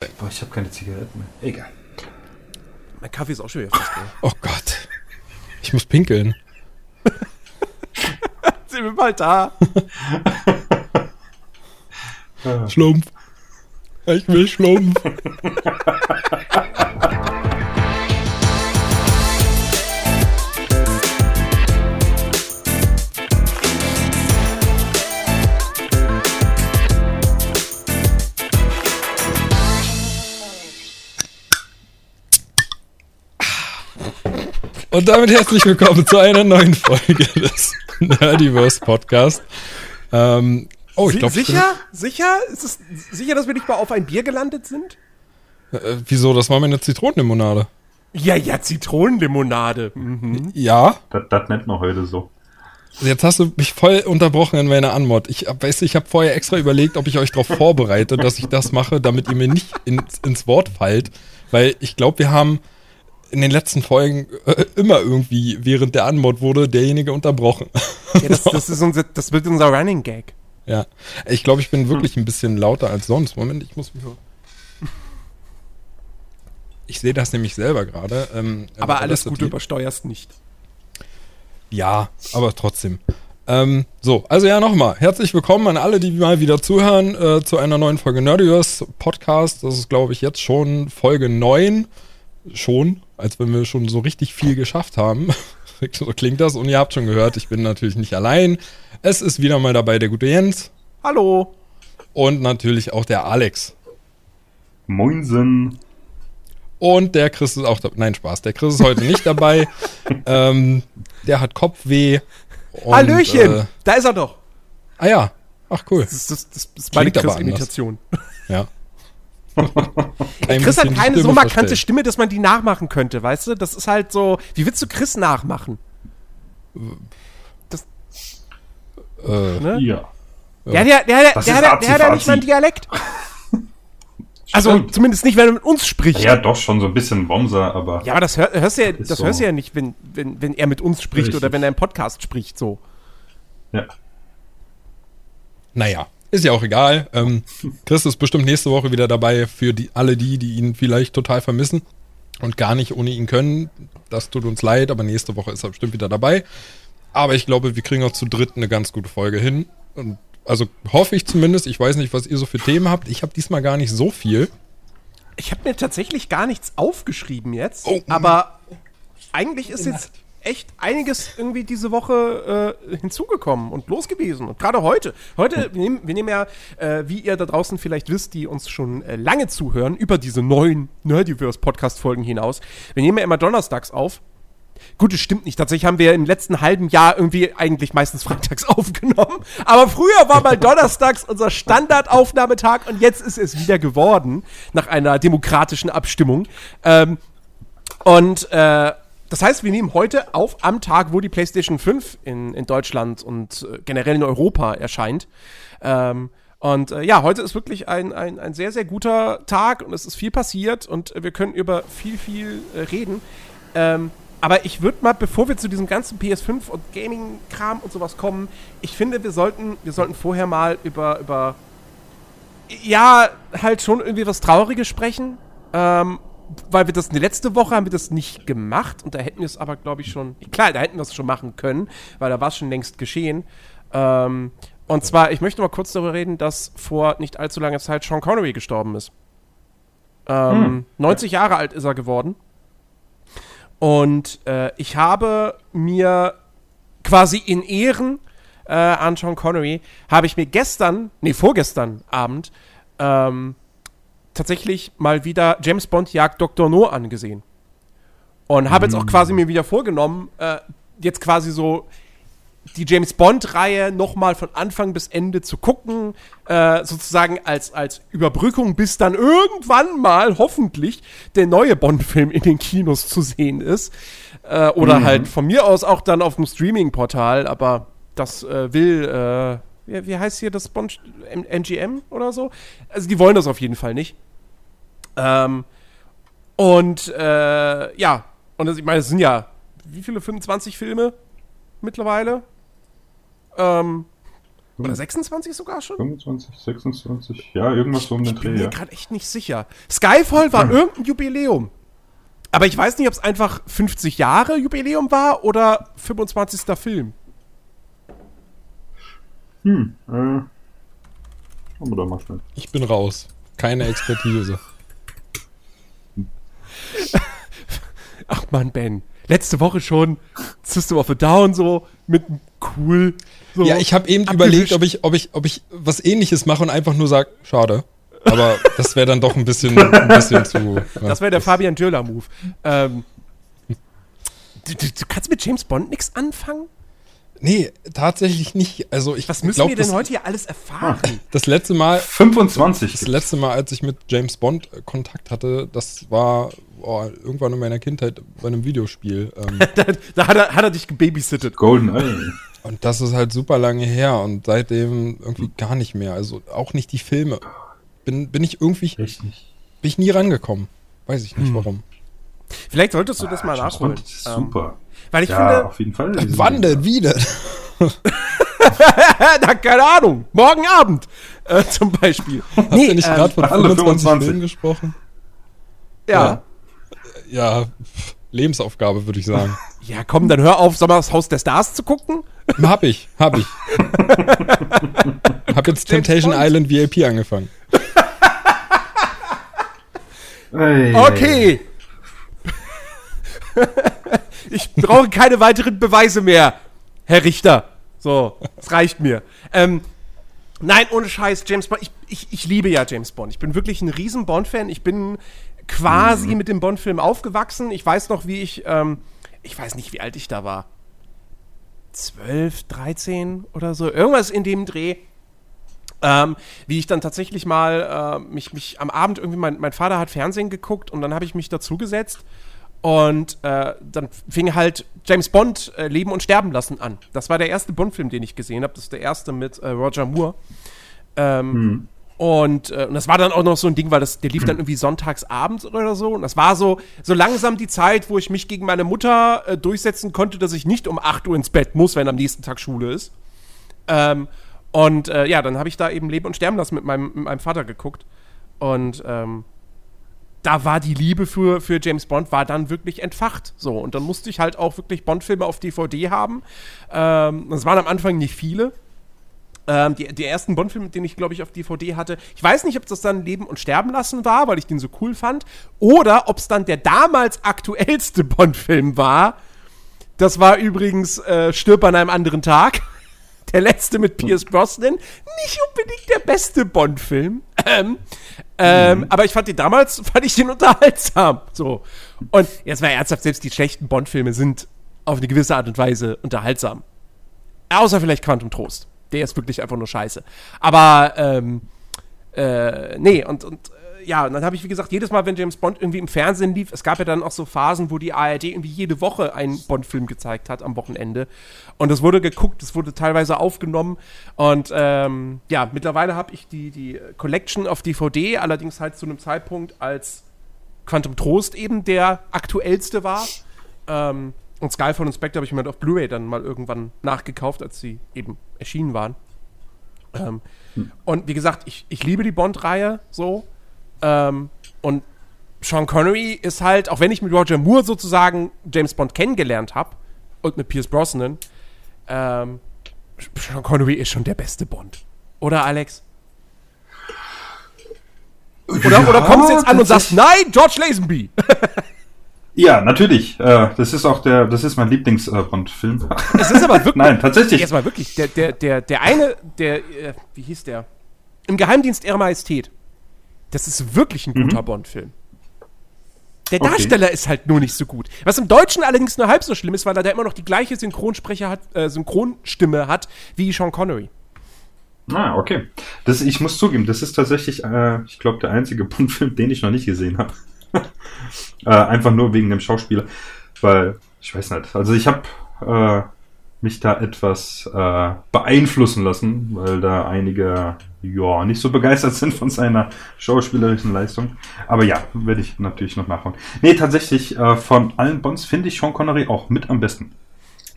Boah, ich habe keine Zigaretten mehr. Egal. Mein Kaffee ist auch schon wieder fast leer. Oh Gott. Ich muss pinkeln. Sind wir mal da? Schlumpf. Ich will Schlumpf. Und damit herzlich willkommen zu einer neuen Folge des Nerdiverse Podcast. Ähm, oh, ich glaube, sicher? Sicher? Ist es sicher, dass wir nicht mal auf ein Bier gelandet sind? Äh, wieso? Das war meine Zitronenlimonade. Ja, ja, Zitronenlimonade. Mhm. Ja. Das, das nennt man heute so. Jetzt hast du mich voll unterbrochen in meiner Anmod. Ich weiß, ich habe vorher extra überlegt, ob ich euch darauf vorbereite, dass ich das mache, damit ihr mir nicht ins, ins Wort fallt. Weil ich glaube, wir haben in den letzten Folgen äh, immer irgendwie, während der Anmod wurde, derjenige unterbrochen. Ja, das, das, ist unser, das wird unser Running Gag. ja. Ich glaube, ich bin wirklich ein bisschen lauter als sonst. Moment, ich muss mich. Ich sehe das nämlich selber gerade. Ähm, Aber alles Gute übersteuerst nicht. Ja, aber trotzdem. Ähm, so, also ja, nochmal. Herzlich willkommen an alle, die mal wieder zuhören äh, zu einer neuen Folge Nerdiverse Podcast. Das ist, glaube ich, jetzt schon Folge 9. Schon, als wenn wir schon so richtig viel geschafft haben. so klingt das. Und ihr habt schon gehört, ich bin natürlich nicht allein. Es ist wieder mal dabei der gute Jens Hallo. und natürlich auch der Alex. Moinsen. Und der Chris ist auch da. Nein, Spaß. Der Chris ist heute nicht dabei. ähm, der hat Kopfweh. Und, Hallöchen. Äh, da ist er doch. ah ja. Ach cool. Das ist, das, das ist meine Klingt aber Chris-Imitation. Ja. Chris hat keine so markante Stimme, dass man die nachmachen könnte, weißt du? Das ist halt so. Wie willst du Chris nachmachen? Äh, Ne? Ja. Der, der, der, Das der, der, der, der hat ja nicht mal einen Dialekt. Also Stimmt. zumindest nicht, wenn er mit uns spricht. Ja, doch, schon so ein bisschen Bomser, aber. Ja, aber das hör, hörst du ja, das so. hörst du ja nicht, wenn, wenn, wenn er mit uns spricht Richtig. oder wenn er im Podcast spricht, so. ja. naja, ist ja auch egal. Ähm, Chris ist bestimmt nächste Woche wieder dabei für die, alle die, die ihn vielleicht total vermissen und gar nicht ohne ihn können. Das tut uns leid, aber nächste Woche ist er bestimmt wieder dabei. Aber ich glaube, wir kriegen auch zu dritt eine ganz gute Folge hin. Und also hoffe ich zumindest. Ich weiß nicht, was ihr so für Themen habt. Ich habe diesmal gar nicht so viel. Ich habe mir tatsächlich gar nichts aufgeschrieben jetzt, Oh. aber eigentlich ist jetzt echt einiges irgendwie diese Woche äh, hinzugekommen und los gewesen. Und gerade heute. Heute, wir nehmen, wir nehmen ja, äh, wie ihr da draußen vielleicht wisst, die uns schon äh, lange zuhören, über diese neuen Nerdiverse-Podcast-Folgen hinaus. Wir nehmen ja immer donnerstags auf. Gut, es stimmt nicht. Tatsächlich haben wir im letzten halben Jahr irgendwie eigentlich meistens freitags aufgenommen. Aber früher war mal donnerstags unser Standardaufnahmetag und jetzt ist es wieder geworden, nach einer demokratischen Abstimmung. Ähm, und äh, das heißt, wir nehmen heute auf am Tag, wo die PlayStation 5 in, in Deutschland und äh, generell in Europa erscheint. Ähm, und äh, ja, heute ist wirklich ein, ein, ein sehr, sehr guter Tag und es ist viel passiert und äh, wir können über viel, viel äh, reden. Ähm, aber ich würde mal, bevor wir zu diesem ganzen PS5 und Gaming-Kram und sowas kommen, ich finde, wir sollten, wir sollten vorher mal über, über ja, halt schon irgendwie was Trauriges sprechen. Ähm, weil wir das die letzte Woche haben wir das nicht gemacht und da hätten wir es aber, glaube ich, schon. Klar, da hätten wir es schon machen können, weil da war es schon längst geschehen. Ähm, und zwar, ich möchte mal kurz darüber reden, dass vor nicht allzu langer Zeit Sean Connery gestorben ist. Ähm, 90 Jahre alt ist er geworden. Und äh, ich habe mir quasi in Ehren äh, an Sean Connery, habe ich mir gestern, nee, vorgestern Abend, ähm, tatsächlich mal wieder James Bond Jagd Dr. No angesehen. Und habe jetzt auch quasi mir wieder vorgenommen, äh, jetzt quasi so die James Bond-Reihe nochmal von Anfang bis Ende zu gucken, äh, sozusagen als, als Überbrückung, bis dann irgendwann mal hoffentlich der neue Bond-Film in den Kinos zu sehen ist. Äh, oder halt von mir aus auch dann auf dem Streaming-Portal, aber das äh, will, äh, wie, wie heißt hier das Bond, M NGM oder so? Also die wollen das auf jeden Fall nicht. Ähm, und äh, ja, und das, ich meine, es sind ja, wie viele 25 Filme mittlerweile? Ähm, Oder 26 sogar schon? 25, 26, ja, irgendwas so um den Ich bin Dreh, mir ja. gerade echt nicht sicher. Skyfall war Hm. irgendein Jubiläum. Aber ich weiß nicht, ob es einfach 50 Jahre Jubiläum war oder 25. Film. Hm, äh, schauen wir doch mal schnell. Ich bin raus. Keine Expertise. Ach man, Ben. Letzte Woche schon System of a Down so mit cool. So Ja, ich habe eben abgewischt. überlegt, ob ich, ob ich, ob ich was ähnliches mache und einfach nur sag, schade. Aber das wäre dann doch ein bisschen, ein bisschen zu. ja. Das wäre der Fabian Dürler-Move. Ähm, du, du, du kannst mit James Bond nichts anfangen? Nee, tatsächlich nicht. Also ich Was müssen glaub, wir denn das, heute hier alles erfahren? Das letzte Mal, 25. das letzte Mal, als ich mit James Bond äh, Kontakt hatte, das war oh, irgendwann in meiner Kindheit bei einem Videospiel. Ähm, da da hat, er, hat er dich gebabysittet. Golden Eye. und das ist halt super lange her und seitdem irgendwie gar nicht mehr. Also auch nicht die Filme. Bin, bin ich irgendwie, bin Echt nicht. ich nie rangekommen. Weiß ich nicht Hm. warum. Vielleicht solltest du das mal Ah, James nachholen. Bond ist Ähm, super. Weil ich ja, finde, auf jeden Fall. Wann denn wieder? na, keine Ahnung, morgen Abend äh, zum Beispiel. Hast du nicht ähm, gerade von alle 25 25. Filmen gesprochen? ja. Ja, pff, Lebensaufgabe würde ich sagen. Ja, komm, dann hör auf, Sommer das Haus der Stars zu gucken. hab ich, hab ich. hab jetzt Temptation. Island VIP angefangen. Okay. Ich brauche keine weiteren Beweise mehr, Herr Richter. So, es reicht mir. Ähm, nein, ohne Scheiß, James Bond. Ich, ich, ich liebe ja James Bond. Ich bin wirklich ein riesen Bond-Fan. Ich bin quasi mit dem Bond-Film aufgewachsen. Ich weiß noch, wie ich, ähm, ich weiß nicht, wie alt ich da war. 12, 13 oder so. Irgendwas in dem Dreh. Ähm, wie ich dann tatsächlich mal äh, mich, mich am Abend irgendwie, mein, mein Vater hat Fernsehen geguckt und dann habe ich mich dazugesetzt und äh, dann fing halt James Bond äh, Leben und Sterben lassen an. Das war der erste Bond-Film, den ich gesehen habe. Das ist der erste mit äh, Roger Moore. Ähm, und, äh, und das war dann auch noch so ein Ding, weil das, der lief dann irgendwie sonntags abends oder so. Und das war so, so langsam die Zeit, wo ich mich gegen meine Mutter äh, durchsetzen konnte, dass ich nicht um 8 Uhr ins Bett muss, wenn am nächsten Tag Schule ist. Ähm, und äh, ja, dann habe ich da eben Leben und Sterben lassen mit meinem, mit meinem Vater geguckt. Und ähm, da war die Liebe für, für James Bond war dann wirklich entfacht. So, und dann musste ich halt auch wirklich Bond-Filme auf DVD haben. Ähm, das waren am Anfang nicht viele. Ähm, die, die ersten Bond-Filme, den ich, glaube ich, auf DVD hatte. Ich weiß nicht, ob das dann Leben und Sterben lassen war, weil ich den so cool fand. Oder ob es dann der damals aktuellste Bond-Film war. Das war übrigens äh, Stirb an einem anderen Tag. Der letzte mit Pierce Brosnan. Nicht unbedingt der beste Bond-Film. Ähm, ähm, Aber ich fand den damals, fand ich den unterhaltsam. So. Und jetzt war ernsthaft, selbst die schlechten Bond-Filme sind auf eine gewisse Art und Weise unterhaltsam. Außer vielleicht Quantum Trost. Der ist wirklich einfach nur scheiße. Aber, ähm, äh, nee, und, und ja, und dann habe ich, wie gesagt, jedes Mal, wenn James Bond irgendwie im Fernsehen lief, es gab ja dann auch so Phasen, wo die ARD irgendwie jede Woche einen Bond-Film gezeigt hat am Wochenende. Und das wurde geguckt, das wurde teilweise aufgenommen. Und ähm, ja, mittlerweile habe ich die, die Collection auf DVD, allerdings halt zu einem Zeitpunkt, als Quantum Trost eben der aktuellste war. Ähm, und Skyfall und Spectre habe ich mir halt auf Blu-ray dann mal irgendwann nachgekauft, als sie eben erschienen waren. Ähm, Und wie gesagt, ich, ich liebe die Bond-Reihe so. Ähm, und Sean Connery ist halt, auch wenn ich mit Roger Moore sozusagen James Bond kennengelernt habe und mit Pierce Brosnan, ähm, Sean Connery ist schon der beste Bond. Oder, Alex? Oder, oder kommst du jetzt an und sagst, nein, George Lazenby? Ja, natürlich. Äh, das ist auch der, das ist mein Lieblings-Bond-Film. Es ist aber wirklich. Nein, tatsächlich. Jetzt mal wirklich, der, der, der, der eine, der, äh, wie hieß der? Im Geheimdienst Ihrer Majestät. Das ist wirklich ein guter Bond-Film. Der Okay. Darsteller ist halt nur nicht so gut. Was im Deutschen allerdings nur halb so schlimm ist, weil er da immer noch die gleiche Synchronsprecher hat, äh, Synchronstimme hat wie Sean Connery. Ah, okay. Das, ich muss zugeben, das ist tatsächlich, äh, ich glaube, der einzige Bond-Film, den ich noch nicht gesehen habe. äh, einfach nur wegen dem Schauspieler. Weil, ich weiß nicht, also ich habe äh, mich da etwas äh, beeinflussen lassen, weil da einige ja nicht so begeistert sind von seiner schauspielerischen Leistung. Aber ja, werde ich natürlich noch nachholen. Nee, tatsächlich, äh, von allen Bonds finde ich Sean Connery auch mit am besten.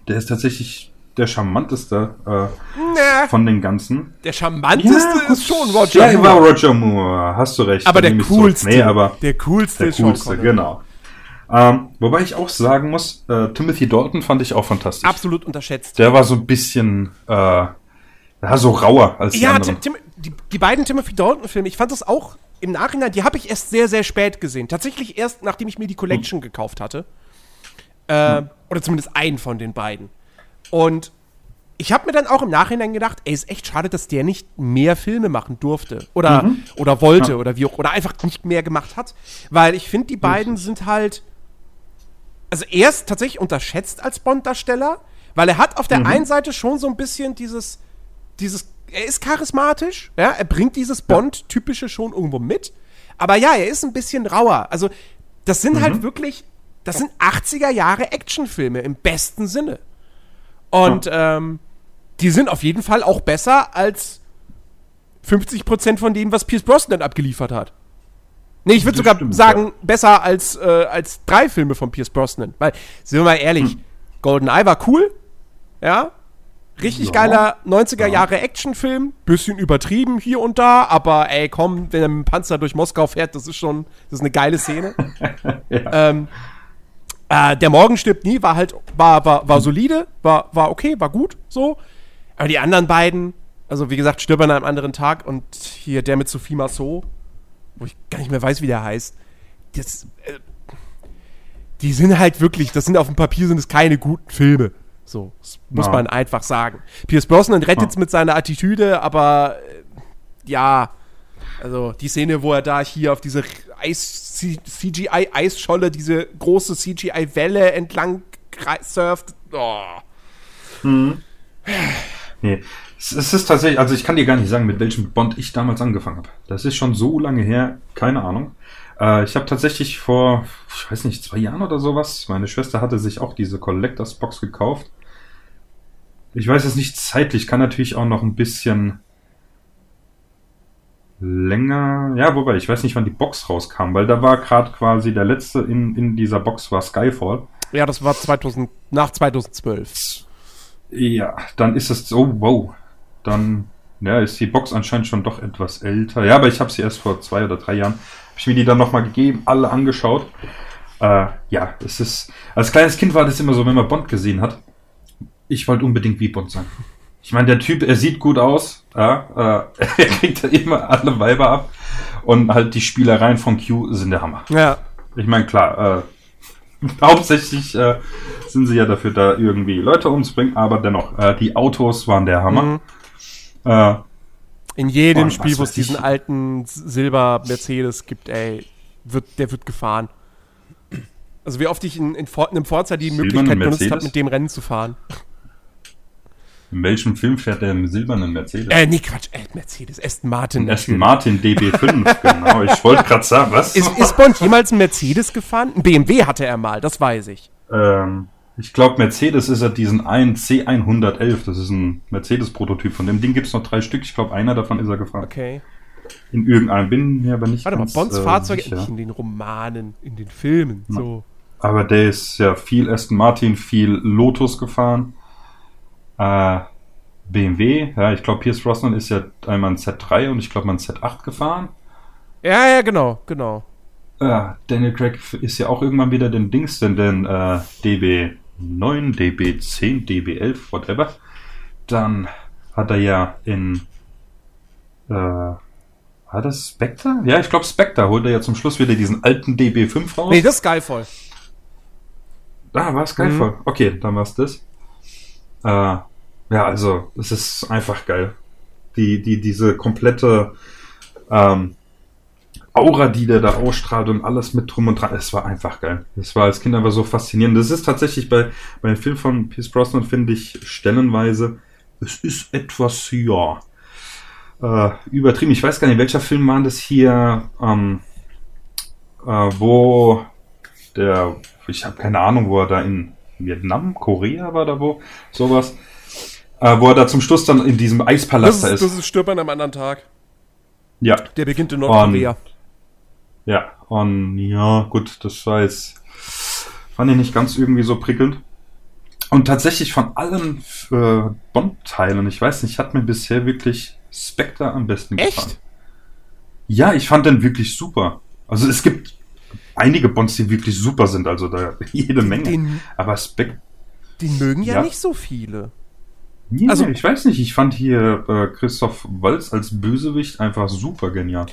Der ist tatsächlich der charmanteste äh, Na, von den ganzen. der charmanteste gut. ist schon Roger ja, Moore. war Roger Moore, hast du recht. aber der coolste. Nee, aber der coolste der ist Sean coolste, genau. Ähm, wobei ich auch sagen muss, äh, Timothy Dalton fand ich auch fantastisch. Absolut unterschätzt. Der war so ein bisschen, äh, ja, so rauer als die Ja, anderen. Tim, Tim, die, die beiden Timothy Dalton-Filme, ich fand das auch im Nachhinein, die habe ich erst sehr, sehr spät gesehen. Tatsächlich erst, nachdem ich mir die Collection gekauft hatte. Äh, Oder zumindest einen von den beiden. Und ich habe mir dann auch im Nachhinein gedacht, ey, ist echt schade, dass der nicht mehr Filme machen durfte. Oder, oder wollte, oder wie auch, oder einfach nicht mehr gemacht hat. Weil ich finde, die beiden sind halt. Also er ist tatsächlich unterschätzt als Bond-Darsteller, weil er hat auf der einen Seite schon so ein bisschen dieses, dieses, er ist charismatisch, ja, er bringt dieses Bond-typische schon irgendwo mit, aber ja, er ist ein bisschen rauer. Also das sind halt wirklich, das sind 80er Jahre Actionfilme im besten Sinne. Und ähm, die sind auf jeden Fall auch besser als 50% von dem, was Pierce Brosnan abgeliefert hat. Nee, ich würde sogar stimmt, sagen, besser als, äh, als drei Filme von Pierce Brosnan. Weil, sind wir mal ehrlich, GoldenEye war cool, ja, richtig Ja. geiler 90er Jahre Actionfilm, bisschen übertrieben hier und da, aber ey, komm, wenn er mit dem Panzer durch Moskau fährt, das ist schon, das ist eine geile Szene. ähm, äh, der Morgen stirbt nie, war halt, war, war, war solide, war, war okay, war gut, so. Aber die anderen beiden, also wie gesagt, stirbt an einem anderen Tag und hier der mit Sophie Massot, wo ich gar nicht mehr weiß, wie der heißt, das, äh, die sind halt wirklich, das sind auf dem Papier sind es keine guten Filme. So, das muss Ja. man einfach sagen. Pierce Brosnan rettet es Ja. mit seiner Attitüde, aber äh, ja, also die Szene, wo er da hier auf diese Eis CGI-Eisscholle, diese große CGI-Welle entlang surft. Oh. Nee. Es, es ist tatsächlich, also ich kann dir gar nicht sagen, mit welchem Bond ich damals angefangen habe. Das ist schon so lange her, keine Ahnung. Äh, ich habe tatsächlich vor, ich weiß nicht, zwei Jahren oder sowas, meine Schwester hatte sich auch diese Collectors Box gekauft. Ich weiß es nicht zeitlich, kann natürlich auch noch ein bisschen länger, ja, wobei, ich weiß nicht, wann die Box rauskam, weil da war gerade quasi der letzte in, in dieser Box war Skyfall. Ja, das war 2000, nach 2012. Ja, dann ist es so, wow. Dann ja, ist die Box anscheinend schon doch etwas älter. Ja, aber ich habe sie erst vor zwei oder drei Jahren, ich mir die dann nochmal gegeben, alle angeschaut. Äh, ja, es ist, als kleines Kind war das immer so, wenn man Bond gesehen hat, ich wollte unbedingt wie Bond sein. Ich meine, der Typ, er sieht gut aus, ja, äh, er kriegt da immer alle Weiber ab und halt die Spielereien von Q sind der Hammer. Ja. Ich meine, klar, äh, hauptsächlich äh, sind sie ja dafür da, irgendwie Leute umzubringen, aber dennoch, äh, die Autos waren der Hammer. Mhm. Äh, In jedem Oh, Spiel, wo es diesen alten Silber-Mercedes gibt, ey, wird, der wird gefahren. Also wie oft ich in, in, For- in einem Forza die Silberne Möglichkeit benutzt habe, Mercedes? mit dem Rennen zu fahren. in welchem Film fährt der im silbernen Mercedes? Äh, nee, Quatsch, äh, Mercedes, Aston Martin. In Aston. Martin DB5, genau. Ich wollte gerade sagen, was? Ist, ist Bond jemals ein Mercedes gefahren? Ein BMW hatte er mal, das weiß ich. ähm, ich glaube, Mercedes ist ja diesen einen C111. Das ist ein Mercedes-Prototyp. Von dem Ding gibt es noch drei Stück. Ich glaube, einer davon ist er gefahren. Okay. In irgendeinem bin mir aber nicht Warte mal, ganz, Bonds äh, Fahrzeuge, sicher. nicht in den Romanen, in den Filmen, so. Aber der ist ja viel Aston Martin, viel Lotus gefahren. Äh, BMW, ja, ich glaube, Pierce Brosnan ist ja einmal ein Z3 und ich glaube mal ein Z8 gefahren. Ja, ja, genau, genau. Ja, Daniel Craig ist ja auch irgendwann wieder den Dings, denn den äh, DB9, DB10, DB11, whatever. Dann hat er ja in äh, war das Spectre? Ja, ich glaube Spectre holt er ja zum Schluss wieder diesen alten DB5 raus. Nee, das ist Skyfall. Ah, war es Skyfall. Okay, dann war es das. Äh, ja, also, es ist einfach geil. Die, die, diese komplette ähm, Aura, die der da ausstrahlt und alles mit drum und dran, es war einfach geil. Es war als Kind aber so faszinierend. Das ist tatsächlich bei, bei dem Film von Pierce Brosnan, finde ich, stellenweise, es ist etwas, ja, äh, übertrieben. Ich weiß gar nicht, welcher Film war das hier, ähm, äh, wo der, ich habe keine Ahnung, wo er da in Vietnam, Korea war da wo, sowas, äh, wo er da zum Schluss dann in diesem Das Eispalast ist, da das ist. ist Stirb an einem anderen Tag. Ja, Der beginnt in Nordkorea. Ja, und ja, gut, das war jetzt, fand ich nicht ganz irgendwie so prickelnd. Und tatsächlich von allen äh, Bond-Teilen, ich weiß nicht, hat mir bisher wirklich Spectre am besten Echt? gefallen. Ja, ich fand den wirklich super. Also es gibt einige Bonds, die wirklich super sind, also da jede Menge. Den, Aber Spectre, den mögen ja, Ja. nicht so viele. nee, Also- ich weiß nicht, ich fand hier äh, Christoph Waltz als Bösewicht einfach super genial.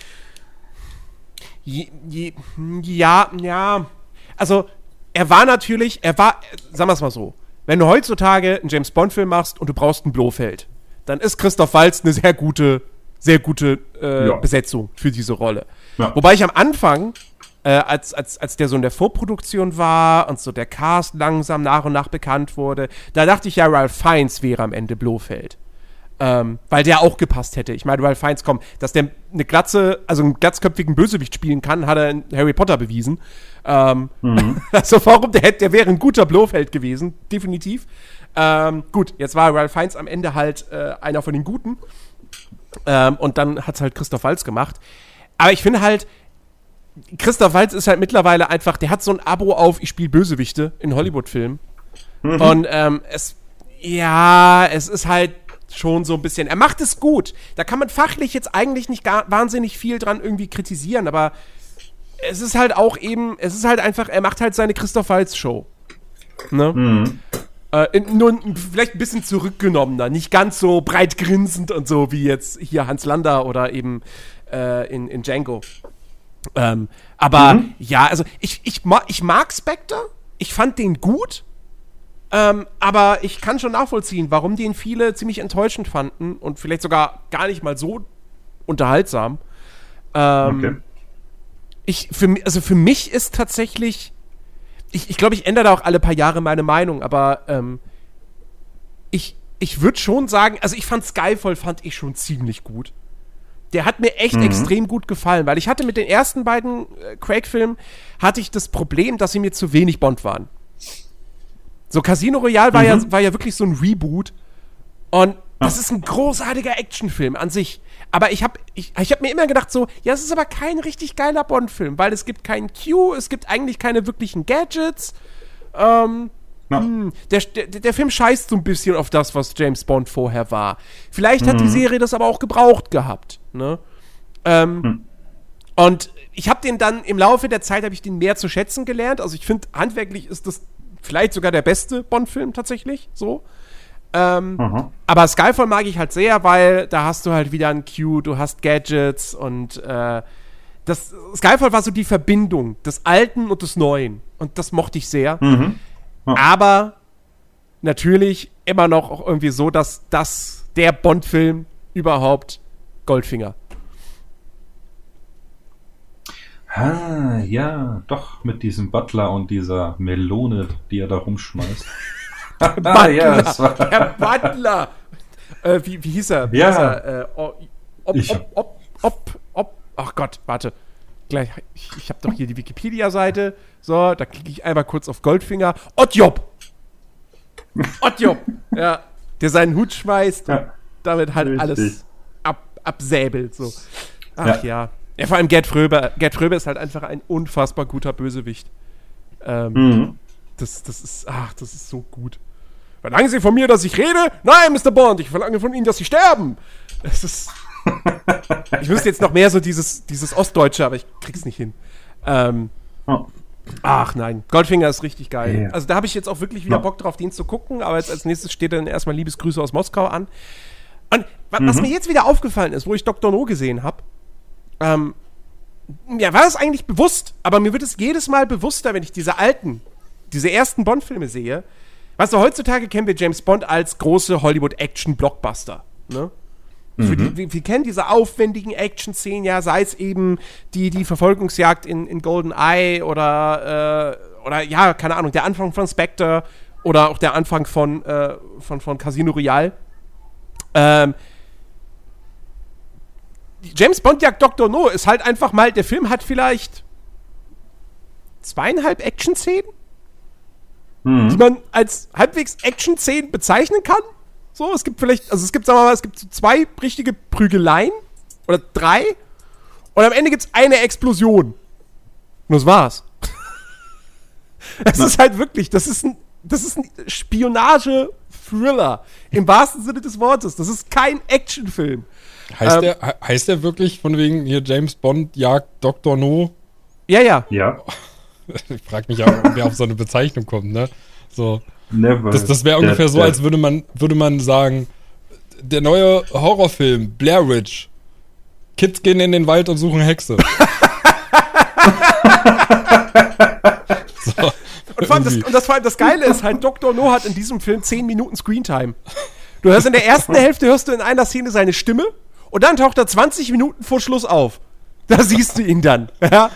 Ja, ja. Also, er war natürlich, er war, sagen wir es mal so, wenn du heutzutage einen James Bond-Film machst und du brauchst einen Blofeld, dann ist Christoph Waltz eine sehr gute, sehr gute äh, Ja. Besetzung für diese Rolle. Ja. Wobei ich am Anfang, äh, als, als, als der so in der Vorproduktion war und so der Cast langsam nach und nach bekannt wurde, da dachte ich ja, Ralph Fiennes wäre am Ende Blofeld. Ähm, weil der auch gepasst hätte. Ich meine, Ralph Fiennes, komm, dass der eine Glatze, also einen glatzköpfigen Bösewicht spielen kann, hat er in Harry Potter bewiesen. Ähm, also warum, der, hätte- der wäre ein guter Blofeld gewesen, definitiv. Ähm, gut, jetzt war Ralph Fiennes am Ende halt äh, einer von den Guten. Ähm, und dann hat es halt Christoph Waltz gemacht. Aber ich finde halt, Christoph Waltz ist halt mittlerweile einfach, der hat so ein Abo auf, ich spiele Bösewichte in Hollywood-Filmen. Und ähm, es, ja, es ist halt schon so ein bisschen, er macht es gut. Da kann man fachlich jetzt eigentlich nicht gar, wahnsinnig viel dran irgendwie kritisieren, aber es ist halt auch eben, es ist halt einfach, er macht halt seine Christoph Waltz-Show. Ne? Äh, in, nur vielleicht ein bisschen zurückgenommener, nicht ganz so breit grinsend und so wie jetzt hier Hans Lander oder eben äh, in, in Django. Ähm, aber ja, also ich, ich, ma ich mag Spectre, ich fand den gut, ähm, aber ich kann schon nachvollziehen, warum den viele ziemlich enttäuschend fanden und vielleicht sogar gar nicht mal so unterhaltsam. Ähm, Okay. ich, für, also für mich ist tatsächlich, ich, ich glaube, ich ändere da auch alle paar Jahre meine Meinung, aber ähm, ich, ich würde schon sagen, also ich fand Skyfall fand ich schon ziemlich gut. Der hat mir echt extrem gut gefallen, weil ich hatte mit den ersten beiden äh, Craig-Filmen hatte ich das Problem, dass sie mir zu wenig Bond waren. So Casino Royale war, ja, war ja wirklich so ein Reboot und das ist ein großartiger Actionfilm an sich. Aber ich habe ich, ich hab mir immer gedacht so, ja, es ist aber kein richtig geiler Bond-Film, weil es gibt keinen Q, es gibt eigentlich keine wirklichen Gadgets. Ähm, Ja. hm, der, der, der Film scheißt so ein bisschen auf das, was James Bond vorher war. Vielleicht hat die Serie das aber auch gebraucht gehabt. Ne? Ähm, Und ich habe den dann im Laufe der Zeit habe ich den mehr zu schätzen gelernt. Also ich finde handwerklich ist das vielleicht sogar der beste Bond-Film tatsächlich. So. Ähm, aber Skyfall mag ich halt sehr, weil da hast du halt wieder ein Q, du hast Gadgets und äh, das Skyfall war so die Verbindung des Alten und des Neuen. Und das mochte ich sehr. Mhm. Ja. Aber natürlich immer noch auch irgendwie so, dass das der Bond-Film überhaupt Goldfinger. Ah, ja, doch, mit diesem Butler und dieser Melone, die er da rumschmeißt. ah, ja, das war. Herr Butler! äh, wie, wie hieß er? Wie Ja. hieß er? Äh, o- ob, ob, ob, ob, ob, ach Gott, warte. Gleich, ich, ich habe doch hier die Wikipedia-Seite. So, da klicke ich einmal kurz auf Goldfinger. Ottjob! Ottjob! ja, der seinen Hut schmeißt und Ja. damit halt Richtig. alles ab, absäbelt. So. Ach ja. Ja. Ja. vor allem Gerd Fröbe. Gerd Fröbe ist halt einfach ein unfassbar guter Bösewicht. Ähm, Mhm. das, das ist, ach, das ist so gut. Verlangen Sie von mir, dass ich rede? Nein, Mr. Bond, ich verlange von Ihnen, dass Sie sterben. Es ist. ich müsste jetzt noch mehr so dieses, dieses Ostdeutsche, aber ich krieg's nicht hin. Ähm, Oh. ach nein, Goldfinger ist richtig geil. Ja. Also da habe ich jetzt auch wirklich wieder. Bock drauf, den zu gucken, aber jetzt als nächstes steht dann erstmal Liebesgrüße aus Moskau an. Und wa was mir jetzt wieder aufgefallen ist, wo ich Dr. No gesehen habe, ähm, ja, war das eigentlich bewusst, aber mir wird es jedes Mal bewusster, wenn ich diese alten, diese ersten Bond-Filme sehe. Weißt du, heutzutage kennen wir James Bond als große Hollywood-Action-Blockbuster. Ne? Die, wir, wir kennen diese aufwendigen Action-Szenen, ja, sei es eben die, die Verfolgungsjagd in, in Golden Eye oder, äh, oder ja, keine Ahnung, der Anfang von Spectre oder auch der Anfang von, äh, von, von Casino Royale. Ähm, James Bond jagt Dr. No ist halt einfach mal, der Film hat vielleicht zweieinhalb Action-Szenen, die Mhm. man als halbwegs Action-Szenen bezeichnen kann. So, es gibt vielleicht, also es gibt, sagen wir mal, es gibt so zwei richtige Prügeleien oder drei und am Ende gibt es eine Explosion. Und das war's. Es ist halt wirklich, das ist ein das ist ein Spionage-Thriller. Im wahrsten Sinne des Wortes. Das ist kein Actionfilm. Heißt, Ähm, der, he- heißt der wirklich von wegen hier James Bond jagt Dr. No? Ja, ja. Ja. Ich frage mich ja, wer auf so eine Bezeichnung kommt, ne? So. Never. Das, das wäre ungefähr so, als würde man, würde man sagen, der neue Horrorfilm, Blair Witch. Kids gehen in den Wald und suchen Hexe. so, Und, vor allem das, und das, vor allem das Geile ist halt, Dr. No hat in diesem Film 10 Minuten Screentime. Du hörst in der ersten Hälfte hörst du in einer Szene seine Stimme und dann taucht er 20 Minuten vor Schluss auf. Da siehst du ihn dann. Ja?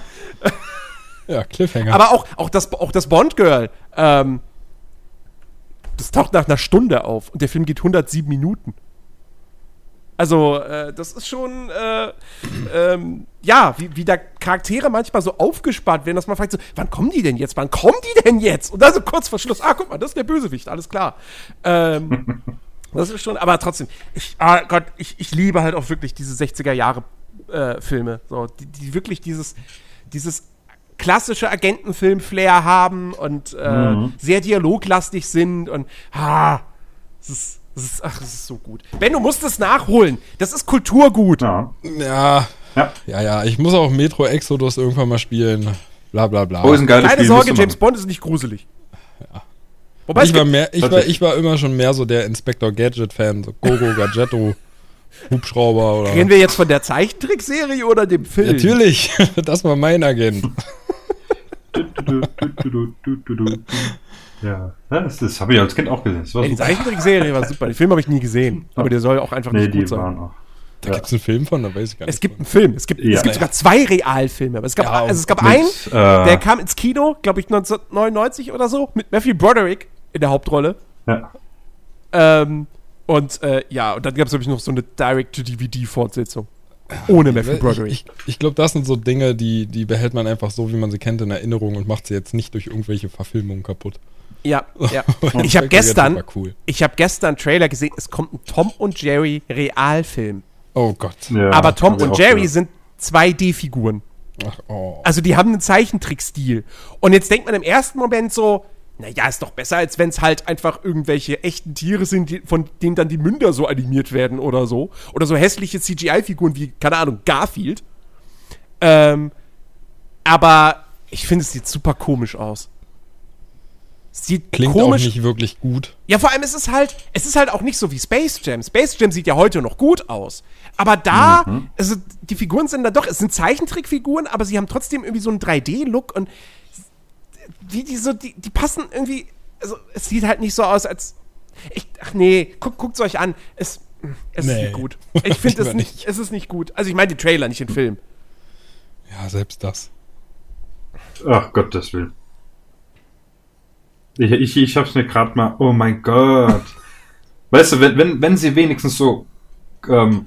ja, Cliffhanger. Aber auch, auch das, auch das Bond-Girl, ähm, das taucht nach einer Stunde auf und der Film geht 107 Minuten. Also, äh, das ist schon, äh, ähm, ja, wie, wie da Charaktere manchmal so aufgespart werden, dass man fragt so, wann kommen die denn jetzt? Wann kommen die denn jetzt? Und dann so kurz vor Schluss, ah, guck mal, das ist der Bösewicht, alles klar. Ähm, das ist schon, aber trotzdem, ich, ah Gott, ich, ich liebe halt auch wirklich diese 60er Jahre äh, Filme, so, die, die wirklich dieses, dieses klassische Agentenfilm-Flair haben und äh, sehr dialoglastig sind und ah, es ist, es ist, ach, es ist so gut. Ben, du musst es nachholen. Das ist Kulturgut. Ja. ja, Ja. ja, ja, ich muss auch Metro Exodus irgendwann mal spielen. Bla bla bla. Oh, ist ein geiles Keine Spiel. Sorge, James Bond ist nicht gruselig. Wobei es ich, war gibt, mehr, ich, war, ich war immer schon mehr so der Inspector Gadget-Fan. So Gogo, Gadgetto, Hubschrauber oder. reden wir jetzt von der Zeichentrickserie oder dem Film? Natürlich, das war mein Agent. Ja, das, das habe ich als Kind auch gesehen. Das war Ey, die super. Zeichentrickserie war super. Den Film habe ich nie gesehen. Aber der soll auch einfach Nee, nicht die gut sein. waren auch. Da Ja. gibt's einen Film von, da weiß ich gar nicht. Es gibt einen Film. Es gibt, Ja. es gibt sogar zwei Realfilme. Aber es gab, Ja, also es gab mit, einen, äh, der kam ins Kino, glaube ich, 1999 oder so, mit Matthew Broderick in der Hauptrolle. Ja. Ähm, und äh, ja, und dann gab es, glaube ich, noch so eine Direct-to-DVD-Fortsetzung. Ohne Matthew Broderick. Ich, ich, ich glaube, das sind so Dinge, die, die behält man einfach so, wie man sie kennt, in Erinnerung und macht sie jetzt nicht durch irgendwelche Verfilmungen kaputt. ja, ja. Ich habe gestern, cool. ich habe gestern einen Trailer gesehen, es kommt ein Tom und Jerry Realfilm. Oh Gott. Ja, Aber Tom und Jerry gehört. sind 2D-Figuren. Ach, oh. Also die haben einen Zeichentrickstil. Und jetzt denkt man im ersten Moment so, naja, ist doch besser, als wenn es halt einfach irgendwelche echten Tiere sind, die, von denen dann die Münder so animiert werden oder so. Oder so hässliche CGI-Figuren wie, keine Ahnung, Garfield. Ähm, aber ich finde, es sieht super komisch aus. Sieht Klingt komisch auch nicht wirklich gut. ja, vor allem ist es halt, es ist halt auch nicht so wie Space Jam. Space Jam sieht ja heute noch gut aus. Aber da, also die Figuren sind da doch, es sind Zeichentrickfiguren, aber sie haben trotzdem irgendwie so einen 3D-Look und wie die so, die, die passen irgendwie, also es sieht halt nicht so aus, als. Ich, ach nee, guckt, guckt's euch an. Es, es ist Nee. nicht gut. Ich finde es nicht, nicht. es ist nicht gut. Also ich meine den Trailer, nicht den Film. Ja, selbst das. Ach Gottes Willen. Ich, ich, ich hab's mir gerade mal. Oh mein Gott. Weißt du, wenn, wenn, wenn sie wenigstens so ähm,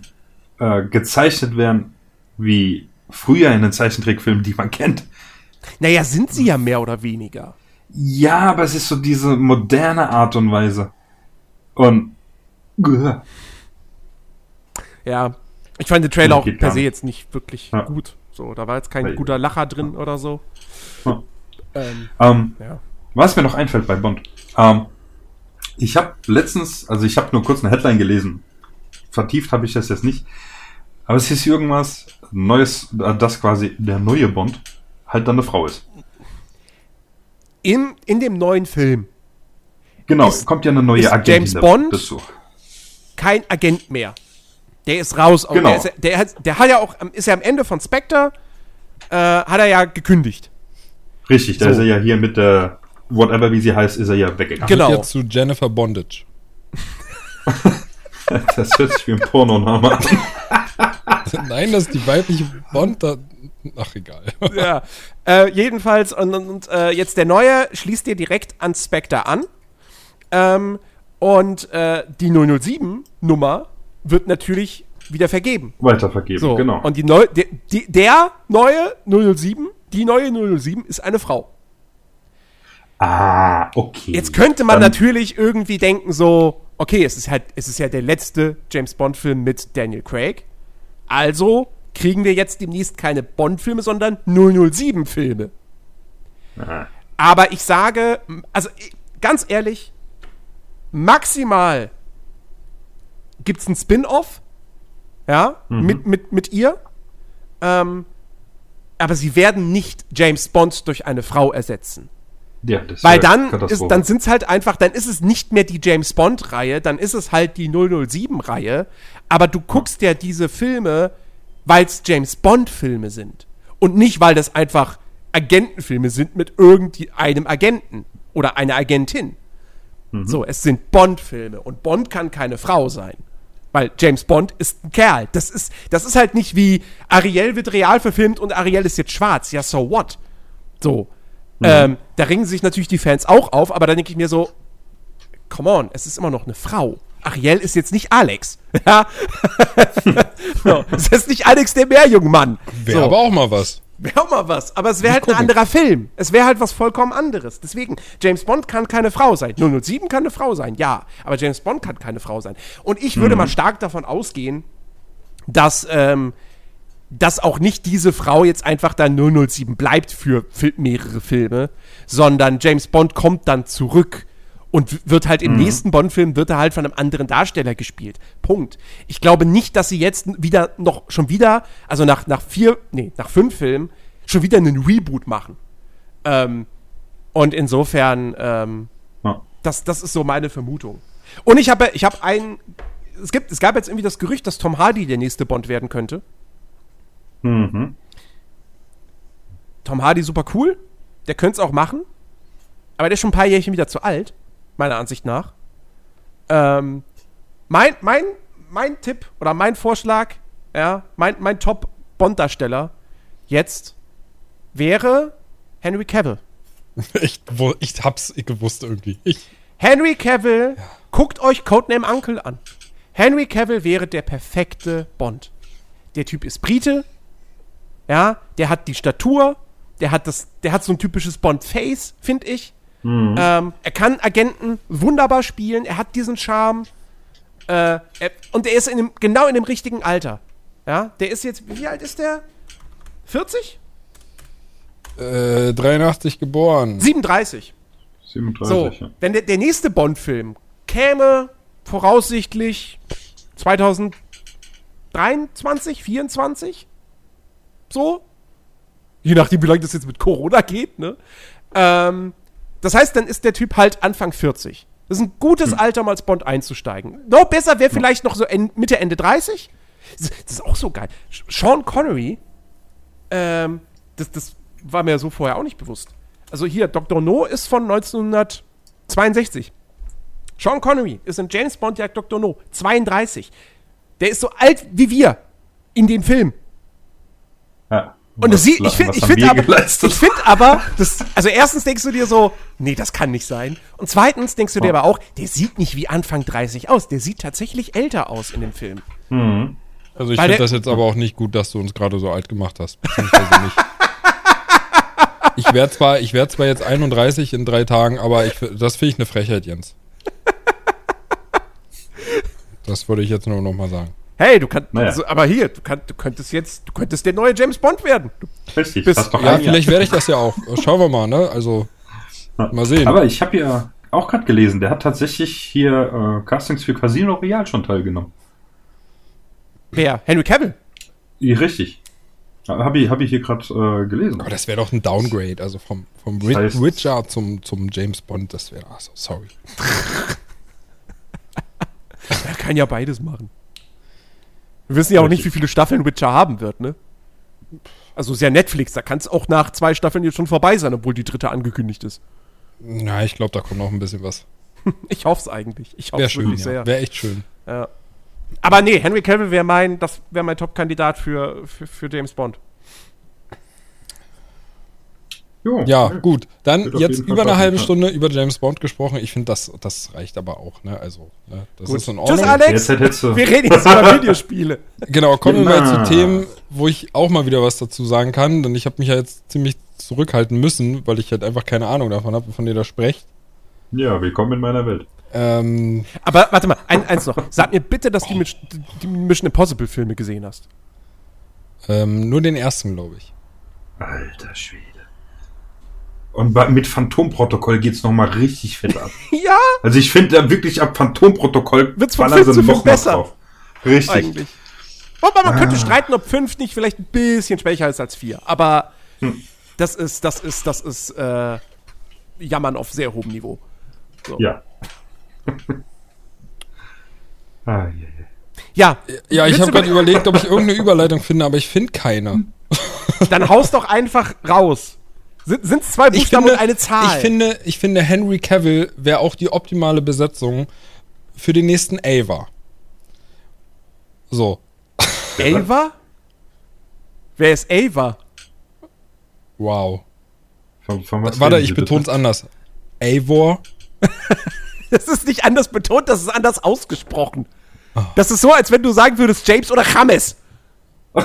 äh, gezeichnet wären wie früher in den Zeichentrickfilmen, die man kennt. Naja, sind sie ja mehr oder weniger. Ja, aber es ist so diese moderne Art und Weise. Und. Ja. Ich fand den Trailer Nee, auch per se jetzt nicht wirklich Ja. gut. So, da war jetzt kein Weil- guter Lacher drin oder so. Ja. Ähm, ähm, ja. Was mir noch einfällt bei Bond. Ähm, ich habe letztens, also ich habe nur kurz eine Headline gelesen. Vertieft habe ich das jetzt nicht. Aber es hieß irgendwas Neues, äh, dass quasi der neue Bond halt dann eine Frau ist. In, in dem neuen Film Genau, Ist- kommt ja eine neue ist Agentin James da- Bond? dazu. kein Agent mehr. Der ist raus. aus- Genau. Der, ist, der, hat, der hat ja auch, am- ist ja am Ende von Spectre, äh, hat er ja gekündigt. Richtig, da So. ist er ja hier mit der, whatever wie sie heißt, ist er ja weggegangen. Genau. Jetzt zu Jennifer Bondage. Das hört sich wie ein Pornoname an. Nein, das ist die weibliche Bond. Ach, egal. ja. Äh, jedenfalls, und, und, und äh, jetzt der neue schließt dir direkt an Spectre an. Ähm, und äh, die 007-Nummer wird natürlich wieder vergeben. Weitervergeben, So, genau. Und die neu, der, die, der neue 007, die neue 007 ist eine Frau. ah, okay. Jetzt könnte man Dann- natürlich irgendwie denken so, okay, es ist halt, es ist ja der letzte James Bond Film mit Daniel Craig. Also kriegen wir jetzt demnächst keine Bond Filme, sondern 007 Filme. Ah. Aber ich sage, also ganz ehrlich, maximal gibt es ein Spin-off, ja, Mhm. mit, mit, mit ihr. Ähm, aber sie werden nicht James Bond durch eine Frau ersetzen. Ja, das Weil dann ist, dann sind es halt einfach, dann ist es nicht mehr die James Bond-Reihe, dann ist es halt die 007-Reihe. Aber du guckst ja diese Filme, weil es James Bond-Filme sind. Und nicht, weil das einfach Agentenfilme sind mit irgendeinem Agenten oder einer Agentin. So, es sind Bond-Filme und Bond kann keine Frau sein. Weil James Bond ist ein Kerl. Das ist, das ist halt nicht wie Ariel wird real verfilmt und Ariel ist jetzt schwarz. Ja, so what? So. Ähm, da ringen sich natürlich die Fans auch auf, aber da denke ich mir so, come on, es ist immer noch eine Frau. Ariel ist jetzt nicht Alex. Ja. so, es ist nicht Alex der Meerjungmann. Wäre so. aber auch mal was. Wäre auch mal was. Aber es wäre halt ein gucken. anderer Film. Es wäre halt was vollkommen anderes. Deswegen, James Bond kann keine Frau sein. 007 kann eine Frau sein, ja. Aber James Bond kann keine Frau sein. Und ich würde mal stark davon ausgehen, dass, ähm, dass auch nicht diese Frau jetzt einfach dann 007 bleibt für mehrere Filme, sondern James Bond kommt dann zurück und wird halt im nächsten Bond-Film wird er halt von einem anderen Darsteller gespielt. Punkt. Ich glaube nicht, dass sie jetzt wieder noch schon wieder, also nach, nach vier, nee, nach fünf Filmen, schon wieder einen Reboot machen. Ähm, und insofern, ähm, Ja. das, das ist so meine Vermutung. Und ich habe ich habe ein, es gibt, es gab jetzt irgendwie das Gerücht, dass Tom Hardy der nächste Bond werden könnte. Mhm. Tom Hardy super cool, der könnte es auch machen, aber der ist schon ein paar Jährchen wieder zu alt, meiner Ansicht nach. Ähm, mein, mein, mein Tipp oder mein Vorschlag, ja, mein, mein Top-Bond-Darsteller jetzt wäre Henry Cavill. Ich, ich hab's gewusst irgendwie. Ich, Henry Cavill, guckt euch Codename Uncle an. Henry Cavill wäre der perfekte Bond. Der Typ ist Brite, ja, der hat die Statur, der hat das, der hat so ein typisches Bond-Face, finde ich. Ähm, er kann Agenten wunderbar spielen, er hat diesen Charme. Äh, er, und er ist in dem, genau in dem richtigen Alter. Ja, der ist jetzt, wie alt ist der? 40? äh, 83 geboren. 37. 37, So, ja. wenn der, der nächste Bond-Film käme, voraussichtlich 2023, 24, so, je nachdem, wie lange das jetzt mit Corona geht, ne? Ähm, das heißt, dann ist der Typ halt Anfang 40. Das ist ein gutes Alter, um als Bond einzusteigen. Noch besser wäre vielleicht noch so Mitte, Ende 30. Das, ist auch so geil. Sean Connery, ähm, das, das war mir so vorher auch nicht bewusst. Also hier, Dr. No ist von 1962. Sean Connery ist in James Bond Jagd Dr. No, 32. Der ist so alt wie wir in dem Film. ja. Und das Was- sieht, ich finde ich find aber, ich find aber das, also erstens denkst du dir so, nee, das kann nicht sein. Und zweitens denkst du dir aber auch, der sieht nicht wie Anfang 30 aus. Der sieht tatsächlich älter aus in dem Film. Also ich finde das jetzt aber auch nicht gut, dass du uns gerade so alt gemacht hast. Beziehungsweise nicht. Ich werde zwar, ich werd zwar jetzt 31 in drei Tagen, aber ich, das finde ich eine Frechheit, Jens. Das würde ich jetzt nur noch mal sagen. Hey, du kannst, Naja. also, aber hier, du, kannst, du könntest jetzt, du könntest der neue James Bond werden. Du, Richtig, Bis- das doch Ja, ein vielleicht werde ich das ja auch. Schauen wir mal, ne? Also, mal sehen. Aber ich habe ja auch gerade gelesen, der hat tatsächlich hier äh, Castings für Casino Royale schon teilgenommen. wer? Henry Cavill. Ja, Richtig. Habe ich, hab ich hier gerade äh, gelesen. Aber das wäre doch ein Downgrade, also vom, vom Ri- Das heißt- Witcher zum, zum James Bond, das wäre, also, sorry. Er kann ja beides machen. Wir wissen ja auch nicht, wie viele Staffeln Witcher haben wird, ne? Also ist ja Netflix, da kann es auch nach zwei Staffeln jetzt schon vorbei sein, obwohl die dritte angekündigt ist. Na, ich glaube, da kommt noch ein bisschen was. Ich hoffe es eigentlich. Ich hoffe Wäre es schön, wirklich ja. sehr. Wäre echt schön. Ja. Aber nee, Henry Cavill wäre mein, das wäre mein Top-Kandidat für, für, für James Bond. Jo, Ja, gut. Dann jetzt über eine halbe ja. Stunde über James Bond gesprochen. Ich finde, das, das reicht aber auch, ne? Also, ne? das Gut. ist in Tschüss, Ordnung. Alex. Jetzt hättest du. Wir reden jetzt über Videospiele. Genau, kommen wir mal zu Themen, wo ich auch mal wieder was dazu sagen kann, denn ich habe mich ja jetzt ziemlich zurückhalten müssen, weil ich halt einfach keine Ahnung davon habe, von ihr da sprecht. Ja, willkommen in meiner Welt. Ähm, Aber warte mal, ein, eins noch. Sag mir bitte, dass du die, Mis- die Mission Impossible Filme gesehen hast. ähm, nur den ersten, glaube ich. Alter Schwede. Und mit Phantomprotokoll geht's noch mal richtig fett ab. Ja, Also ich finde da wirklich ab Phantomprotokoll Wird's von ballern sie noch besser. drauf. Richtig. eigentlich. Wobei man Ah. könnte streiten, ob 5 nicht vielleicht ein bisschen schwächer ist als 4. Aber Hm. das ist, das ist, das ist äh, Jammern auf sehr hohem Niveau. Ja. ah, je. Ja, Ja, ich habe gerade überlegt, ob ich irgendeine Überleitung finde, aber ich finde keine. Dann haust doch einfach raus. Sind es zwei Ich Buchstaben finde, und eine Zahl? ich finde, ich finde Henry Cavill wäre auch die optimale Besetzung für den nächsten Ava. So, Ava? Wer ist Ava? wow. Von, von was Warte, ich bitte? beton's anders. Avor? Das ist nicht anders betont, das ist anders ausgesprochen. Oh. Das ist so, als wenn du sagen würdest James oder James.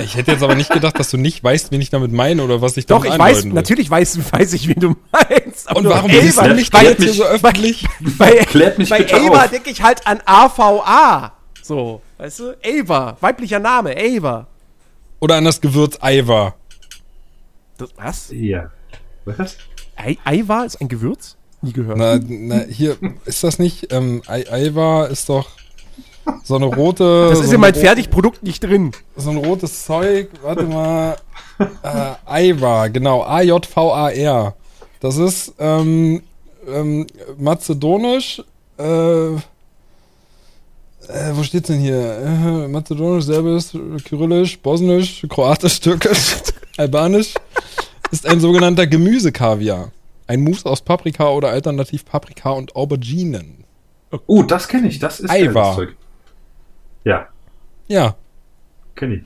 Ich hätte jetzt aber nicht gedacht, dass du nicht weißt, wen ich damit meine oder was ich Doch, damit ich weiß, will. natürlich weiß, weiß ich, wen du meinst. aber Und warum Ava, bist du nicht weil, jetzt hier so öffentlich? Bei, Klärt mich bei Ava denke ich halt an AVA. So, weißt du? Ava, weiblicher Name, Ava. Oder an das Gewürz Ava? Das, was? Ja. Was? Ava ist ein Gewürz? Nie gehört. Na, na, hier, ist das nicht, ähm, Ava ist doch so eine rote... das so ist in eine meinem ro- Fertigprodukt nicht drin. So ein rotes Zeug, warte mal, äh, Ivar, genau, A-J-V-A-R. Das ist, ähm, ähm, mazedonisch, äh, äh, wo steht's denn hier? Äh, mazedonisch, serbisch, kyrillisch, bosnisch, kroatisch, türkisch, albanisch ist ein sogenannter Gemüsekaviar. Ein Mousse aus Paprika oder alternativ Paprika und Auberginen. Oh, das kenne ich. Das ist geiles Zeug. Ja, Ja, kenne ich.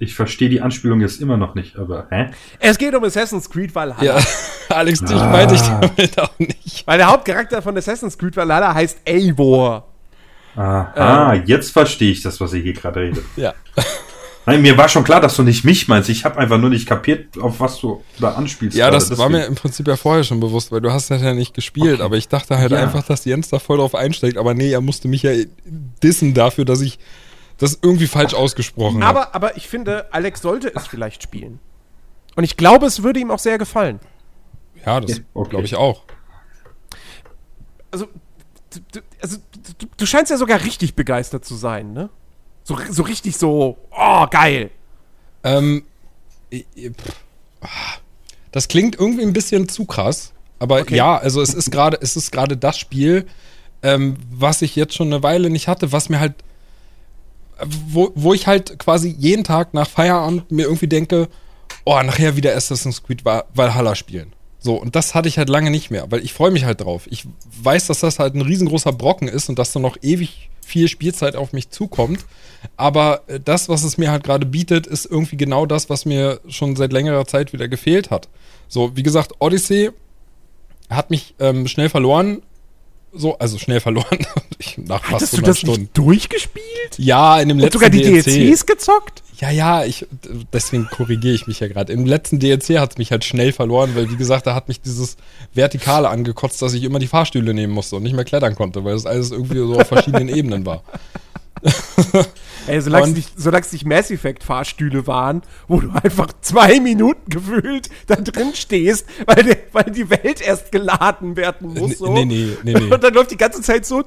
Ich verstehe die Anspielung jetzt immer noch nicht, aber hä? Es geht um Assassin's Creed Valhalla. ja. Alex, dich Ah. meinte ich damit auch nicht. Weil der Hauptcharakter von Assassin's Creed Valhalla heißt Eivor. Aha, jetzt verstehe ich das, was ihr hier gerade redet. Ja. Nein, mir war schon klar, dass du nicht mich meinst. Ich habe einfach nur nicht kapiert, auf was du da anspielst. Ja, das war Deswegen. mir im Prinzip ja vorher schon bewusst, weil du hast das ja nicht gespielt, aber ich dachte halt Ja. einfach, dass Jens da voll drauf einsteigt, aber nee, er musste mich ja dissen dafür, dass ich das irgendwie falsch ausgesprochen habe. Aber, aber ich finde, Alex sollte es vielleicht spielen. Und ich glaube, es würde ihm auch sehr gefallen. Ja, das Ja, okay. glaube ich auch. Also, du, du, also du, du scheinst ja sogar richtig begeistert zu sein, ne? So, so richtig so, oh, geil. Ähm, ah, das klingt irgendwie ein bisschen zu krass, aber Okay. ja, also es ist gerade, es ist gerade das Spiel, ähm, was ich jetzt schon eine Weile nicht hatte, was mir halt, wo, wo ich halt quasi jeden Tag nach Feierabend mir irgendwie denke, oh, nachher wieder Assassin's Creed Val- Valhalla spielen. So, und das hatte ich halt lange nicht mehr, weil ich freue mich halt drauf. Ich weiß, dass das halt ein riesengroßer Brocken ist und dass da noch ewig viel Spielzeit auf mich zukommt. Aber äh, das, was es mir halt gerade bietet, ist irgendwie genau das, was mir schon seit längerer Zeit wieder gefehlt hat. So, wie gesagt, Odyssey hat mich ähm, schnell verloren. So, also schnell verloren. ich, nach fast Hattest du 100 das Stunden. nicht durchgespielt? Ja, in dem Und letzten sogar die DLC. DLCs gezockt? Ja, ja, ich, deswegen korrigiere ich mich ja gerade. Im letzten DLC hat es mich halt schnell verloren, weil, wie gesagt, da hat mich dieses Vertikale angekotzt, dass ich immer die Fahrstühle nehmen musste und nicht mehr klettern konnte, weil das alles irgendwie so auf verschiedenen Ebenen war. Ey, solange es nicht, solange es nicht Mass Effect Fahrstühle waren, wo du einfach zwei Minuten gefühlt da drin stehst, weil, die- weil die Welt erst geladen werden muss. Nee, So. nee, nee, nee, nee. Und dann läuft die ganze Zeit so.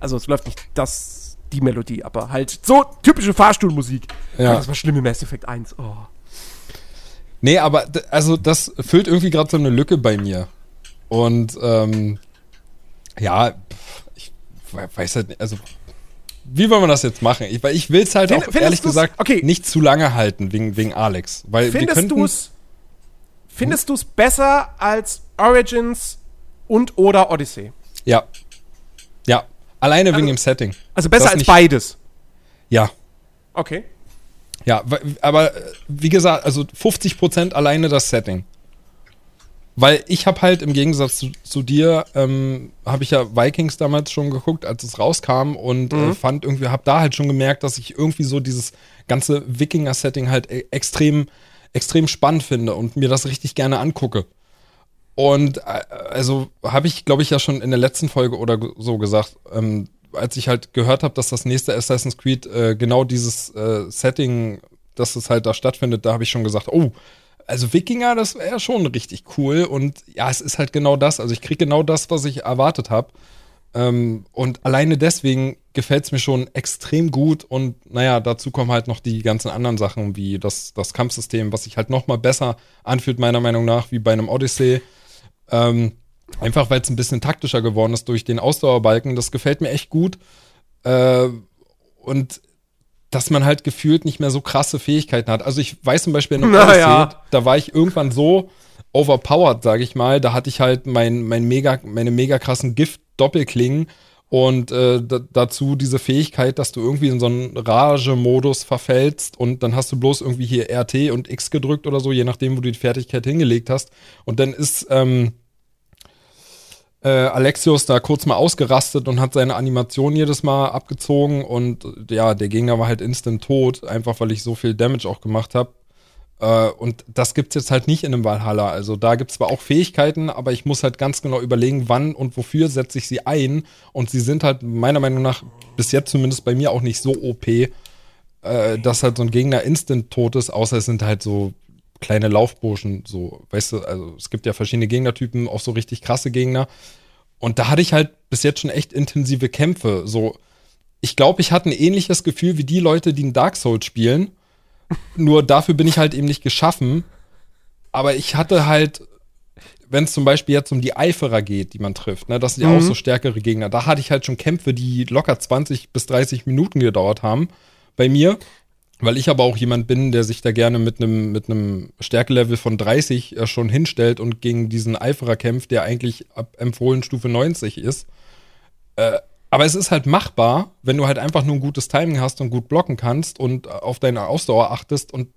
Also es läuft nicht das, die Melodie, aber halt so typische Fahrstuhlmusik. Ja. Das war schlimm in Mass Effect 1. Oh. Nee, aber also das füllt irgendwie gerade so eine Lücke bei mir. Und ähm, ja, ich we- weiß halt nicht, also wie wollen wir das jetzt machen? Ich, weil ich will es halt Find- auch ehrlich gesagt okay. nicht zu lange halten wegen, wegen Alex. Weil Findest du es findest du's besser als Origins und oder Odyssey? Ja. Ja. Alleine wegen Also- dem Setting. Also besser Das als nicht- beides. Ja. Okay. Ja, aber äh, wie gesagt, also 50% alleine das Setting. Weil ich habe halt im Gegensatz zu, zu dir, ähm, habe ich ja Vikings damals schon geguckt, als es rauskam und äh, fand irgendwie, habe da halt schon gemerkt, dass ich irgendwie so dieses ganze Wikinger-Setting halt e extrem, extrem spannend finde und mir das richtig gerne angucke. Und äh, also habe ich, glaube ich, ja schon in der letzten Folge oder so gesagt, ähm, als ich halt gehört habe, dass das nächste Assassin's Creed äh, genau dieses äh, Setting, dass es halt da stattfindet, da habe ich schon gesagt, oh, also Wikinger, das wäre schon richtig cool. Und ja, es ist halt genau das. Also ich kriege genau das, was ich erwartet habe. Ähm, und alleine deswegen gefällt es mir schon extrem gut. Und naja, dazu kommen halt noch die ganzen anderen Sachen, wie das, das Kampfsystem, was sich halt noch mal besser anfühlt, meiner Meinung nach, wie bei einem Odyssey. Ähm, einfach weil es ein bisschen taktischer geworden ist durch den Ausdauerbalken. Das gefällt mir echt gut. Äh, und dass man halt gefühlt nicht mehr so krasse Fähigkeiten hat. Also ich weiß zum Beispiel in einem Na ja. da war ich irgendwann so overpowered, sage ich mal. Da hatte ich halt mein, mein mega, meine mega krassen Gift-Doppelklingen und äh, dazu diese Fähigkeit, dass du irgendwie in so einen Rage-Modus verfällst und dann hast du bloß irgendwie hier RT und X gedrückt oder so, je nachdem, wo du die Fertigkeit hingelegt hast. Und dann ist ähm, äh, Alexios da kurz mal ausgerastet und hat seine Animation jedes Mal abgezogen und ja, der Gegner war halt instant tot, einfach weil ich so viel Damage auch gemacht habe. Äh, und das gibt's jetzt halt nicht in einem Valhalla. Also da gibt's zwar auch Fähigkeiten, aber ich muss halt ganz genau überlegen, wann und wofür setze ich sie ein. Und sie sind halt meiner Meinung nach bis jetzt zumindest bei mir auch nicht so OP, äh, dass halt so ein Gegner instant tot ist, außer es sind halt so kleine Laufburschen, so, weißt du, also es gibt ja verschiedene Gegnertypen, auch so richtig krasse Gegner. Und da hatte ich halt bis jetzt schon echt intensive Kämpfe. So, ich glaube, ich hatte ein ähnliches Gefühl wie die Leute, die in Dark Souls spielen. Nur dafür bin ich halt eben nicht geschaffen. Aber ich hatte halt, wenn es zum Beispiel jetzt um die Eiferer geht, die man trifft, ne, das sind ja Mhm. auch so stärkere Gegner, da hatte ich halt schon Kämpfe, die locker 20 bis 30 Minuten gedauert haben bei mir. Weil ich aber auch jemand bin, der sich da gerne mit einem mit einem Stärkelevel von 30 äh, schon hinstellt und gegen diesen Eiferer kämpft, der eigentlich ab empfohlen Stufe 90 ist. Äh, aber es ist halt machbar, wenn du halt einfach nur ein gutes Timing hast und gut blocken kannst und äh, auf deine Ausdauer achtest und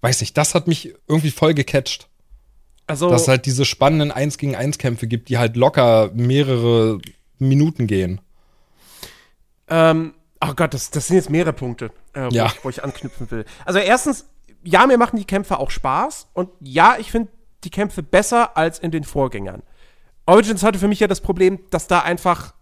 weiß nicht, das hat mich irgendwie voll gecatcht. Also, Dass es halt diese spannenden 1 gegen 1 Kämpfe gibt, die halt locker mehrere Minuten gehen. Ähm, oh Gott, das, das sind jetzt mehrere Punkte, äh, wo, Ja. ich, wo ich anknüpfen will. Also erstens, ja, mir machen die Kämpfe auch Spaß und ja, ich finde die Kämpfe besser als in den Vorgängern. Origins hatte für mich ja das Problem, dass da einfach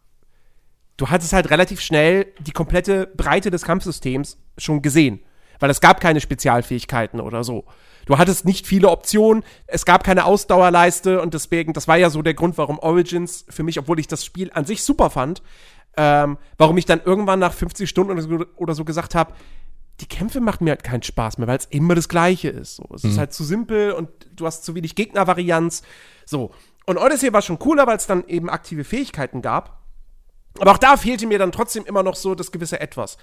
du hattest halt relativ schnell die komplette Breite des Kampfsystems schon gesehen, weil es gab keine Spezialfähigkeiten oder so. Du hattest nicht viele Optionen, es gab keine Ausdauerleiste und deswegen, das war ja so der Grund, warum Origins für mich, obwohl ich das Spiel an sich super fand, ähm, warum ich dann irgendwann nach 50 Stunden oder so, oder so gesagt habe, die Kämpfe machen mir halt keinen Spaß mehr, weil es immer das Gleiche ist. So. Es ist halt zu simpel und du hast zu wenig Gegnervarianz. So. Und Odyssey war schon cooler, weil es dann eben aktive Fähigkeiten gab. Aber auch da fehlte mir dann trotzdem immer noch so das gewisse Etwas.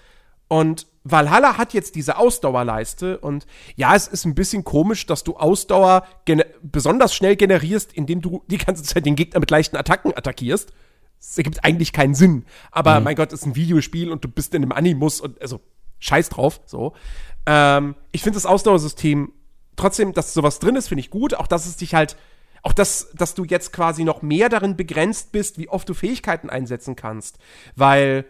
Und Valhalla hat jetzt diese Ausdauerleiste und ja, es ist ein bisschen komisch, dass du Ausdauer besonders schnell generierst, indem du die ganze Zeit den Gegner mit leichten Attacken attackierst. Es ergibt eigentlich keinen Sinn. Aber mein Gott, es ist ein Videospiel und du bist in einem Animus und also scheiß drauf, so. Ähm, ich finde das Ausdauersystem trotzdem, dass sowas drin ist, finde ich gut. Auch dass es dich halt, auch dass, dass du jetzt quasi noch mehr darin begrenzt bist, wie oft du Fähigkeiten einsetzen kannst. Weil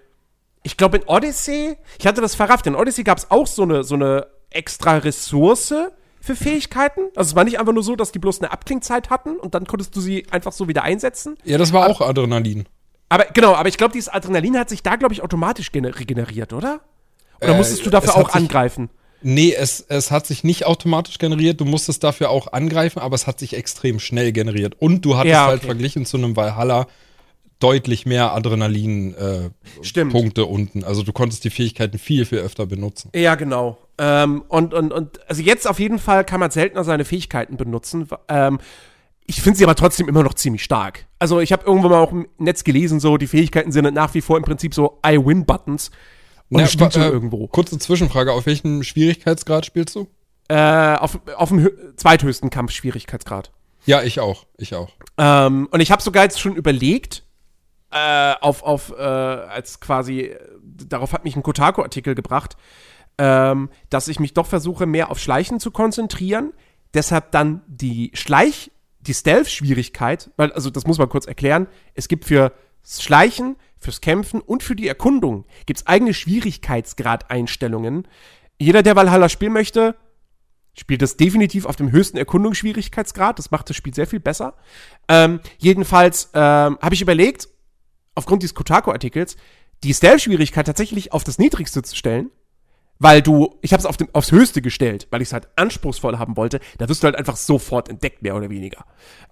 ich glaube, in Odyssey, ich hatte das verrafft, in Odyssey gab es auch so eine, so eine extra Ressource für Fähigkeiten. Also es war nicht einfach nur so, dass die bloß eine Abklingzeit hatten und dann konntest du sie einfach so wieder einsetzen. Ja, das war auch Adrenalin. Aber genau, aber ich glaube, dieses Adrenalin hat sich da, glaube ich, automatisch gener- regeneriert, oder? Oder Äh, musstest du dafür auch sich- angreifen? Nee, es, es hat sich nicht automatisch generiert. Du musstest dafür auch angreifen, aber es hat sich extrem schnell generiert. Und du hattest Ja, halt okay. verglichen zu einem Valhalla deutlich mehr Adrenalin-Punkte äh, unten. Also du konntest die Fähigkeiten viel, viel öfter benutzen. Ja, genau. Ähm, und, und, und, also jetzt auf jeden Fall kann man seltener seine Fähigkeiten benutzen. Ähm, ich finde sie aber trotzdem immer noch ziemlich stark. Also ich habe irgendwo mal auch im Netz gelesen, so die Fähigkeiten sind nach wie vor im Prinzip so I-Win-Buttons. Und Ja, das stimmt äh, irgendwo. Kurze Zwischenfrage, auf welchem Schwierigkeitsgrad spielst du? Äh, auf, auf dem hö- zweithöchsten Kampfschwierigkeitsgrad. Ja, ich auch. Ich auch. Ähm, und ich habe sogar jetzt schon überlegt, äh, auf, auf, äh, als quasi, äh, darauf hat mich ein Kotaku-Artikel gebracht, ähm, dass ich mich doch versuche, mehr auf Schleichen zu konzentrieren. Deshalb dann die Schleich, die Stealth-Schwierigkeit, weil, also das muss man kurz erklären, es gibt für Schleichen, fürs Kämpfen und für die Erkundung gibt's eigene Schwierigkeitsgrad-Einstellungen. Jeder, der Valhalla spielen möchte, spielt das definitiv auf dem höchsten Erkundungsschwierigkeitsgrad. Das macht das Spiel sehr viel besser. Ähm, jedenfalls ähm, habe ich überlegt, aufgrund dieses Kotaku-Artikels, die Stealth-Schwierigkeit tatsächlich auf das niedrigste zu stellen, weil du, ich habe es auf dem, aufs Höchste gestellt, weil ich es halt anspruchsvoll haben wollte, da wirst du halt einfach sofort entdeckt, mehr oder weniger.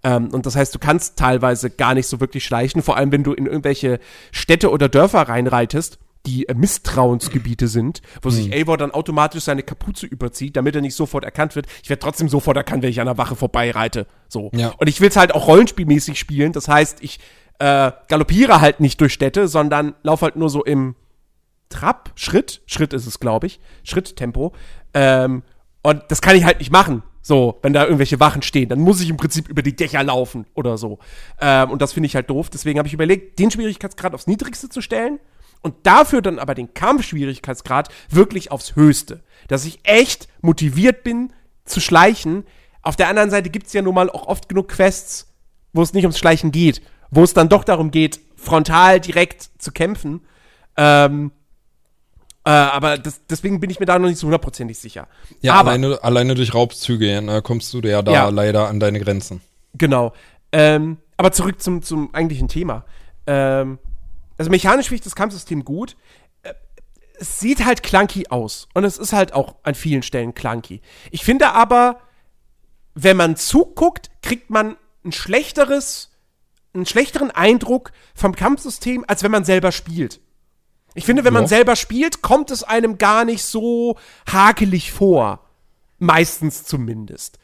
Ähm, und das heißt, du kannst teilweise gar nicht so wirklich schleichen, vor allem wenn du in irgendwelche Städte oder Dörfer reinreitest, die äh, Misstrauensgebiete sind, wo mhm. sich Eivor dann automatisch seine Kapuze überzieht, damit er nicht sofort erkannt wird. Ich werde trotzdem sofort erkannt, wenn ich an der Wache vorbeireite. So. Ja. Und ich will es halt auch rollenspielmäßig spielen. Das heißt, ich äh, galoppiere halt nicht durch Städte, sondern laufe halt nur so im Trab, Schritt, Schritt ist es, glaube ich, Schritttempo. Ähm, und das kann ich halt nicht machen. So, wenn da irgendwelche Wachen stehen, dann muss ich im Prinzip über die Dächer laufen oder so. Ähm, und das finde ich halt doof. Deswegen habe ich überlegt, den Schwierigkeitsgrad aufs niedrigste zu stellen und dafür dann aber den Kampfschwierigkeitsgrad wirklich aufs höchste. Dass ich echt motiviert bin zu schleichen. Auf der anderen Seite gibt es ja nun mal auch oft genug Quests, wo es nicht ums Schleichen geht, wo es dann doch darum geht, frontal direkt zu kämpfen. Ähm, äh, aber das, deswegen bin ich mir da noch nicht so hundertprozentig sicher. Ja, aber, alleine, alleine durch Raubzüge ne, kommst du ja da ja, leider an deine Grenzen. Genau. Ähm, aber zurück zum, zum eigentlichen Thema. Ähm, also mechanisch finde ich das Kampfsystem gut. Äh, es sieht halt clunky aus. Und es ist halt auch an vielen Stellen clunky. Ich finde aber, wenn man zuguckt, kriegt man ein schlechteres, einen schlechteren Eindruck vom Kampfsystem, als wenn man selber spielt. Ich finde, wenn man selber spielt, kommt es einem gar nicht so hakelig vor. Meistens zumindest.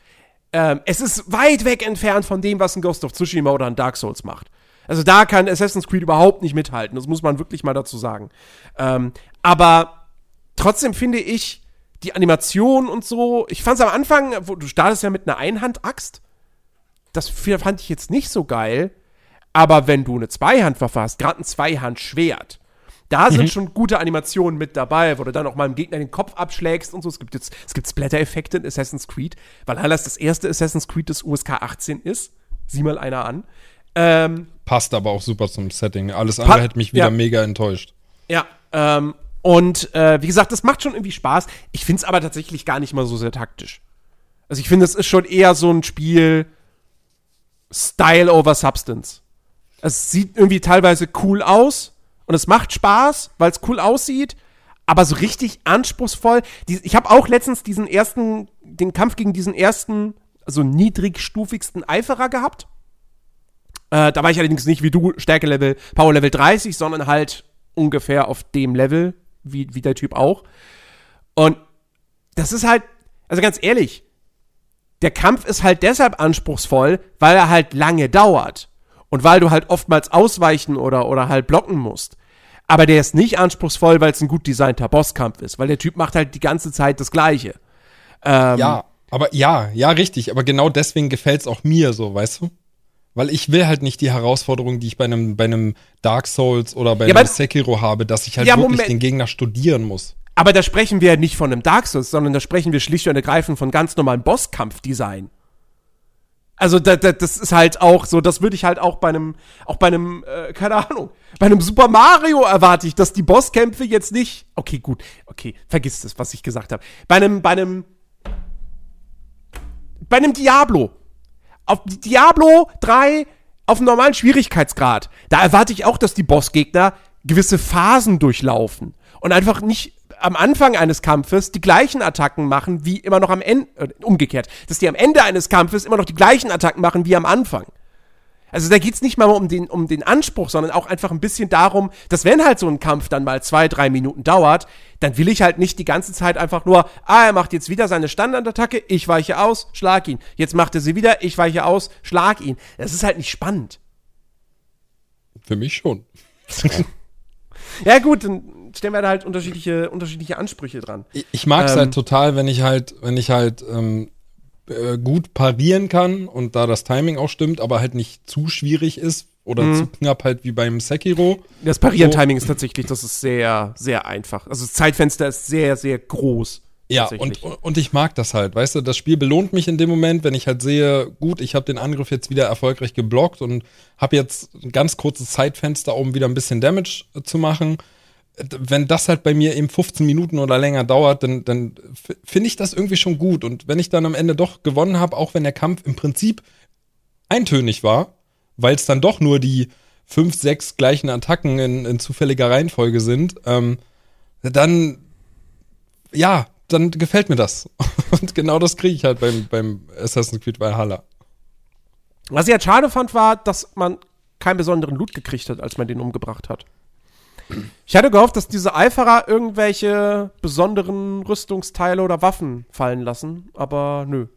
Ähm, es ist weit weg entfernt von dem, was ein Ghost of Tsushima oder ein Dark Souls macht. Also da kann Assassin's Creed überhaupt nicht mithalten. Das muss man wirklich mal dazu sagen. Ähm, aber trotzdem finde ich die Animation und so. Ich fand es am Anfang, wo du startest ja mit einer Einhandaxt. Das fand ich jetzt nicht so geil. Aber wenn du eine Zweihandwaffe hast, gerade ein Zweihandschwert, da sind mhm. schon gute Animationen mit dabei, wo du dann auch mal dem Gegner den Kopf abschlägst und so. Es gibt jetzt, es gibt Splatter-Effekte in Assassin's Creed, weil Hallas das erste Assassin's Creed des USK 18 ist. Sieh mal einer an. Ähm, Passt aber auch super zum Setting. Alles andere hätte mich wieder ja. mega enttäuscht. Ja, ähm, und äh, wie gesagt, das macht schon irgendwie Spaß. Ich finde es aber tatsächlich gar nicht mal so sehr taktisch. Also ich finde, es ist schon eher so ein Spiel Style over Substance. Es sieht irgendwie teilweise cool aus, und es macht Spaß, weil es cool aussieht, aber so richtig anspruchsvoll. Die, ich habe auch letztens diesen ersten, den Kampf gegen diesen ersten, also niedrigstufigsten Eiferer gehabt. Äh, da war ich allerdings nicht wie du, Stärke-Level, Power-Level 30, sondern halt ungefähr auf dem Level, wie, wie der Typ auch. Und das ist halt, also ganz ehrlich, der Kampf ist halt deshalb anspruchsvoll, weil er halt lange dauert. Und weil du halt oftmals ausweichen oder, oder halt blocken musst. Aber der ist nicht anspruchsvoll, weil es ein gut designter Bosskampf ist, weil der Typ macht halt die ganze Zeit das Gleiche. Ähm, ja, aber ja, ja, richtig. Aber genau deswegen gefällt es auch mir so, weißt du? Weil ich will halt nicht die Herausforderung, die ich bei einem, bei einem Dark Souls oder bei ja, einem Sekiro habe, dass ich halt ja, wirklich Moment. den Gegner studieren muss. Aber da sprechen wir ja nicht von einem Dark Souls, sondern da sprechen wir schlicht und ergreifend von ganz normalen Bosskampfdesign. Also da, da, das ist halt auch so, das würde ich halt auch bei einem, auch bei einem, äh, keine Ahnung, bei einem Super Mario erwarte ich, dass die Bosskämpfe jetzt nicht. Okay, gut, okay, vergiss das, was ich gesagt habe. Bei einem, bei einem, bei einem Diablo. Auf Diablo 3 auf einem normalen Schwierigkeitsgrad. Da erwarte ich auch, dass die Bossgegner gewisse Phasen durchlaufen und einfach nicht am Anfang eines Kampfes die gleichen Attacken machen wie immer noch am Ende, äh, umgekehrt, dass die am Ende eines Kampfes immer noch die gleichen Attacken machen wie am Anfang. Also da geht's nicht mal um den, um den Anspruch, sondern auch einfach ein bisschen darum, dass wenn halt so ein Kampf dann mal zwei, drei Minuten dauert, dann will ich halt nicht die ganze Zeit einfach nur, ah, er macht jetzt wieder seine Standardattacke, ich weiche aus, schlag ihn. Jetzt macht er sie wieder, ich weiche aus, schlag ihn. Das ist halt nicht spannend. Für mich schon. ja gut, dann stellen wir da halt unterschiedliche, unterschiedliche Ansprüche dran. Ich, ich mag es ähm, halt total, wenn ich halt, wenn ich halt ähm, äh, gut parieren kann und da das Timing auch stimmt, aber halt nicht zu schwierig ist oder mhm. zu knapp halt wie beim Sekiro. Das Parieren-Timing so. ist tatsächlich, das ist sehr, sehr einfach. Also das Zeitfenster ist sehr, sehr groß. Ja, und, und ich mag das halt, weißt du, das Spiel belohnt mich in dem Moment, wenn ich halt sehe, gut, ich habe den Angriff jetzt wieder erfolgreich geblockt und habe jetzt ein ganz kurzes Zeitfenster, um wieder ein bisschen Damage zu machen wenn das halt bei mir eben 15 Minuten oder länger dauert, dann, dann finde ich das irgendwie schon gut. Und wenn ich dann am Ende doch gewonnen habe, auch wenn der Kampf im Prinzip eintönig war, weil es dann doch nur die fünf, sechs gleichen Attacken in, in zufälliger Reihenfolge sind, ähm, dann ja, dann gefällt mir das. Und genau das kriege ich halt beim, beim Assassin's Creed Valhalla. Was ich halt schade fand, war, dass man keinen besonderen Loot gekriegt hat, als man den umgebracht hat. Ich hatte gehofft, dass diese Eiferer irgendwelche besonderen Rüstungsteile oder Waffen fallen lassen, aber nö.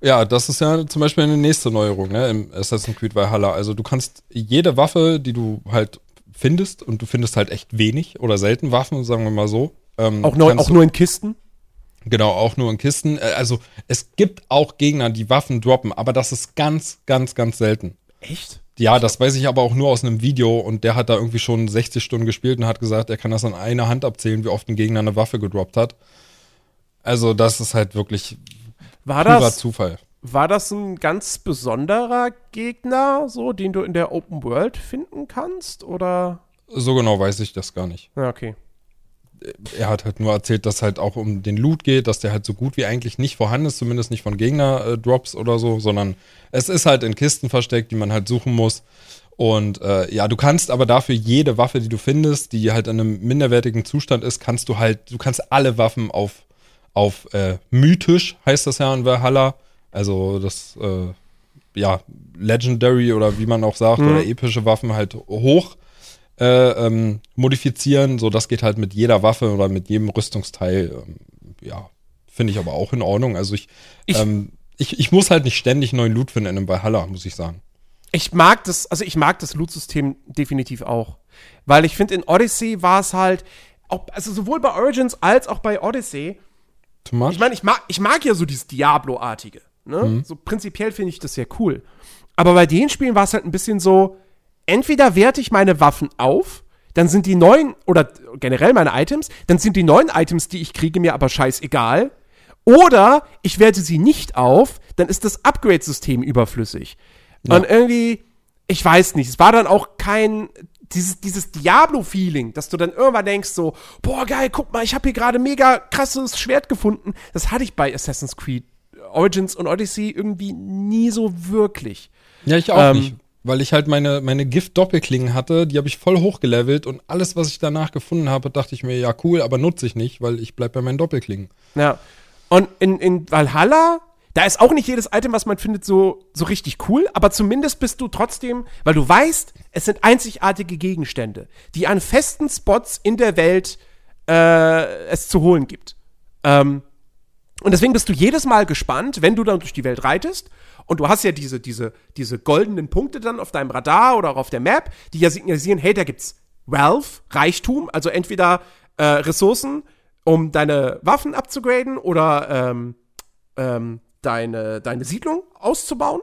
Ja, das ist ja zum Beispiel eine nächste Neuerung ne, im Assassin's Creed Valhalla. Also du kannst jede Waffe, die du halt findest, und du findest halt echt wenig oder selten Waffen, sagen wir mal so. Ähm, auch, neu, auch nur in Kisten? Genau, auch nur in Kisten. Äh, also es gibt auch Gegner, die Waffen droppen, aber das ist ganz, ganz, ganz selten. Echt? Ja, das weiß ich aber auch nur aus einem Video und der hat da irgendwie schon 60 Stunden gespielt und hat gesagt, er kann das an einer Hand abzählen, wie oft ein Gegner eine Waffe gedroppt hat. Also das ist halt wirklich war das, Zufall. War das ein ganz besonderer Gegner, so, den du in der Open World finden kannst? Oder? So genau weiß ich das gar nicht. Ja, okay. Er hat halt nur erzählt, dass halt auch um den Loot geht, dass der halt so gut wie eigentlich nicht vorhanden ist, zumindest nicht von Gegner-Drops oder so, sondern es ist halt in Kisten versteckt, die man halt suchen muss. Und äh, ja, du kannst aber dafür jede Waffe, die du findest, die halt in einem minderwertigen Zustand ist, kannst du halt, du kannst alle Waffen auf auf äh, mythisch, heißt das ja in Valhalla. Also das, äh, ja, Legendary oder wie man auch sagt, mhm. oder epische Waffen halt hoch äh, ähm, modifizieren. So, das geht halt mit jeder Waffe oder mit jedem Rüstungsteil. Ähm, ja, finde ich aber auch in Ordnung. Also ich, ich, ähm, ich, ich muss halt nicht ständig neuen Loot finden in einem Valhalla, muss ich sagen. Ich mag das, also ich mag das Loot-System definitiv auch. Weil ich finde, in Odyssey war es halt, auch, also sowohl bei Origins als auch bei Odyssey, Too much? Ich meine, ich mag, ich mag ja so dieses Diablo-artige. Ne? Mhm. So prinzipiell finde ich das sehr cool. Aber bei den Spielen war es halt ein bisschen so, entweder werte ich meine Waffen auf, dann sind die neuen, oder generell meine Items, dann sind die neuen Items, die ich kriege, mir aber scheißegal. Oder ich werte sie nicht auf, dann ist das Upgrade-System überflüssig. Ja. Und irgendwie, ich weiß nicht, es war dann auch kein dieses, dieses Diablo-Feeling, dass du dann irgendwann denkst so, boah, geil, guck mal, ich habe hier gerade mega krasses Schwert gefunden. Das hatte ich bei Assassin's Creed Origins und Odyssey irgendwie nie so wirklich. Ja, ich auch ähm, nicht. Weil ich halt meine, meine Gift-Doppelklingen hatte, die habe ich voll hochgelevelt und alles, was ich danach gefunden habe, dachte ich mir, ja, cool, aber nutze ich nicht, weil ich bleib bei meinen Doppelklingen. Ja. Und in, in Valhalla da ist auch nicht jedes Item, was man findet, so, so richtig cool, aber zumindest bist du trotzdem, weil du weißt, es sind einzigartige Gegenstände, die an festen Spots in der Welt äh, es zu holen gibt. Ähm, und deswegen bist du jedes Mal gespannt, wenn du dann durch die Welt reitest. Und du hast ja diese, diese, diese goldenen Punkte dann auf deinem Radar oder auch auf der Map, die ja signalisieren, hey, da gibt's Wealth, Reichtum, also entweder äh, Ressourcen, um deine Waffen abzugraden oder ähm, ähm, deine, deine Siedlung auszubauen.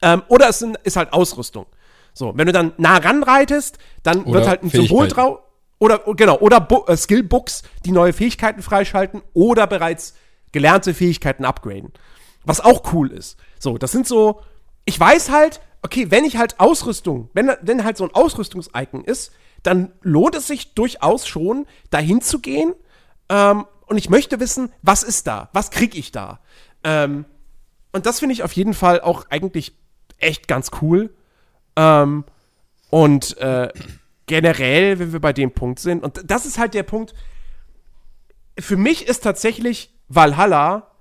Ähm, oder es ist halt Ausrüstung. So, wenn du dann nah ranreitest, dann oder wird halt ein Symbol drauf. Oder, genau, oder Bu äh, Skillbooks, die neue Fähigkeiten freischalten oder bereits gelernte Fähigkeiten upgraden. Was auch cool ist. So, das sind so, ich weiß halt, okay, wenn ich halt Ausrüstung, wenn, wenn halt so ein Ausrüstungsicon ist, dann lohnt es sich durchaus schon, dahin zu gehen. Ähm, und ich möchte wissen, was ist da? Was krieg ich da? Ähm, und das finde ich auf jeden Fall auch eigentlich echt ganz cool. Ähm, und äh, generell, wenn wir bei dem Punkt sind, und das ist halt der Punkt, für mich ist tatsächlich Valhalla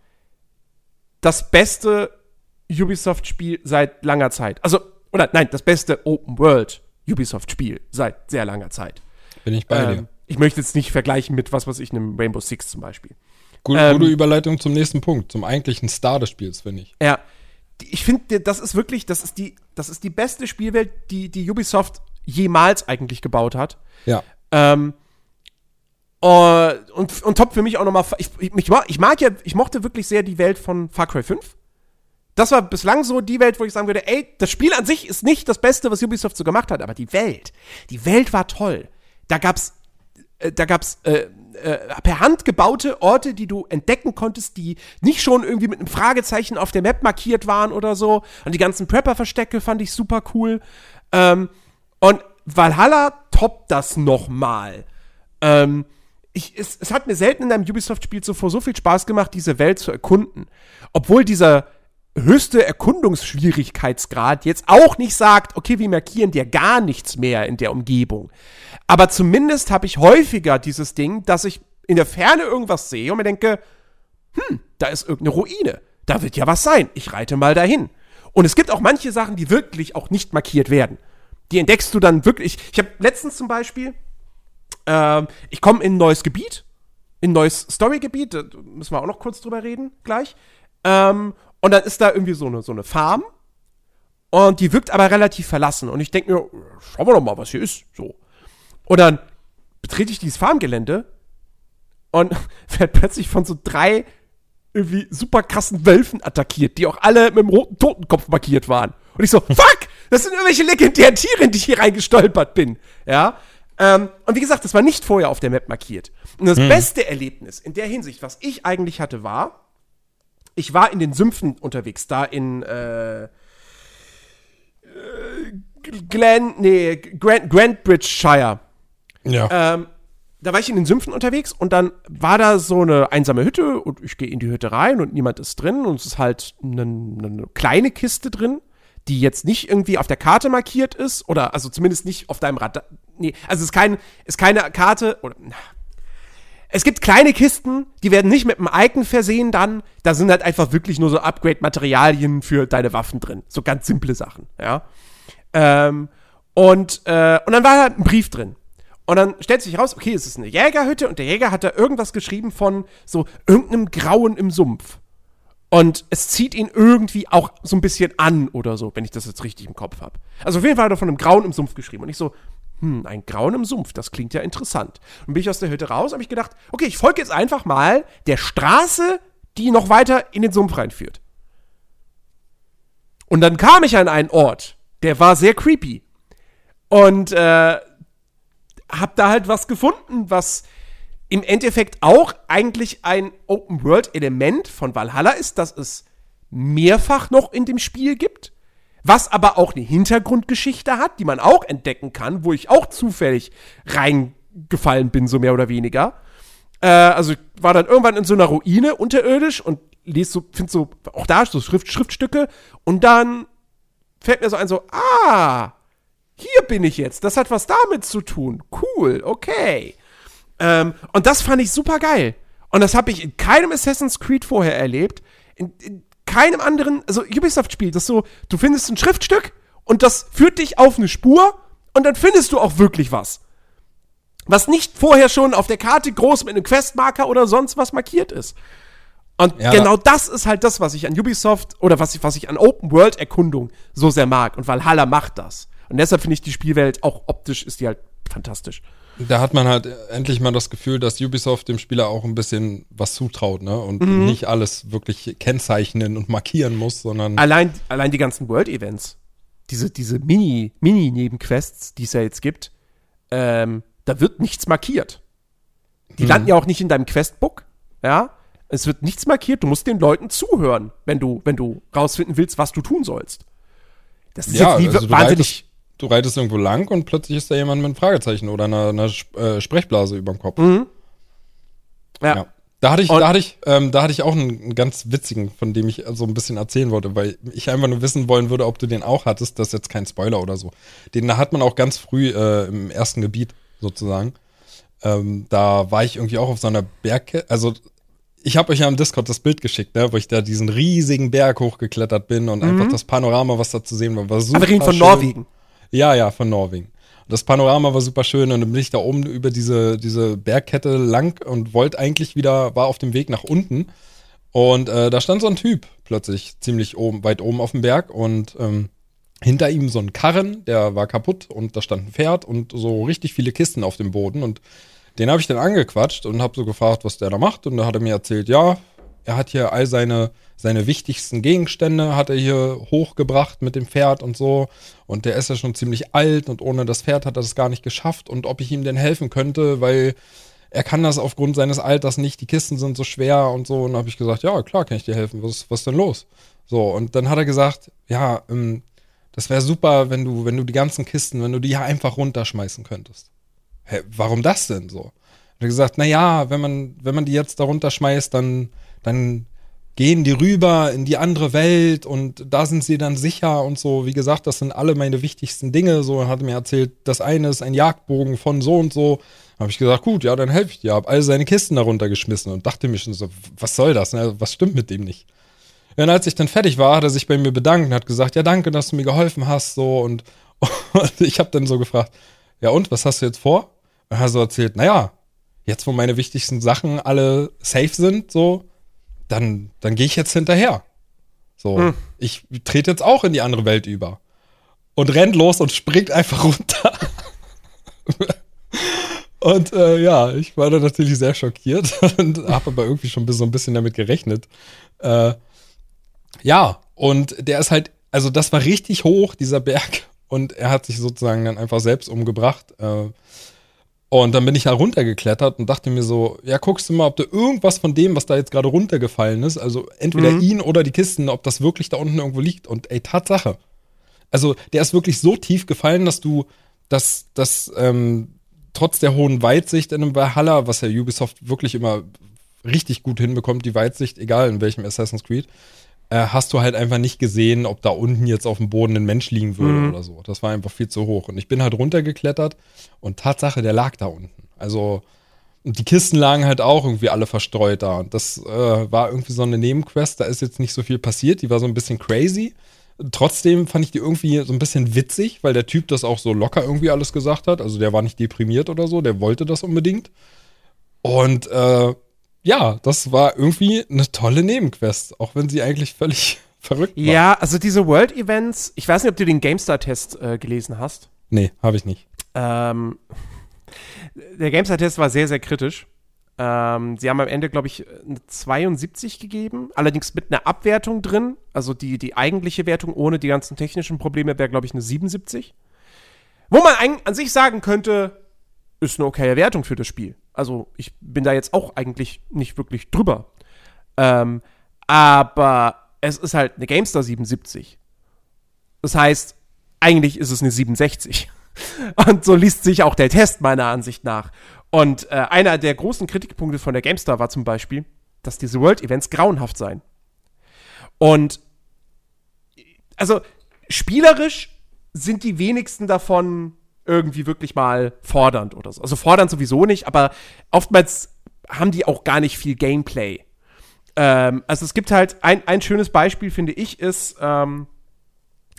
das beste Ubisoft-Spiel seit langer Zeit. Also, oder nein, das beste Open-World Ubisoft-Spiel seit sehr langer Zeit. Bin ich bei ähm, dir. Ich möchte jetzt nicht vergleichen mit was, was ich einem Rainbow Six zum Beispiel. Gute, ähm, gute Überleitung zum nächsten Punkt, zum eigentlichen Star des Spiels, finde ich. Ja. Ich finde, das ist wirklich, das ist die, das ist die beste Spielwelt, die, die Ubisoft jemals eigentlich gebaut hat. Ja. Ähm, uh, und, und top für mich auch nochmal, ich, ich, ich mag ja, ich mochte wirklich sehr die Welt von Far Cry 5. Das war bislang so die Welt, wo ich sagen würde, ey, das Spiel an sich ist nicht das Beste, was Ubisoft so gemacht hat, aber die Welt, die Welt war toll. Da gab's, äh, da gab's äh, äh, per Hand gebaute Orte, die du entdecken konntest, die nicht schon irgendwie mit einem Fragezeichen auf der Map markiert waren oder so. Und die ganzen Prepper-Verstecke fand ich super cool. Ähm, und Valhalla toppt das nochmal. Ähm, ich, es, es hat mir selten in einem Ubisoft-Spiel zuvor so viel Spaß gemacht, diese Welt zu erkunden. Obwohl dieser höchste Erkundungsschwierigkeitsgrad jetzt auch nicht sagt, okay, wir markieren dir gar nichts mehr in der Umgebung. Aber zumindest habe ich häufiger dieses Ding, dass ich in der Ferne irgendwas sehe und mir denke, hm, da ist irgendeine Ruine. Da wird ja was sein. Ich reite mal dahin. Und es gibt auch manche Sachen, die wirklich auch nicht markiert werden. Die entdeckst du dann wirklich. Ich habe letztens zum Beispiel, ähm, ich komme in ein neues Gebiet, in ein neues Storygebiet, da müssen wir auch noch kurz drüber reden gleich. Ähm, und dann ist da irgendwie so eine, so eine Farm. Und die wirkt aber relativ verlassen. Und ich denke mir, schauen wir doch mal, was hier ist. So. Und dann betrete ich dieses Farmgelände und werde plötzlich von so drei irgendwie super krassen Wölfen attackiert, die auch alle mit dem roten Totenkopf markiert waren. Und ich so, fuck, das sind irgendwelche legendären Tiere, in die ich hier reingestolpert bin. Ja. Ähm, und wie gesagt, das war nicht vorher auf der Map markiert. Und das hm. beste Erlebnis in der Hinsicht, was ich eigentlich hatte, war, ich war in den Sümpfen unterwegs, da in äh, äh Glen, nee, Grand, Grandbridgeshire. Ja. Ähm, da war ich in den Sümpfen unterwegs und dann war da so eine einsame Hütte und ich gehe in die Hütte rein und niemand ist drin und es ist halt eine, eine, kleine Kiste drin, die jetzt nicht irgendwie auf der Karte markiert ist oder also zumindest nicht auf deinem Radar. Nee, also es ist, kein, ist keine Karte oder es gibt kleine Kisten, die werden nicht mit einem Icon versehen dann, da sind halt einfach wirklich nur so Upgrade-Materialien für deine Waffen drin. So ganz simple Sachen, ja. Ähm, und, äh, und dann war halt ein Brief drin. Und dann stellt sich raus, okay, es ist eine Jägerhütte und der Jäger hat da irgendwas geschrieben von so irgendeinem Grauen im Sumpf. Und es zieht ihn irgendwie auch so ein bisschen an oder so, wenn ich das jetzt richtig im Kopf habe. Also auf jeden Fall hat er von einem Grauen im Sumpf geschrieben. Und ich so, hm, ein Grauen im Sumpf, das klingt ja interessant. Und bin ich aus der Hütte raus, habe ich gedacht, okay, ich folge jetzt einfach mal der Straße, die noch weiter in den Sumpf reinführt. Und dann kam ich an einen Ort, der war sehr creepy. Und äh, hab da halt was gefunden, was im Endeffekt auch eigentlich ein Open-World-Element von Valhalla ist, das es mehrfach noch in dem Spiel gibt, was aber auch eine Hintergrundgeschichte hat, die man auch entdecken kann, wo ich auch zufällig reingefallen bin, so mehr oder weniger. Äh, also ich war dann irgendwann in so einer Ruine unterirdisch und lese so, find so, auch da so Schrift, Schriftstücke und dann fällt mir so ein so, ah, hier bin ich jetzt. Das hat was damit zu tun. Cool, okay. Ähm, und das fand ich super geil. Und das habe ich in keinem Assassin's Creed vorher erlebt. In, in keinem anderen, also Ubisoft-Spiel, das so, du findest ein Schriftstück und das führt dich auf eine Spur und dann findest du auch wirklich was. Was nicht vorher schon auf der Karte groß mit einem Questmarker oder sonst was markiert ist. Und ja. genau das ist halt das, was ich an Ubisoft oder was ich, was ich an Open-World-Erkundung so sehr mag. Und Valhalla macht das. Und deshalb finde ich die Spielwelt auch optisch ist die halt fantastisch. Da hat man halt endlich mal das Gefühl, dass Ubisoft dem Spieler auch ein bisschen was zutraut, ne? Und mhm. nicht alles wirklich kennzeichnen und markieren muss, sondern. Allein, allein die ganzen World-Events, diese, diese Mini, Mini-Nebenquests, die es ja jetzt gibt, ähm, da wird nichts markiert. Die mhm. landen ja auch nicht in deinem Questbook, ja? Es wird nichts markiert, du musst den Leuten zuhören, wenn du, wenn du rausfinden willst, was du tun sollst. Das ist ja, jetzt nie also wahnsinnig du reitest irgendwo lang und plötzlich ist da jemand mit einem Fragezeichen oder einer, einer äh, Sprechblase über dem Kopf. Mhm. Ja. ja. Da hatte ich, da hatte ich, ähm, da hatte ich auch einen, ganz witzigen, von dem ich so ein bisschen erzählen wollte, weil ich einfach nur wissen wollen würde, ob du den auch hattest. Das ist jetzt kein Spoiler oder so. Den hat man auch ganz früh äh, im ersten Gebiet sozusagen. Ähm, da war ich irgendwie auch auf so einer Bergkette, also ich habe euch ja im Discord das Bild geschickt, ne, wo ich da diesen riesigen Berg hochgeklettert bin und mhm. einfach das Panorama, was da zu sehen war, war super. Aber reden von schön. Norwegen. Ja, ja, von Norwegen. Das Panorama war super schön und dann bin ich da oben über diese, diese Bergkette lang und wollte eigentlich wieder, war auf dem Weg nach unten. Und äh, da stand so ein Typ plötzlich ziemlich oben, weit oben auf dem Berg und ähm, hinter ihm so ein Karren, der war kaputt und da stand ein Pferd und so richtig viele Kisten auf dem Boden und den habe ich dann angequatscht und habe so gefragt, was der da macht und da hat er mir erzählt, ja, er hat hier all seine seine wichtigsten Gegenstände hat er hier hochgebracht mit dem Pferd und so. Und der ist ja schon ziemlich alt und ohne das Pferd hat er das gar nicht geschafft. Und ob ich ihm denn helfen könnte, weil er kann das aufgrund seines Alters nicht, die Kisten sind so schwer und so. Und habe ich gesagt, ja, klar kann ich dir helfen. Was, was ist denn los? So, und dann hat er gesagt, ja, ähm, das wäre super, wenn du, wenn du die ganzen Kisten, wenn du die einfach runterschmeißen könntest. Hä, warum das denn so? Hat er gesagt, na ja, wenn man, wenn man die jetzt da runterschmeißt, dann, dann gehen die rüber in die andere Welt und da sind sie dann sicher und so. Wie gesagt, das sind alle meine wichtigsten Dinge. So hat er mir erzählt, das eine ist ein Jagdbogen von so und so. Habe ich gesagt, gut, ja, dann helfe ich dir. Hab all seine Kisten darunter geschmissen und dachte mir schon so, was soll das? Ne? Was stimmt mit dem nicht? Und als ich dann fertig war, hat er sich bei mir bedankt und hat gesagt, ja, danke, dass du mir geholfen hast, so und, und ich habe dann so gefragt, ja und, was hast du jetzt vor? Und er hat so erzählt, naja, jetzt wo meine wichtigsten Sachen alle safe sind, so, dann, dann gehe ich jetzt hinterher. So, hm. ich trete jetzt auch in die andere Welt über. Und rennt los und springt einfach runter. Und äh, ja, ich war da natürlich sehr schockiert und habe aber irgendwie schon so ein bisschen damit gerechnet. Äh, ja, und der ist halt, also das war richtig hoch, dieser Berg. Und er hat sich sozusagen dann einfach selbst umgebracht. Äh, und dann bin ich da runtergeklettert und dachte mir so, ja, guckst du mal, ob du irgendwas von dem, was da jetzt gerade runtergefallen ist, also entweder mhm. ihn oder die Kisten, ob das wirklich da unten irgendwo liegt. Und ey, Tatsache. Also der ist wirklich so tief gefallen, dass du, dass, dass, ähm, trotz der hohen Weitsicht in einem Valhalla, was ja Ubisoft wirklich immer richtig gut hinbekommt, die Weitsicht, egal in welchem Assassin's Creed, äh, hast du halt einfach nicht gesehen, ob da unten jetzt auf dem Boden ein Mensch liegen würde mhm. oder so. Das war einfach viel zu hoch. Und ich bin halt runtergeklettert und Tatsache, der lag da unten. Also, und die Kisten lagen halt auch irgendwie alle verstreut da. Und das äh, war irgendwie so eine Nebenquest, da ist jetzt nicht so viel passiert, die war so ein bisschen crazy. Trotzdem fand ich die irgendwie so ein bisschen witzig, weil der Typ das auch so locker irgendwie alles gesagt hat. Also der war nicht deprimiert oder so, der wollte das unbedingt. Und äh, ja, das war irgendwie eine tolle Nebenquest, auch wenn sie eigentlich völlig verrückt war. Ja, also diese World Events, ich weiß nicht, ob du den GameStar-Test äh, gelesen hast. Nee, habe ich nicht. Ähm, der GameStar-Test war sehr, sehr kritisch. Ähm, sie haben am Ende, glaube ich, eine 72 gegeben, allerdings mit einer Abwertung drin. Also die, die eigentliche Wertung ohne die ganzen technischen Probleme wäre, glaube ich, eine 77. Wo man an sich sagen könnte, ist eine okaye Wertung für das Spiel. Also ich bin da jetzt auch eigentlich nicht wirklich drüber. Ähm, aber es ist halt eine GameStar 77. Das heißt, eigentlich ist es eine 67. Und so liest sich auch der Test meiner Ansicht nach. Und äh, einer der großen Kritikpunkte von der GameStar war zum Beispiel, dass diese World Events grauenhaft seien. Und also spielerisch sind die wenigsten davon irgendwie wirklich mal fordernd oder so. Also fordernd sowieso nicht, aber oftmals haben die auch gar nicht viel Gameplay. Ähm, also es gibt halt ein, ein schönes Beispiel, finde ich, ist, ähm,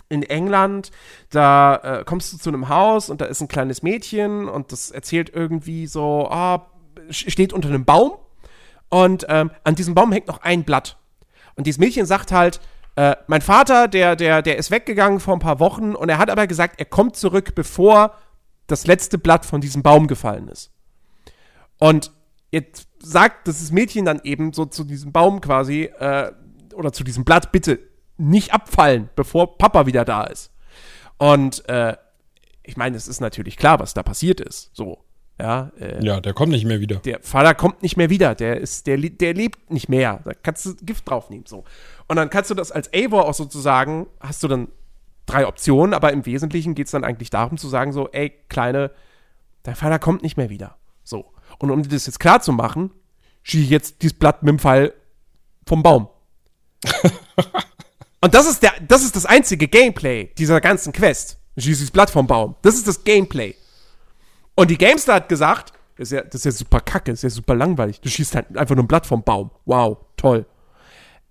in England, da äh, kommst du zu einem Haus und da ist ein kleines Mädchen und das erzählt irgendwie so, ah, steht unter einem Baum und ähm, an diesem Baum hängt noch ein Blatt. Und dieses Mädchen sagt halt, äh, mein Vater, der, der, der ist weggegangen vor ein paar Wochen und er hat aber gesagt, er kommt zurück, bevor das letzte Blatt von diesem Baum gefallen ist. Und jetzt sagt das Mädchen dann eben so zu diesem Baum quasi, äh, oder zu diesem Blatt, bitte nicht abfallen, bevor Papa wieder da ist. Und äh, ich meine, es ist natürlich klar, was da passiert ist. So. Ja, äh, ja, der kommt nicht mehr wieder. Der Vater kommt nicht mehr wieder. Der ist, der, der lebt nicht mehr. Da kannst du Gift draufnehmen. So. Und dann kannst du das als Eivor auch sozusagen, hast du dann drei Optionen, aber im Wesentlichen geht es dann eigentlich darum zu sagen: so, ey, Kleine, dein Vater kommt nicht mehr wieder. So. Und um dir das jetzt klar zu machen, schieße ich jetzt dieses Blatt mit dem Pfeil vom Baum. Und das ist, der, das ist das einzige Gameplay dieser ganzen Quest. Schieß das Blatt vom Baum. Das ist das Gameplay. Und die Gamestar hat gesagt, das ist, ja, das ist ja super kacke, das ist ja super langweilig. Du schießt halt einfach nur ein Blatt vom Baum. Wow, toll.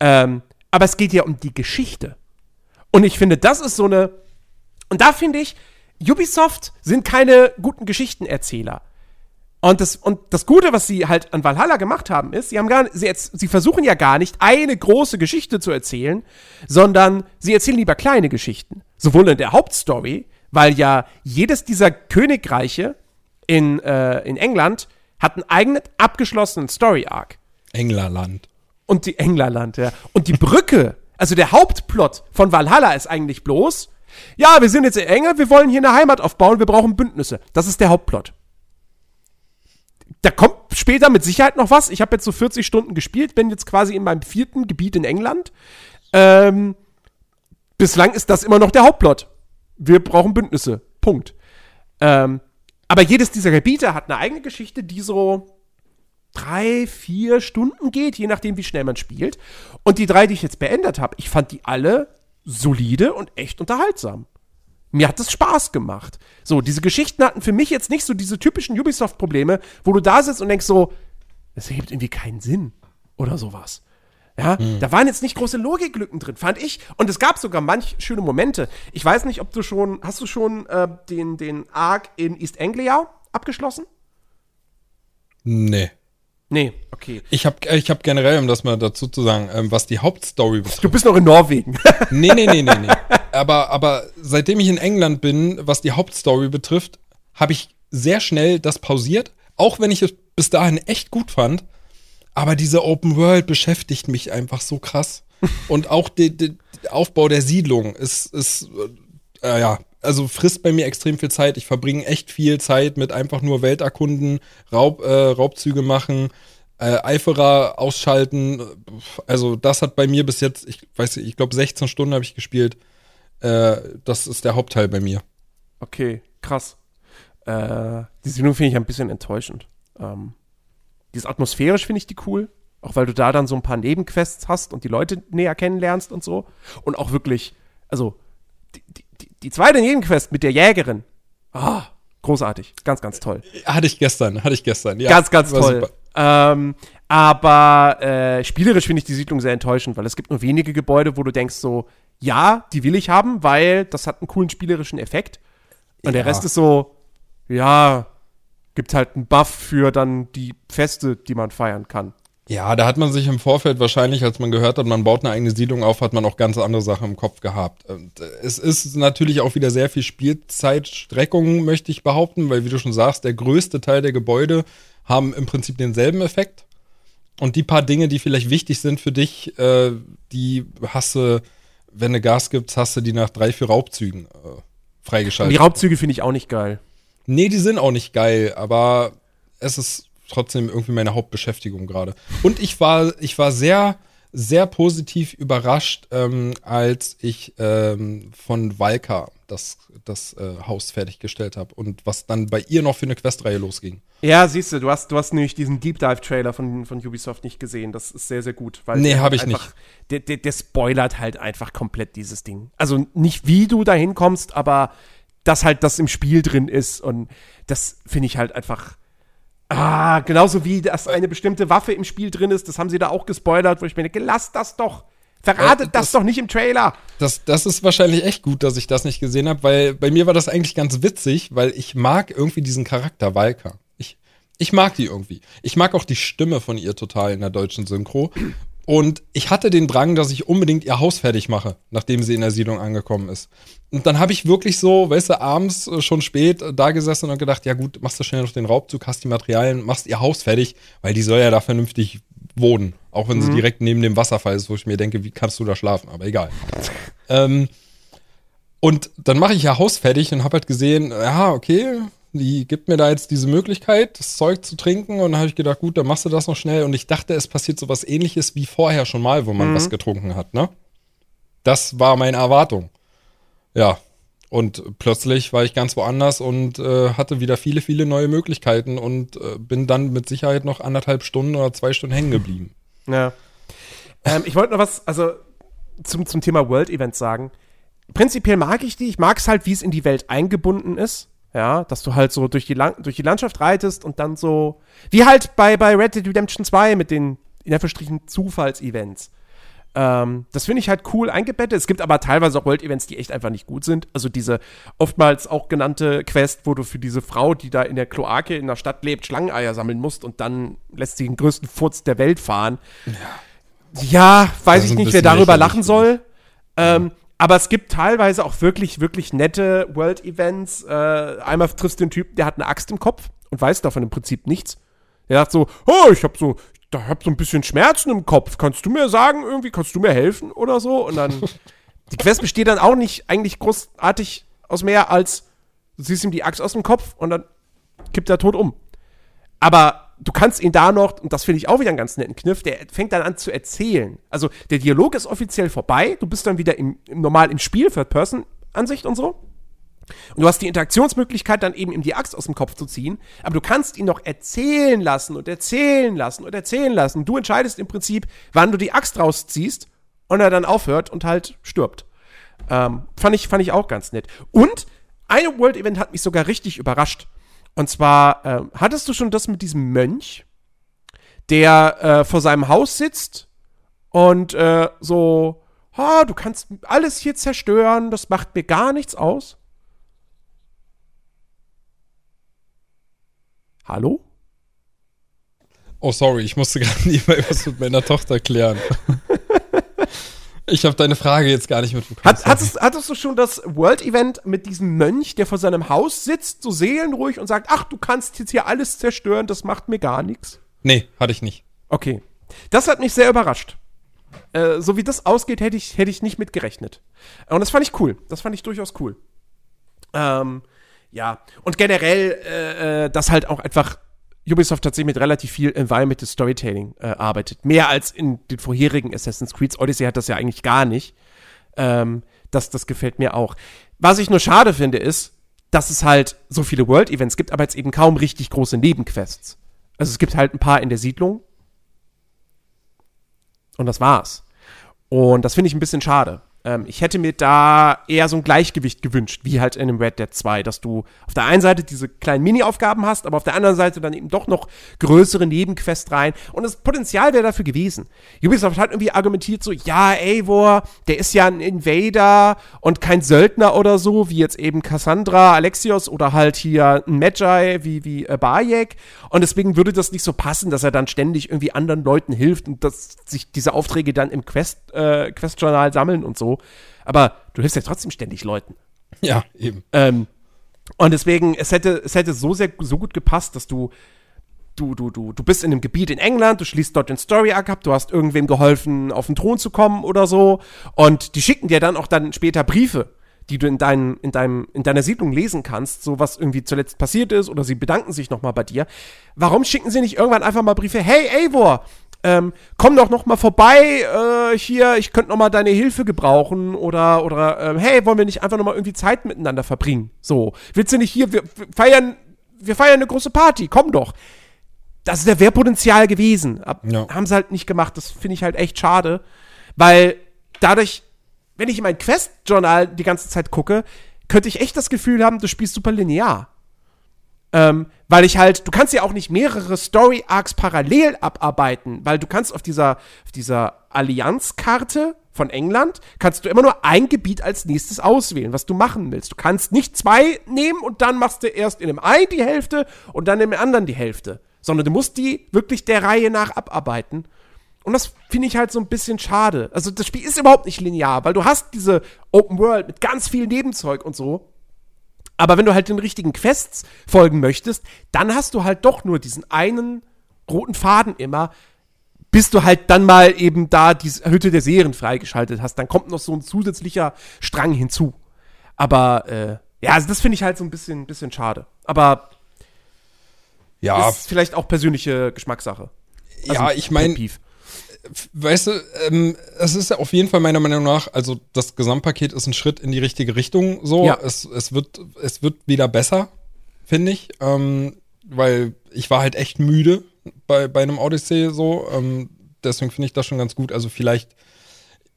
Ähm, aber es geht ja um die Geschichte. Und ich finde, das ist so eine. Und da finde ich, Ubisoft sind keine guten Geschichtenerzähler. Und das, und das Gute, was sie halt an Valhalla gemacht haben, ist, sie haben gar, sie, sie versuchen ja gar nicht, eine große Geschichte zu erzählen, sondern sie erzählen lieber kleine Geschichten. Sowohl in der Hauptstory, weil ja jedes dieser Königreiche in, äh, in England hat einen eigenen abgeschlossenen Story-Arc. Englerland. Und die Englerland, ja. Und die Brücke, also der Hauptplot von Valhalla ist eigentlich bloß, ja, wir sind jetzt in Engel, wir wollen hier eine Heimat aufbauen, wir brauchen Bündnisse. Das ist der Hauptplot da kommt später mit Sicherheit noch was. Ich habe jetzt so 40 Stunden gespielt, bin jetzt quasi in meinem vierten Gebiet in England. Ähm, bislang ist das immer noch der Hauptplot. Wir brauchen Bündnisse. Punkt. Ähm, aber jedes dieser Gebiete hat eine eigene Geschichte, die so drei, vier Stunden geht, je nachdem, wie schnell man spielt. Und die drei, die ich jetzt beendet habe, ich fand die alle solide und echt unterhaltsam. Mir hat es Spaß gemacht. So, diese Geschichten hatten für mich jetzt nicht so diese typischen Ubisoft-Probleme, wo du da sitzt und denkst so, das ergibt irgendwie keinen Sinn oder sowas. Ja, hm. da waren jetzt nicht große Logiklücken drin, fand ich. Und es gab sogar manch schöne Momente. Ich weiß nicht, ob du schon, hast du schon äh, den, den Arc in East Anglia abgeschlossen? Nee. Nee, okay. Ich habe ich hab generell, um das mal dazu zu sagen, ähm, was die Hauptstory betrifft. Du bist noch in Norwegen. nee, nee, nee, nee, nee. Aber, aber seitdem ich in England bin, was die Hauptstory betrifft, habe ich sehr schnell das pausiert. Auch wenn ich es bis dahin echt gut fand. Aber diese Open World beschäftigt mich einfach so krass. Und auch der Aufbau der Siedlung ist, ist äh, ja, also frisst bei mir extrem viel Zeit. Ich verbringe echt viel Zeit mit einfach nur Welterkunden, Raub, äh, Raubzüge machen, äh, Eiferer ausschalten. Also das hat bei mir bis jetzt, ich weiß nicht, ich glaube 16 Stunden habe ich gespielt. Äh, das ist der Hauptteil bei mir. Okay, krass. Äh, die Siedlung finde ich ein bisschen enttäuschend. Ähm, dieses atmosphärisch finde ich die cool. Auch weil du da dann so ein paar Nebenquests hast und die Leute näher kennenlernst und so. Und auch wirklich, also die, die, die zweite Nebenquest mit der Jägerin. Ah, großartig. Ganz, ganz toll. Hatte ich gestern, hatte ich gestern, ja. Ganz, ganz toll. Ähm, aber äh, spielerisch finde ich die Siedlung sehr enttäuschend, weil es gibt nur wenige Gebäude, wo du denkst so, ja, die will ich haben, weil das hat einen coolen spielerischen Effekt. Und ja. der Rest ist so, ja, gibt halt einen Buff für dann die Feste, die man feiern kann. Ja, da hat man sich im Vorfeld wahrscheinlich, als man gehört hat, man baut eine eigene Siedlung auf, hat man auch ganz andere Sachen im Kopf gehabt. Und äh, es ist natürlich auch wieder sehr viel Spielzeitstreckung, möchte ich behaupten, weil wie du schon sagst, der größte Teil der Gebäude haben im Prinzip denselben Effekt. Und die paar Dinge, die vielleicht wichtig sind für dich, äh, die hast du, wenn du Gas gibst, hast du die nach drei, vier Raubzügen äh, freigeschaltet. Und die Raubzüge finde ich auch nicht geil. Nee, die sind auch nicht geil, aber es ist trotzdem irgendwie meine Hauptbeschäftigung gerade. Und ich war, ich war sehr, sehr positiv überrascht, ähm, als ich ähm, von Valka das, das äh, Haus fertiggestellt habe und was dann bei ihr noch für eine Questreihe losging. Ja, siehst du, du hast, du hast nämlich diesen Deep Dive-Trailer von, von Ubisoft nicht gesehen. Das ist sehr, sehr gut. Weil nee, habe ich einfach, nicht. Der, der, der spoilert halt einfach komplett dieses Ding. Also nicht, wie du da hinkommst, aber dass halt das im Spiel drin ist. Und das finde ich halt einfach. Ah, genauso wie, dass eine bestimmte Waffe im Spiel drin ist, das haben sie da auch gespoilert, wo ich mir denke, lass das doch. Verratet äh, das, das, doch nicht im Trailer. Das, das ist wahrscheinlich echt gut, dass ich das nicht gesehen habe, weil bei mir war das eigentlich ganz witzig, weil ich mag irgendwie diesen Charakter Walker. Ich, ich mag die irgendwie. Ich mag auch die Stimme von ihr total in der deutschen Synchro. Und ich hatte den Drang, dass ich unbedingt ihr Haus fertig mache, nachdem sie in der Siedlung angekommen ist. Und dann habe ich wirklich so, weißt du, abends äh, schon spät äh, da gesessen und gedacht, ja gut, machst du schnell noch den Raubzug, hast die Materialien, machst ihr Haus fertig, weil die soll ja da vernünftig wohnen. Auch wenn mhm. sie direkt neben dem Wasserfall ist, wo ich mir denke, wie kannst du da schlafen? Aber egal. ähm, und dann mache ich ihr Haus fertig und habe halt gesehen, ja, okay, die gibt mir da jetzt diese Möglichkeit, das Zeug zu trinken. Und dann habe ich gedacht, gut, dann machst du das noch schnell. Und ich dachte, es passiert so was ähnliches wie vorher schon mal, wo man mhm. was getrunken hat, ne? Das war meine Erwartung. Ja. Und plötzlich war ich ganz woanders und äh, hatte wieder viele, viele neue Möglichkeiten und äh, bin dann mit Sicherheit noch anderthalb Stunden oder zwei Stunden hängen geblieben. Ja. Ähm, ich wollte noch was, also zum, zum Thema World Events sagen. Prinzipiell mag ich die. Ich mag es halt, wie es in die Welt eingebunden ist. Ja, dass du halt so durch die, Lang durch die Landschaft reitest und dann so, wie halt bei, bei Red Dead Redemption 2 mit den, in Anführungsstrichen, Zufallsevents. Ähm, das finde ich halt cool eingebettet. Es gibt aber teilweise auch World-Events, die echt einfach nicht gut sind. Also diese oftmals auch genannte Quest, wo du für diese Frau, die da in der Kloake in der Stadt lebt, Schlangeneier sammeln musst und dann lässt sie den größten Furz der Welt fahren. Ja, ja weiß ich nicht, wer darüber lachen soll. Ähm, aber es gibt teilweise auch wirklich, wirklich nette World-Events. Äh, einmal triffst du den Typen, der hat eine Axt im Kopf und weiß davon im Prinzip nichts. Der sagt so, oh, ich hab so, da hab so ein bisschen Schmerzen im Kopf. Kannst du mir sagen, irgendwie, kannst du mir helfen oder so? Und dann, die Quest besteht dann auch nicht eigentlich großartig aus mehr als, du siehst ihm die Axt aus dem Kopf und dann kippt er tot um. Aber du kannst ihn da noch, und das finde ich auch wieder einen ganz netten Kniff, der fängt dann an zu erzählen. Also der Dialog ist offiziell vorbei, du bist dann wieder im, im normal im Spiel, Third-Person-Ansicht und so. Und du hast die Interaktionsmöglichkeit, dann eben ihm die Axt aus dem Kopf zu ziehen, aber du kannst ihn noch erzählen lassen und erzählen lassen und erzählen lassen. Du entscheidest im Prinzip, wann du die Axt rausziehst und er dann aufhört und halt stirbt. Ähm, fand, ich, fand ich auch ganz nett. Und ein World Event hat mich sogar richtig überrascht. Und zwar, äh, hattest du schon das mit diesem Mönch, der äh, vor seinem Haus sitzt und äh, so, ha, du kannst alles hier zerstören, das macht mir gar nichts aus? Hallo? Oh, sorry, ich musste gerade lieber was mit meiner Tochter klären. Ich habe deine Frage jetzt gar nicht mitbekommen. Hat, hattest, hattest du schon das World-Event mit diesem Mönch, der vor seinem Haus sitzt, so seelenruhig und sagt, ach, du kannst jetzt hier alles zerstören, das macht mir gar nichts? Nee, hatte ich nicht. Okay. Das hat mich sehr überrascht. Äh, so wie das ausgeht, hätte ich, hätte ich nicht mit gerechnet. Und das fand ich cool. Das fand ich durchaus cool. Ähm, ja. Und generell, äh, äh dass halt auch einfach Ubisoft tatsächlich mit relativ viel Environmental Storytelling äh, arbeitet. Mehr als in den vorherigen Assassin's Creed. Odyssey hat das ja eigentlich gar nicht. Ähm, das, das gefällt mir auch. Was ich nur schade finde, ist, dass es halt so viele World-Events gibt, aber jetzt eben kaum richtig große Nebenquests. Also es gibt halt ein paar in der Siedlung. Und das war's. Und das finde ich ein bisschen schade. Ähm, ich hätte mir da eher so ein Gleichgewicht gewünscht, wie halt in einem Red Dead 2, dass du auf der einen Seite diese kleinen Mini-Aufgaben hast, aber auf der anderen Seite dann eben doch noch größere Nebenquests rein. Und das Potenzial wäre dafür gewesen. Ubisoft hat irgendwie argumentiert so, ja, Eivor, der ist ja ein Invader und kein Söldner oder so, wie jetzt eben Cassandra, Alexios oder halt hier ein Magi wie, wie äh, Bayek. Und deswegen würde das nicht so passen, dass er dann ständig irgendwie anderen Leuten hilft und dass sich diese Aufträge dann im Quest, äh, Quest-Journal sammeln und so. Aber du hilfst ja trotzdem ständig Leuten. Ja, eben. Ähm, und deswegen, es hätte, es hätte so sehr, so gut gepasst, dass du, du, du, du, du bist in einem Gebiet in England, du schließt dort den Story Arc ab, du hast irgendwem geholfen, auf den Thron zu kommen oder so. Und die schicken dir dann auch dann später Briefe, die du in, dein, in, deinem, in deiner Siedlung lesen kannst, so was irgendwie zuletzt passiert ist, oder sie bedanken sich nochmal bei dir. Warum schicken sie nicht irgendwann einfach mal Briefe? Hey, Eivor, ähm, komm doch noch mal vorbei äh, hier, ich könnte noch mal deine Hilfe gebrauchen oder oder äh, hey, wollen wir nicht einfach noch mal irgendwie Zeit miteinander verbringen? So, willst du nicht hier, wir, wir feiern, wir feiern eine große Party, komm doch. Das wäre Potenzial gewesen, Ab, ja. haben sie halt nicht gemacht. Das finde ich halt echt schade, weil dadurch, wenn ich in mein Quest-Journal die ganze Zeit gucke, könnte ich echt das Gefühl haben, du spielst super linear. Ähm, weil ich halt, du kannst ja auch nicht mehrere Story-Arcs parallel abarbeiten, weil du kannst auf dieser, auf dieser Allianzkarte von England, kannst du immer nur ein Gebiet als nächstes auswählen, was du machen willst. Du kannst nicht zwei nehmen und dann machst du erst in dem einen die Hälfte und dann in dem anderen die Hälfte, sondern du musst die wirklich der Reihe nach abarbeiten. Und das finde ich halt so ein bisschen schade. Also das Spiel ist überhaupt nicht linear, weil du hast diese Open World mit ganz viel Nebenzeug und so. Aber wenn du halt den richtigen Quests folgen möchtest, dann hast du halt doch nur diesen einen roten Faden immer, bis du halt dann mal eben da die Hütte der Serien freigeschaltet hast. Dann kommt noch so ein zusätzlicher Strang hinzu. Aber äh, ja, also das finde ich halt so ein bisschen, bisschen schade. Aber ja. ist vielleicht auch persönliche Geschmackssache. Also, ja, ich meine, weißt du, ähm, es ist ja auf jeden Fall meiner Meinung nach, also das Gesamtpaket ist ein Schritt in die richtige Richtung. So, ja. es, es wird, es wird wieder besser, finde ich, ähm, weil ich war halt echt müde bei, bei einem Odyssey so. Ähm, deswegen finde ich das schon ganz gut. Also vielleicht,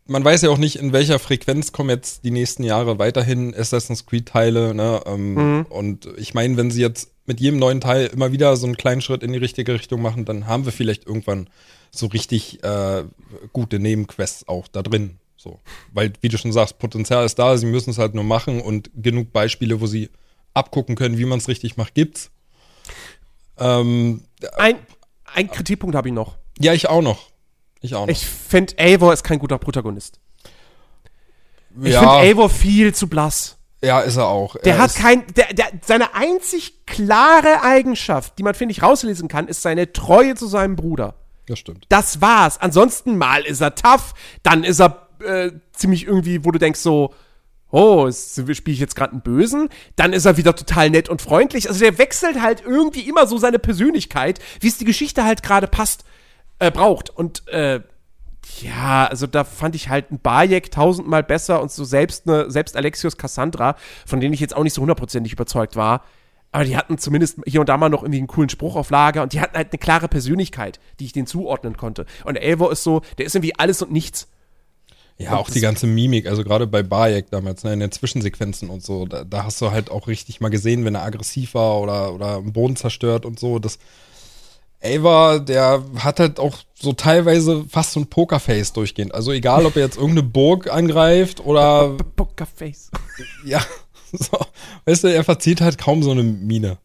man weiß ja auch nicht, in welcher Frequenz kommen jetzt die nächsten Jahre weiterhin Assassin's Creed Teile. Ne? Ähm, mhm. Und ich meine, wenn sie jetzt mit jedem neuen Teil immer wieder so einen kleinen Schritt in die richtige Richtung machen, dann haben wir vielleicht irgendwann so richtig äh, gute Nebenquests auch da drin. So. Weil, wie du schon sagst, Potenzial ist da, sie müssen es halt nur machen und genug Beispiele, wo sie abgucken können, wie man es richtig macht, gibt's. Ähm, ein, ein Kritikpunkt habe ich noch. Ja, ich auch noch. Ich auch noch. Ich finde, Eivor ist kein guter Protagonist. Ich ja. finde Eivor viel zu blass. Ja, ist er auch. Der er hat kein, der, der, seine einzig klare Eigenschaft, die man, finde ich, rauslesen kann, ist seine Treue zu seinem Bruder. Das stimmt. Das war's. Ansonsten mal ist er tough, dann ist er äh, ziemlich irgendwie, wo du denkst so, oh, spiele ich jetzt gerade einen Bösen? Dann ist er wieder total nett und freundlich. Also der wechselt halt irgendwie immer so seine Persönlichkeit, wie es die Geschichte halt gerade passt, äh, braucht. Und äh, Ja, also da fand ich halt ein Bayek tausendmal besser und so selbst eine, selbst Alexios Cassandra, von denen ich jetzt auch nicht so hundertprozentig überzeugt war. Aber die hatten zumindest hier und da mal noch irgendwie einen coolen Spruch auf Lager und die hatten halt eine klare Persönlichkeit, die ich denen zuordnen konnte. Und Elvo ist so, der ist irgendwie alles und nichts. Ja, auch die ganze Mimik, also gerade bei Bayek damals, ne, in den Zwischensequenzen und so, da, da, hast du halt auch richtig mal gesehen, wenn er aggressiv war oder, oder am Boden zerstört und so. Das Ava, der hat halt auch so teilweise fast so ein Pokerface durchgehend. Also egal, ob er jetzt irgendeine Burg angreift oder. Pokerface. Ja, so. Weißt du, er verzieht halt kaum so eine Mine.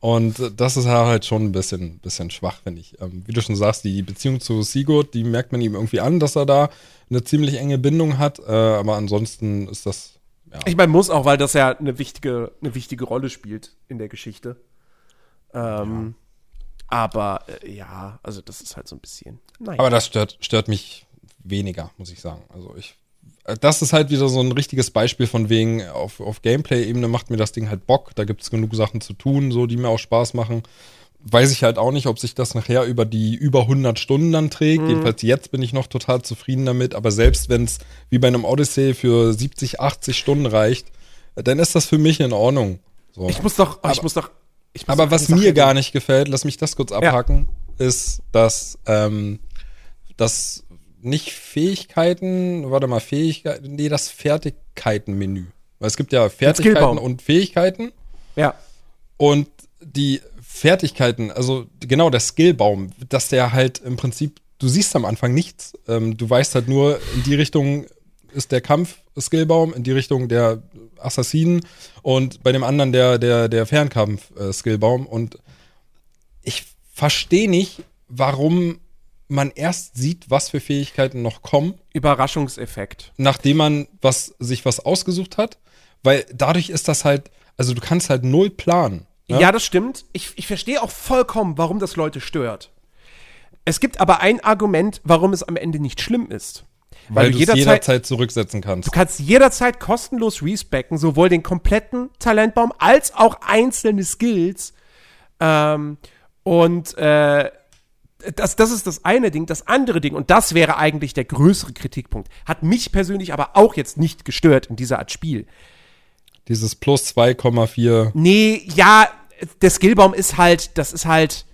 Und das ist halt schon ein bisschen, bisschen schwach, finde ich. Ähm, wie du schon sagst, die Beziehung zu Sigurd, die merkt man ihm irgendwie an, dass er da eine ziemlich enge Bindung hat. Äh, aber ansonsten ist das. Ja. Ich meine, muss auch, weil das ja eine wichtige, eine wichtige Rolle spielt in der Geschichte. Ähm, ja. Aber äh, ja, also das ist halt so ein bisschen. Naja. Aber das stört, stört mich weniger, muss ich sagen. Also ich äh, das ist halt wieder so ein richtiges Beispiel von wegen, auf, auf Gameplay-Ebene macht mir das Ding halt Bock. Da gibt es genug Sachen zu tun, so die mir auch Spaß machen. Weiß ich halt auch nicht, ob sich das nachher über die über 100 Stunden dann trägt. Mhm. Jedenfalls jetzt bin ich noch total zufrieden damit. Aber selbst wenn es wie bei einem Odyssey für 70, 80 Stunden reicht, dann ist das für mich in Ordnung. So. Ich muss doch, aber, ich muss doch. Aber was mir gar nicht gefällt, lass mich das kurz abhaken, ja. ist, dass ähm, das nicht Fähigkeiten, warte mal, Fähigkeiten, nee, das Fertigkeitenmenü. Weil es gibt ja Fertigkeiten und Fähigkeiten. Ja. Und die Fertigkeiten, also genau der Skillbaum, dass der halt im Prinzip, du siehst am Anfang nichts. Ähm, du weißt halt nur, in die Richtung ist der Kampf-Skillbaum, in die Richtung der Assassinen und bei dem anderen der, der, der Fernkampf-Skillbaum. Und ich verstehe nicht, warum man erst sieht, was für Fähigkeiten noch kommen. Überraschungseffekt. Nachdem man was, sich was ausgesucht hat. Weil dadurch ist das halt, also du kannst halt null planen. Ne? Ja, das stimmt. Ich, ich verstehe auch vollkommen, warum das Leute stört. Es gibt aber ein Argument, warum es am Ende nicht schlimm ist. Weil, weil du jederzeit, jederzeit zurücksetzen kannst. Du kannst jederzeit kostenlos respecken, sowohl den kompletten Talentbaum als auch einzelne Skills. Ähm, und äh, das, das ist das eine Ding. Das andere Ding, und das wäre eigentlich der größere Kritikpunkt, hat mich persönlich aber auch jetzt nicht gestört in dieser Art Spiel. Dieses plus 2,4. Nee, ja, der Skillbaum ist halt, das ist halt,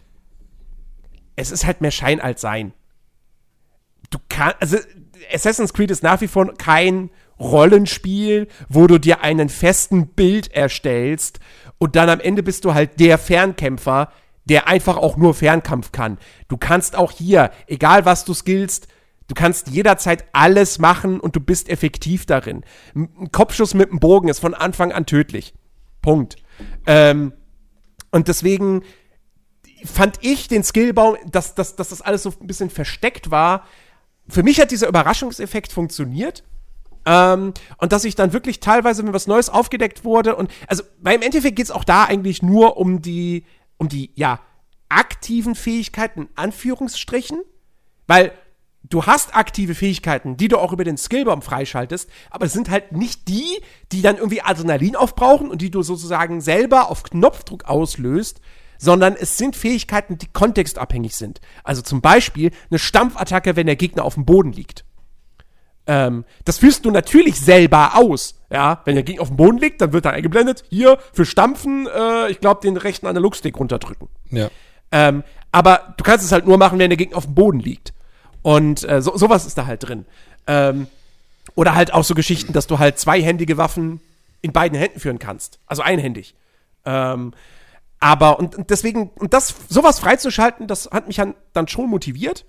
es ist halt mehr Schein als Sein. Du kannst, also Assassin's Creed ist nach wie vor kein Rollenspiel, wo du dir einen festen Bild erstellst und dann am Ende bist du halt der Fernkämpfer, der einfach auch nur Fernkampf kann. Du kannst auch hier, egal was du skillst, du kannst jederzeit alles machen und du bist effektiv darin. Ein Kopfschuss mit einem Bogen ist von Anfang an tödlich. Punkt. Ähm, und deswegen fand ich den Skillbaum, dass, dass, dass das alles so ein bisschen versteckt war. Für mich hat dieser Überraschungseffekt funktioniert. Ähm, und dass ich dann wirklich teilweise, wenn was Neues aufgedeckt wurde und, also, weil im Endeffekt geht es auch da eigentlich nur um die, um die, ja, aktiven Fähigkeiten, in Anführungsstrichen, weil du hast aktive Fähigkeiten, die du auch über den Skillbaum freischaltest, aber es sind halt nicht die, die dann irgendwie Adrenalin aufbrauchen und die du sozusagen selber auf Knopfdruck auslöst, sondern es sind Fähigkeiten, die kontextabhängig sind. Also zum Beispiel eine Stampfattacke, wenn der Gegner auf dem Boden liegt. Ähm, das führst du natürlich selber aus. Ja, wenn der Gegner auf dem Boden liegt, dann wird da eingeblendet, hier für Stampfen, äh, ich glaube, den rechten Analogstick runterdrücken. Ja. Ähm, aber du kannst es halt nur machen, wenn der Gegner auf dem Boden liegt. Und äh, so, sowas ist da halt drin. Ähm, oder halt auch so Geschichten, dass du halt zweihändige Waffen in beiden Händen führen kannst. Also einhändig. Ähm, aber, und, und deswegen, und das, sowas freizuschalten, das hat mich dann schon motiviert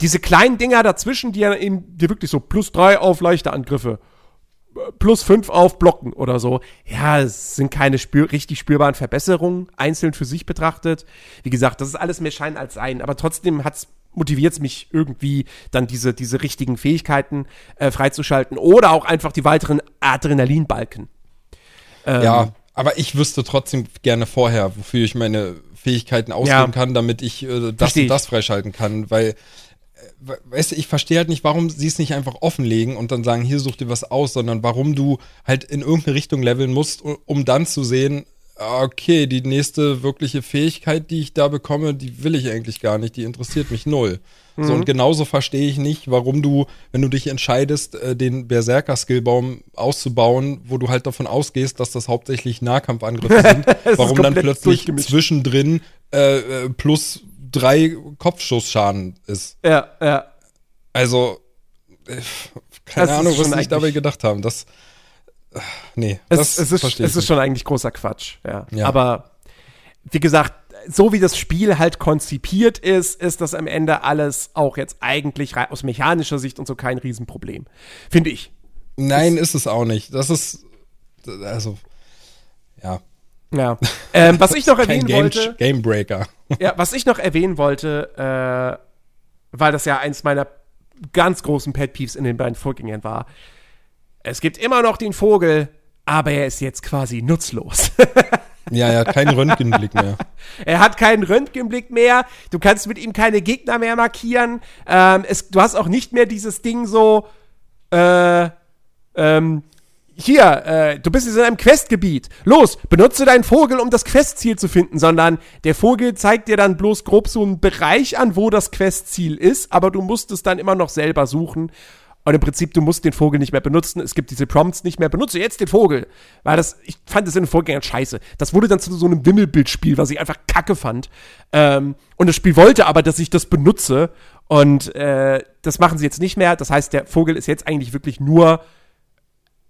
diese kleinen Dinger dazwischen, die ja eben dir wirklich so plus drei auf leichte Angriffe, plus fünf auf Blocken oder so. Ja, es sind keine spür richtig spürbaren Verbesserungen, einzeln für sich betrachtet. Wie gesagt, das ist alles mehr Schein als Sein, aber trotzdem hat's motiviert es mich irgendwie, dann diese, diese richtigen Fähigkeiten äh, freizuschalten oder auch einfach die weiteren Adrenalinbalken. Ähm, ja, aber ich wüsste trotzdem gerne vorher, wofür ich meine Fähigkeiten ausgeben ja, kann, damit ich äh, das und das freischalten kann, weil weißt du, ich verstehe halt nicht, warum sie es nicht einfach offenlegen und dann sagen, hier such dir was aus, sondern warum du halt in irgendeine Richtung leveln musst, um dann zu sehen, ah, okay, die nächste wirkliche Fähigkeit, die ich da bekomme, die will ich eigentlich gar nicht, die interessiert mich null. So, und genauso verstehe ich nicht, warum du, wenn du dich entscheidest, äh, den Berserker-Skillbaum auszubauen, wo du halt davon ausgehst, dass das hauptsächlich Nahkampfangriffe sind, warum dann plötzlich zwischendrin äh, äh, plus drei Kopfschussschaden ist. Ja, ja. Also, äh, keine Das Ahnung, was sie sich dabei gedacht haben. Das, nee, Es, das es, ist, es ich ist schon eigentlich großer Quatsch, ja. Ja. Aber wie gesagt, so wie das Spiel halt konzipiert ist, ist das am Ende alles auch jetzt eigentlich aus mechanischer Sicht und so kein Riesenproblem. Finde ich. Nein, ist es auch nicht. Das ist, also, ja, Ja. ähm, was ich noch erwähnen Game, wollte, Gamebreaker. ja, was ich noch erwähnen wollte, äh, weil das ja eins meiner ganz großen Pet Peeves in den beiden Vorgängern war. Es gibt immer noch den Vogel, aber er ist jetzt quasi nutzlos. Ja, ja, kein Röntgenblick mehr. Er hat keinen Röntgenblick mehr. Du kannst mit ihm keine Gegner mehr markieren. Ähm, es, du hast auch nicht mehr dieses Ding so, äh, ähm, hier, äh, du bist jetzt in einem Questgebiet. Los, benutze deinen Vogel, um das Questziel zu finden, sondern der Vogel zeigt dir dann bloß grob so einen Bereich an, wo das Questziel ist, aber du musst es dann immer noch selber suchen. Und im Prinzip, du musst den Vogel nicht mehr benutzen. Es gibt diese Prompts nicht mehr. Benutze jetzt den Vogel. Weil das, ich fand das in den Vorgängern scheiße. Das wurde dann zu so einem Wimmelbildspiel, was ich einfach kacke fand. Ähm, und das Spiel wollte aber, dass ich das benutze. Und äh, das machen sie jetzt nicht mehr. Das heißt, der Vogel ist jetzt eigentlich wirklich nur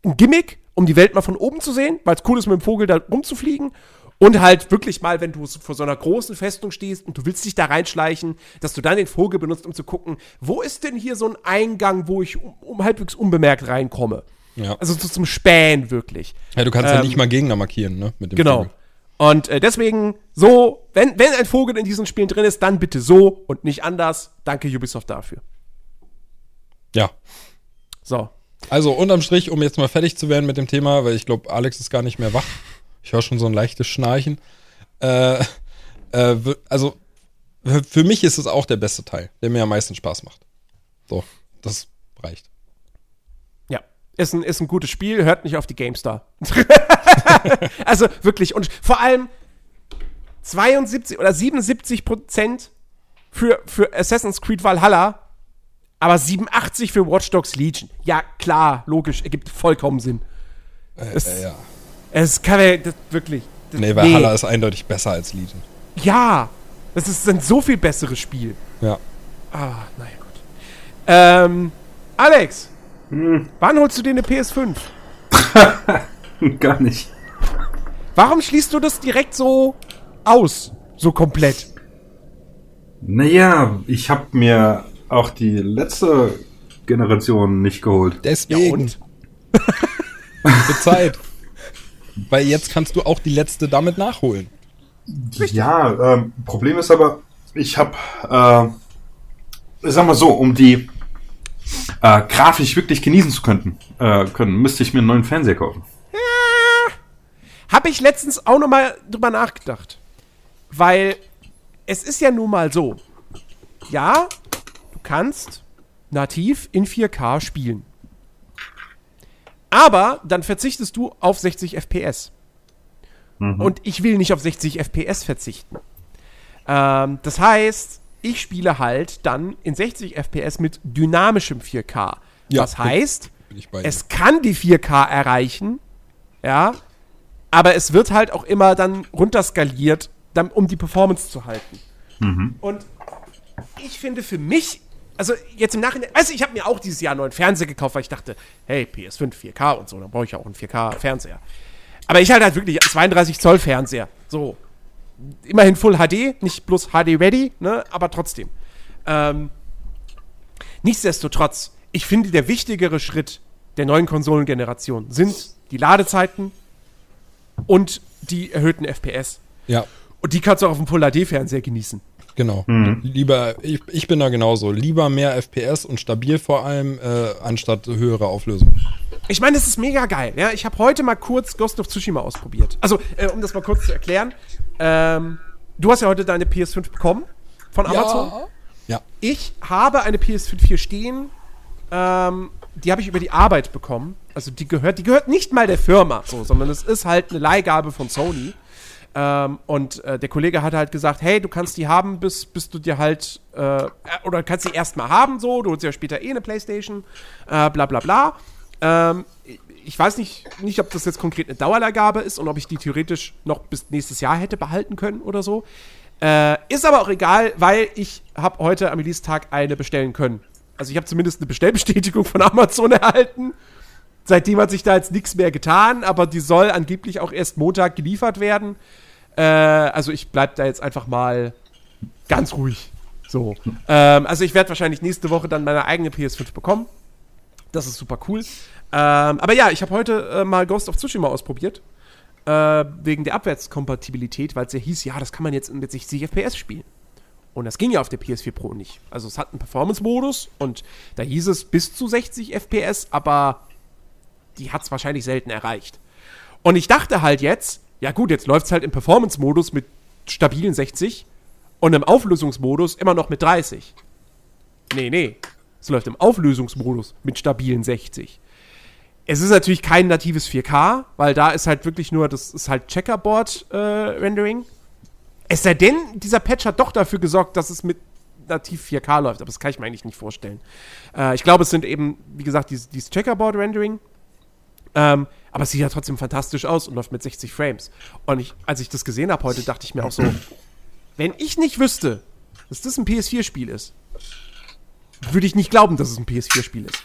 ein Gimmick, um die Welt mal von oben zu sehen, weil es cool ist, mit dem Vogel da rumzufliegen. Und halt wirklich mal, wenn du vor so einer großen Festung stehst und du willst dich da reinschleichen, dass du dann den Vogel benutzt, um zu gucken, wo ist denn hier so ein Eingang, wo ich um, um halbwegs unbemerkt reinkomme. Ja. Also so zum Spähen wirklich. Ja, du kannst ja Ähm, nicht mal Gegner markieren, ne? Mit dem Genau. Vogel. Und äh, deswegen so, wenn, wenn ein Vogel in diesen Spielen drin ist, dann bitte so und nicht anders. Danke Ubisoft dafür. Ja. So. Also unterm Strich, um jetzt mal fertig zu werden mit dem Thema, weil ich glaube, Alex ist gar nicht mehr wach. Ich höre schon so ein leichtes Schnarchen. Äh, äh, also für mich ist es auch der beste Teil, der mir am meisten Spaß macht. So, das reicht. Ja, ist ein, ist ein gutes Spiel, hört nicht auf die GameStar. also wirklich, und vor allem 72 oder 77 Prozent für, für Assassin's Creed Valhalla, aber 87 für Watch Dogs Legion. Ja, klar, logisch, ergibt vollkommen Sinn. Es, Äh, ja. Es kann ja, das, wirklich. Das, Nee, Valhalla ist eindeutig besser als Legion. Ja, das ist ein so viel besseres Spiel. Ja. Ah, naja, gut. Ähm, Alex, wann holst du dir eine PS5? Gar nicht. Warum schließt du das direkt so aus? So komplett? Naja, ich habe mir auch die letzte Generation nicht geholt. Deswegen. Für Zeit. Weil jetzt kannst du auch die letzte damit nachholen. Ja, ähm, Problem ist aber, ich habe, äh, sag mal so, um die äh, grafisch wirklich genießen zu können, äh, können, müsste ich mir einen neuen Fernseher kaufen. Habe ich letztens auch noch mal drüber nachgedacht. Weil es ist ja nun mal so. Ja, du kannst nativ in 4K spielen. Aber dann verzichtest du auf 60 FPS. Und ich will nicht auf 60 FPS verzichten. Ähm, das heißt, ich spiele halt dann in 60 FPS mit dynamischem 4K. Ja, bin- heißt, es kann die 4K erreichen, ja, aber es wird halt auch immer dann runterskaliert, dann, um die Performance zu halten. Und ich finde für mich, also jetzt im Nachhinein, also ich habe mir auch dieses Jahr einen neuen Fernseher gekauft, weil ich dachte, hey, PS5, 4K und so, dann brauche ich auch einen 4K-Fernseher. Aber ich halt halt wirklich 32 Zoll Fernseher, so. Immerhin Full HD, nicht bloß HD Ready, ne, aber trotzdem. Ähm, Nichtsdestotrotz, ich finde, der wichtigere Schritt der neuen Konsolengeneration sind die Ladezeiten und die erhöhten FPS. Ja, Und die kannst du auch auf dem Full HD-Fernseher genießen. Genau. Lieber, ich, ich bin da genauso. Lieber mehr FPS und stabil vor allem, äh, anstatt höhere Auflösung. Ich meine, es ist mega geil. Ja? Ich habe heute mal kurz Ghost of Tsushima ausprobiert. Also, äh, um das mal kurz zu erklären. Ähm, du hast ja heute deine PS5 bekommen von Amazon. Ja. Ich habe eine PS5 hier stehen. Ähm, die habe ich über die Arbeit bekommen. Also die gehört, die gehört nicht mal der Firma, so, sondern es ist halt eine Leihgabe von Sony. Ähm, und äh, der Kollege hat halt gesagt, hey, du kannst die haben, bis, bis du dir halt, äh, oder kannst die erstmal haben, so, du holst ja später eh eine Playstation, äh, bla bla bla. Ähm, ich weiß nicht, nicht, ob das jetzt konkret eine Dauerleihgabe ist und ob ich die theoretisch noch bis nächstes Jahr hätte behalten können oder so. Äh, ist aber auch egal, weil ich habe heute am Release-Tag eine bestellen können. Also ich habe zumindest eine Bestellbestätigung von Amazon erhalten. Seitdem hat sich da jetzt nichts mehr getan, aber die soll angeblich auch erst Montag geliefert werden. Äh, also ich bleib da jetzt einfach mal ganz ruhig. So. Ähm, also ich werde wahrscheinlich nächste Woche dann meine eigene PS5 bekommen. Das ist super cool. Ähm, aber ja, ich habe heute äh, mal Ghost of Tsushima ausprobiert. Äh, wegen der Abwärtskompatibilität, weil es ja hieß, ja, das kann man jetzt mit 60 FPS spielen. Und das ging ja auf der PS4 Pro nicht. Also es hat einen Performance-Modus und da hieß es bis zu 60 FPS, aber die hat es wahrscheinlich selten erreicht. Und ich dachte halt jetzt, ja gut, jetzt läuft es halt im Performance-Modus mit stabilen 60 und im Auflösungsmodus immer noch mit 30. Nee, nee. Es läuft im Auflösungsmodus mit stabilen 60. Es ist natürlich kein natives 4K, weil da ist halt wirklich nur, das ist halt Checkerboard-Rendering. Äh, es sei denn, dieser Patch hat doch dafür gesorgt, dass es mit nativ 4K läuft, aber das kann ich mir eigentlich nicht vorstellen. Äh, ich glaube, es sind eben, wie gesagt, dieses, dieses Checkerboard-Rendering. Ähm, aber es sieht ja trotzdem fantastisch aus und läuft mit 60 Frames. Und ich, als ich das gesehen habe heute, dachte ich mir auch so, wenn ich nicht wüsste, dass das ein PS4-Spiel ist, würde ich nicht glauben, dass es ein PS4-Spiel ist.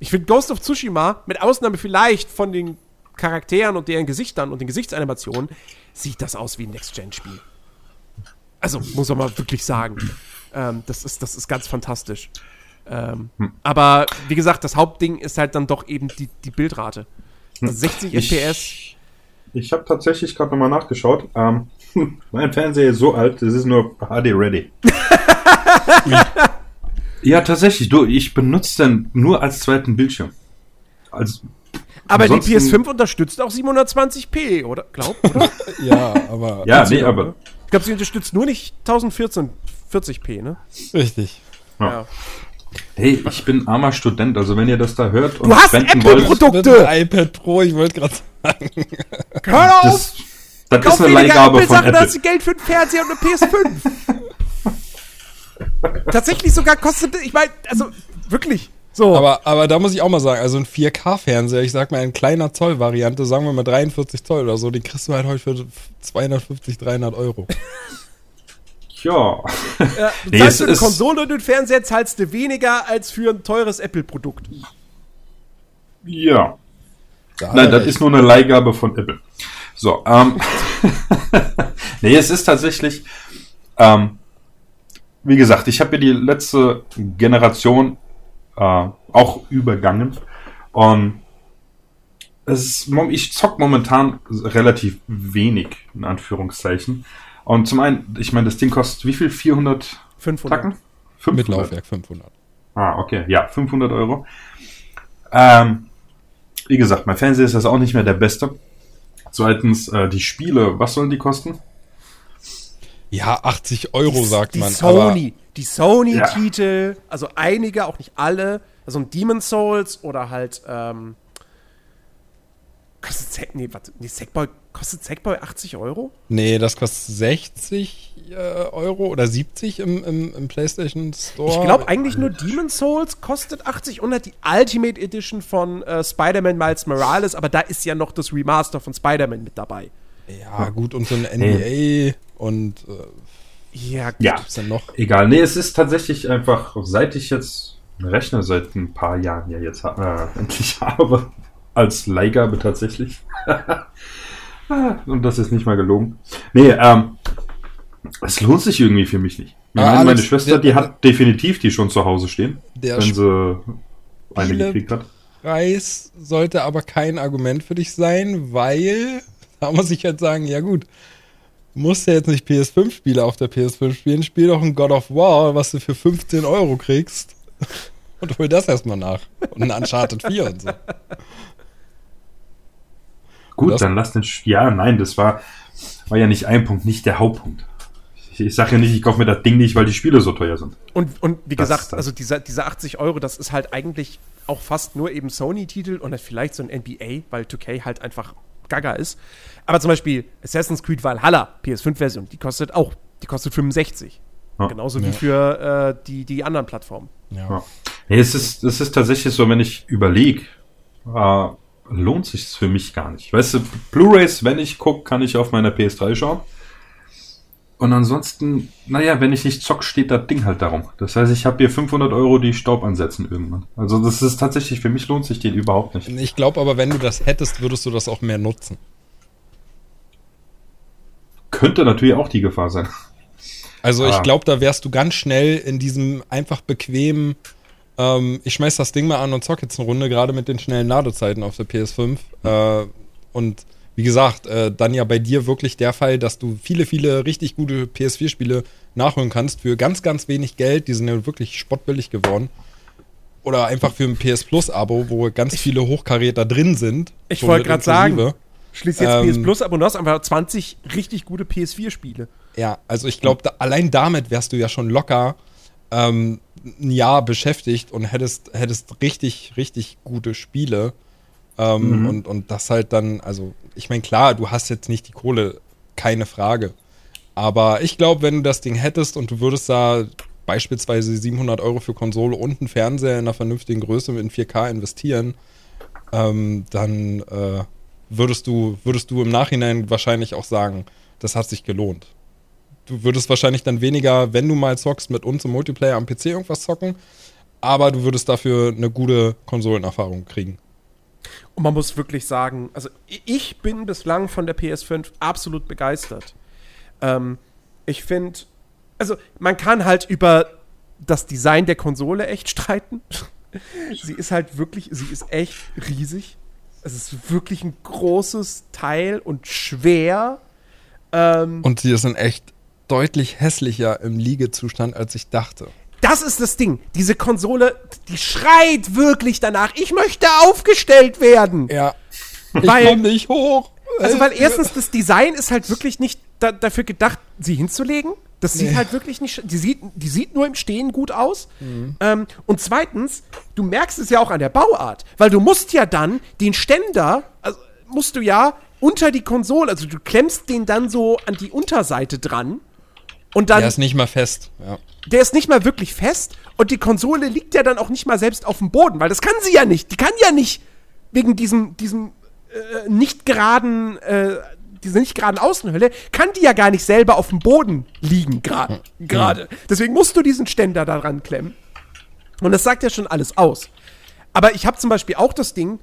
Ich finde Ghost of Tsushima, mit Ausnahme vielleicht von den Charakteren und deren Gesichtern und den Gesichtsanimationen, sieht das aus wie ein Next-Gen-Spiel. Also, muss man mal wirklich sagen. Ähm, das, ist, das ist ganz fantastisch. Ähm, hm. Aber wie gesagt, das Hauptding ist halt dann doch eben die, die Bildrate. Also 60 ich, FPS. Ich habe tatsächlich gerade nochmal nachgeschaut. Ähm, mein Fernseher ist so alt, es ist nur HD ready. ja, tatsächlich. Du, ich benutze den nur als zweiten Bildschirm. Als, aber die PS5 unterstützt auch 720p, oder? Glaub, oder? ja, aber. Ja, nee, aber. Ich glaube, sie unterstützt nur nicht 1014 ne? Richtig. ja. ja. Hey, ich bin armer Student, also wenn ihr das da hört und du hast spenden wollt. Produkte! iPad Pro, ich wollte gerade sagen. Hör auf! Das, das ist eine Leihgabe von Apple. hast du Geld für einen Fernseher und eine PS5. Tatsächlich sogar kostet, ich meine, also wirklich. So. Aber, aber da muss ich auch mal sagen, also ein 4K-Fernseher, ich sag mal in kleiner Zoll-Variante, sagen wir mal 43 Zoll oder so, den kriegst du halt heute für 250, 300 Euro. Ja. ja du nee, zahlst für eine Konsole und einen Fernseher zahlst du weniger als für ein teures Apple-Produkt. Ja. Da Nein, das ist nur eine Leihgabe von Apple. So, ähm. nee, es ist tatsächlich, ähm, wie gesagt, ich habe ja die letzte Generation äh, auch übergangen und es ist, ich zock momentan relativ wenig, in Anführungszeichen. Und zum einen, ich meine, das Ding kostet wie viel? 400 500. Tacken? 500. Mit Laufwerk 500. Ah, okay. Ja, 500 Euro. Ähm, wie gesagt, mein Fernseher ist das auch nicht mehr der beste. Zweitens, äh, die Spiele, was sollen die kosten? Ja, 80 Euro, die, sagt die man. Sony, die Sony-Titel, ja. also einige, auch nicht alle. Also ein Demon's Souls oder halt, ähm, kostet, nee, warte, nee, Sackboy Kostet Sackboy 80 Euro? Nee, das kostet 60 äh, Euro oder 70 im, im, im PlayStation Store. Ich glaube eigentlich nur Demon's Souls kostet 80 und hat die Ultimate Edition von äh, Spider-Man Miles Morales, aber da ist ja noch das Remaster von Spider-Man mit dabei. Ja, gut, und so ein NBA und äh, ja, gut, ja. dann noch. Egal, nee, es ist tatsächlich einfach, seit ich jetzt einen Rechner seit ein paar Jahren ja jetzt äh, endlich habe, als Leihgabe tatsächlich. Und das ist nicht mal gelogen. Nee, ähm, es lohnt sich irgendwie für mich nicht. Ich ah, meine, meine Schwester, die hat definitiv die schon zu Hause stehen, wenn sie eine gekriegt hat. Preis sollte aber kein Argument für dich sein, weil da muss ich halt sagen, ja gut, musst ja jetzt nicht PS5-Spiele auf der PS5 spielen, spiel doch ein God of War, was du für 15 Euro kriegst und hol das erstmal nach. Und ein Uncharted 4 und so. Gut, dann lass den. Ja, nein, das war, war ja nicht ein Punkt, nicht der Hauptpunkt. Ich, ich sage ja nicht, ich kaufe mir das Ding nicht, weil die Spiele so teuer sind. Und, und wie das gesagt, also diese, diese 80 Euro, das ist halt eigentlich auch fast nur eben Sony-Titel und vielleicht so ein NBA, weil 2K halt einfach gaga ist. Aber zum Beispiel Assassin's Creed Valhalla, PS5-Version, die kostet auch, die kostet 65. Ja. Genauso wie Ja. für äh, die, die anderen Plattformen. Ja. Ja. Nee, es ist, es ist tatsächlich so, wenn ich überlege, äh, lohnt sich für mich gar nicht. Weißt du, Blu-rays, wenn ich gucke, kann ich auf meiner PS3 schauen. Und ansonsten, naja, wenn ich nicht zock, steht das Ding halt darum. Das heißt, ich habe hier 500 Euro, die Staub ansetzen irgendwann. Also das ist tatsächlich, für mich lohnt sich den überhaupt nicht. Ich glaube aber, wenn du das hättest, würdest du das auch mehr nutzen. Könnte natürlich auch die Gefahr sein. Also Ah. ich glaube, da wärst du ganz schnell in diesem einfach bequemen, ähm, ich schmeiß das Ding mal an und zock jetzt eine Runde, gerade mit den schnellen Ladezeiten auf der PS5. Äh, und wie gesagt, äh, dann ja bei dir wirklich der Fall, dass du viele, viele richtig gute PS4-Spiele nachholen kannst für ganz, ganz wenig Geld. Die sind ja wirklich spottbillig geworden. Oder einfach für ein PS Plus-Abo, wo ganz viele Hochkaräter drin sind. Ich so wollte gerade sagen, schließ jetzt Ähm, PS Plus ab und du hast einfach 20 richtig gute PS4-Spiele. Ja, also ich glaube, da, allein damit wärst du ja schon locker ähm, ein Jahr beschäftigt und hättest, hättest richtig, richtig gute Spiele. Ähm, Mhm. und, und das halt dann, also, ich meine, klar, du hast jetzt nicht die Kohle, keine Frage. Aber ich glaube, wenn du das Ding hättest und du würdest da beispielsweise 700 Euro für Konsole und einen Fernseher in einer vernünftigen Größe in 4K investieren, ähm, dann äh, würdest, du, würdest du im Nachhinein wahrscheinlich auch sagen, das hat sich gelohnt. Du würdest wahrscheinlich dann weniger, wenn du mal zockst, mit uns im Multiplayer am PC irgendwas zocken, aber du würdest dafür eine gute Konsolenerfahrung kriegen. Und man muss wirklich sagen, also ich bin bislang von der PS5 absolut begeistert. Ähm, ich finde, also man kann halt über das Design der Konsole echt streiten. sie ist halt wirklich, sie ist echt riesig. Es ist wirklich ein großes Teil und schwer. Ähm, Und sie sind echt deutlich hässlicher im Liegezustand, als ich dachte. das ist das Ding. Diese Konsole, die schreit wirklich danach. Ich möchte aufgestellt werden. Ja. Ich Weil- komm nicht hoch. Also, weil erstens, das Design ist halt wirklich nicht da, dafür gedacht, sie hinzulegen. Das sieht Nee. halt wirklich nicht. Die sieht, die sieht nur im Stehen gut aus. Ähm, und zweitens, du merkst es ja auch an der Bauart, weil du musst ja dann den Ständer, also musst du ja unter die Konsole, also du klemmst den dann so an die Unterseite dran. Und dann, Der ist nicht mal fest. Ja. der ist nicht mal wirklich fest und die Konsole liegt ja dann auch nicht mal selbst auf dem Boden, weil das kann sie ja nicht. Die kann ja nicht wegen diesem, diesem äh, nicht geraden, äh, dieser nicht geraden Außenhülle, kann die ja gar nicht selber auf dem Boden liegen gra- gerade. Deswegen musst du diesen Ständer da dran klemmen. Und das sagt ja schon alles aus. Aber ich habe zum Beispiel auch das Ding,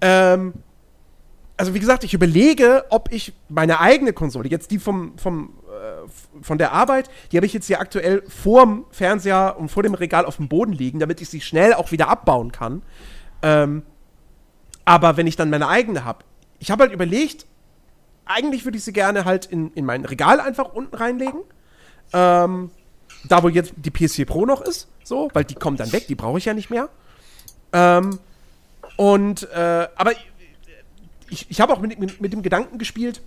ähm, also wie gesagt, ich überlege, ob ich meine eigene Konsole, jetzt die vom, vom, von der Arbeit, die habe ich jetzt hier aktuell vorm Fernseher und vor dem Regal auf dem Boden liegen, damit ich sie schnell auch wieder abbauen kann. Ähm, aber wenn ich dann meine eigene habe, ich habe halt überlegt, eigentlich würde ich sie gerne halt in, in mein Regal einfach unten reinlegen. Ähm, da wo jetzt die PS4 Pro noch ist, so, weil die kommen dann weg, die brauche ich ja nicht mehr. Ähm, und, äh, aber ich, ich habe auch mit, mit, mit dem Gedanken gespielt,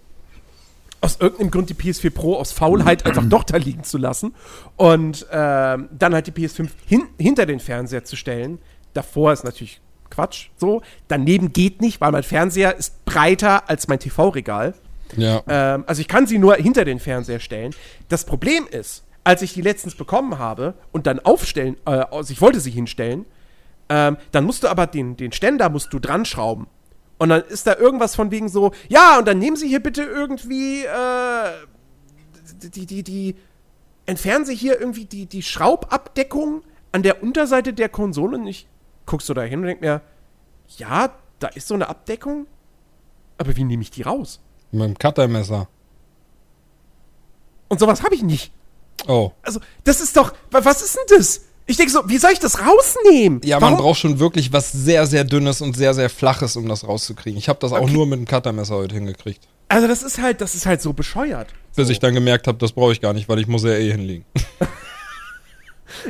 aus irgendeinem Grund die PS4 Pro aus Faulheit einfach doch da liegen zu lassen und ähm, dann halt die PS5 hin, hinter den Fernseher zu stellen. Davor ist natürlich Quatsch, so. Daneben geht nicht, weil mein Fernseher ist breiter als mein TV-Regal. Ja. Ähm, also ich kann sie nur hinter den Fernseher stellen. Das Problem ist, als ich die letztens bekommen habe und dann aufstellen, äh, also ich wollte sie hinstellen, ähm, dann musst du aber den, den Ständer musst du dran schrauben. Und dann ist da irgendwas von wegen so, ja, und dann nehmen Sie hier bitte irgendwie, äh, die, die, die, entfernen Sie hier irgendwie die, die Schraubabdeckung an der Unterseite der Konsole. Und ich guck so da hin und denk mir, ja, da ist so eine Abdeckung, aber wie nehme ich die raus? Mit dem Cuttermesser. Und sowas habe ich nicht. Oh. Also, das ist doch, wa- was ist denn das? Ich denke so, wie soll ich das rausnehmen? Ja, Warum? man braucht schon wirklich was sehr, sehr dünnes und sehr, sehr flaches, um das rauszukriegen. Ich habe das auch Okay. nur mit dem Cuttermesser heute hingekriegt. Also, das ist halt, das ist halt so bescheuert. Bis ich dann gemerkt habe, das brauche ich gar nicht, weil ich muss ja eh hinlegen.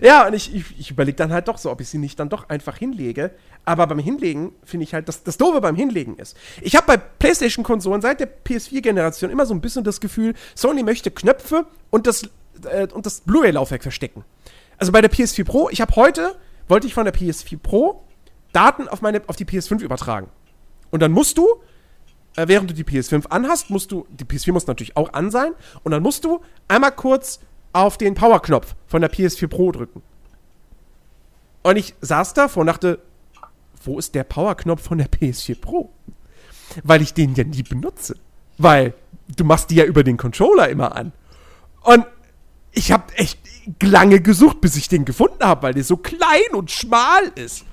Ja, und ich, ich, ich überlege dann halt doch so, ob ich sie nicht dann doch einfach hinlege. Aber beim Hinlegen finde ich halt, das, das Doofe beim Hinlegen ist. Ich habe bei PlayStation-Konsolen seit der PS4-Generation immer so ein bisschen das Gefühl, Sony möchte Knöpfe und das, äh, und das Blu-ray-Laufwerk verstecken. Also bei der PS4 Pro, ich habe heute, wollte ich von der PS4 Pro Daten auf, meine, auf die PS5 übertragen. Und dann musst du äh, während du die PS5 anhast, musst du, die PS4 muss natürlich auch an sein, und dann musst du einmal kurz auf den Power-Knopf von der PS4 Pro drücken. Und ich saß da vor und dachte, wo ist der Power-Knopf von der PS4 Pro? Weil ich den ja nie benutze. Weil du machst die ja über den Controller immer an. Und ich habe echt lange gesucht, bis ich den gefunden habe, weil der so klein und schmal ist.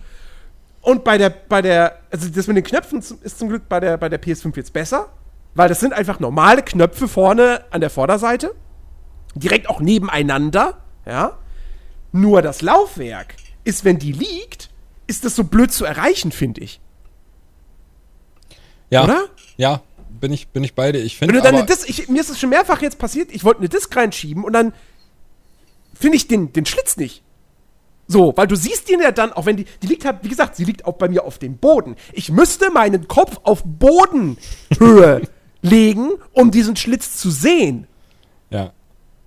Und bei der, bei der, also das mit den Knöpfen ist zum Glück bei der, bei der PS5 jetzt besser, weil das sind einfach normale Knöpfe vorne an der Vorderseite, direkt auch nebeneinander, ja. Nur das Laufwerk ist, wenn die liegt, ist das so blöd zu erreichen, finde ich. Ja. Oder? Ja, bin ich, bin ich bei dir. Ich Wenn finde mir ist es schon mehrfach jetzt passiert, ich wollte eine Disk reinschieben und dann finde ich den, den Schlitz nicht. So, weil du siehst ihn ja dann, auch wenn die, die liegt halt, wie gesagt, sie liegt auch bei mir auf dem Boden. Ich müsste meinen Kopf auf Bodenhöhe legen, um diesen Schlitz zu sehen. ja.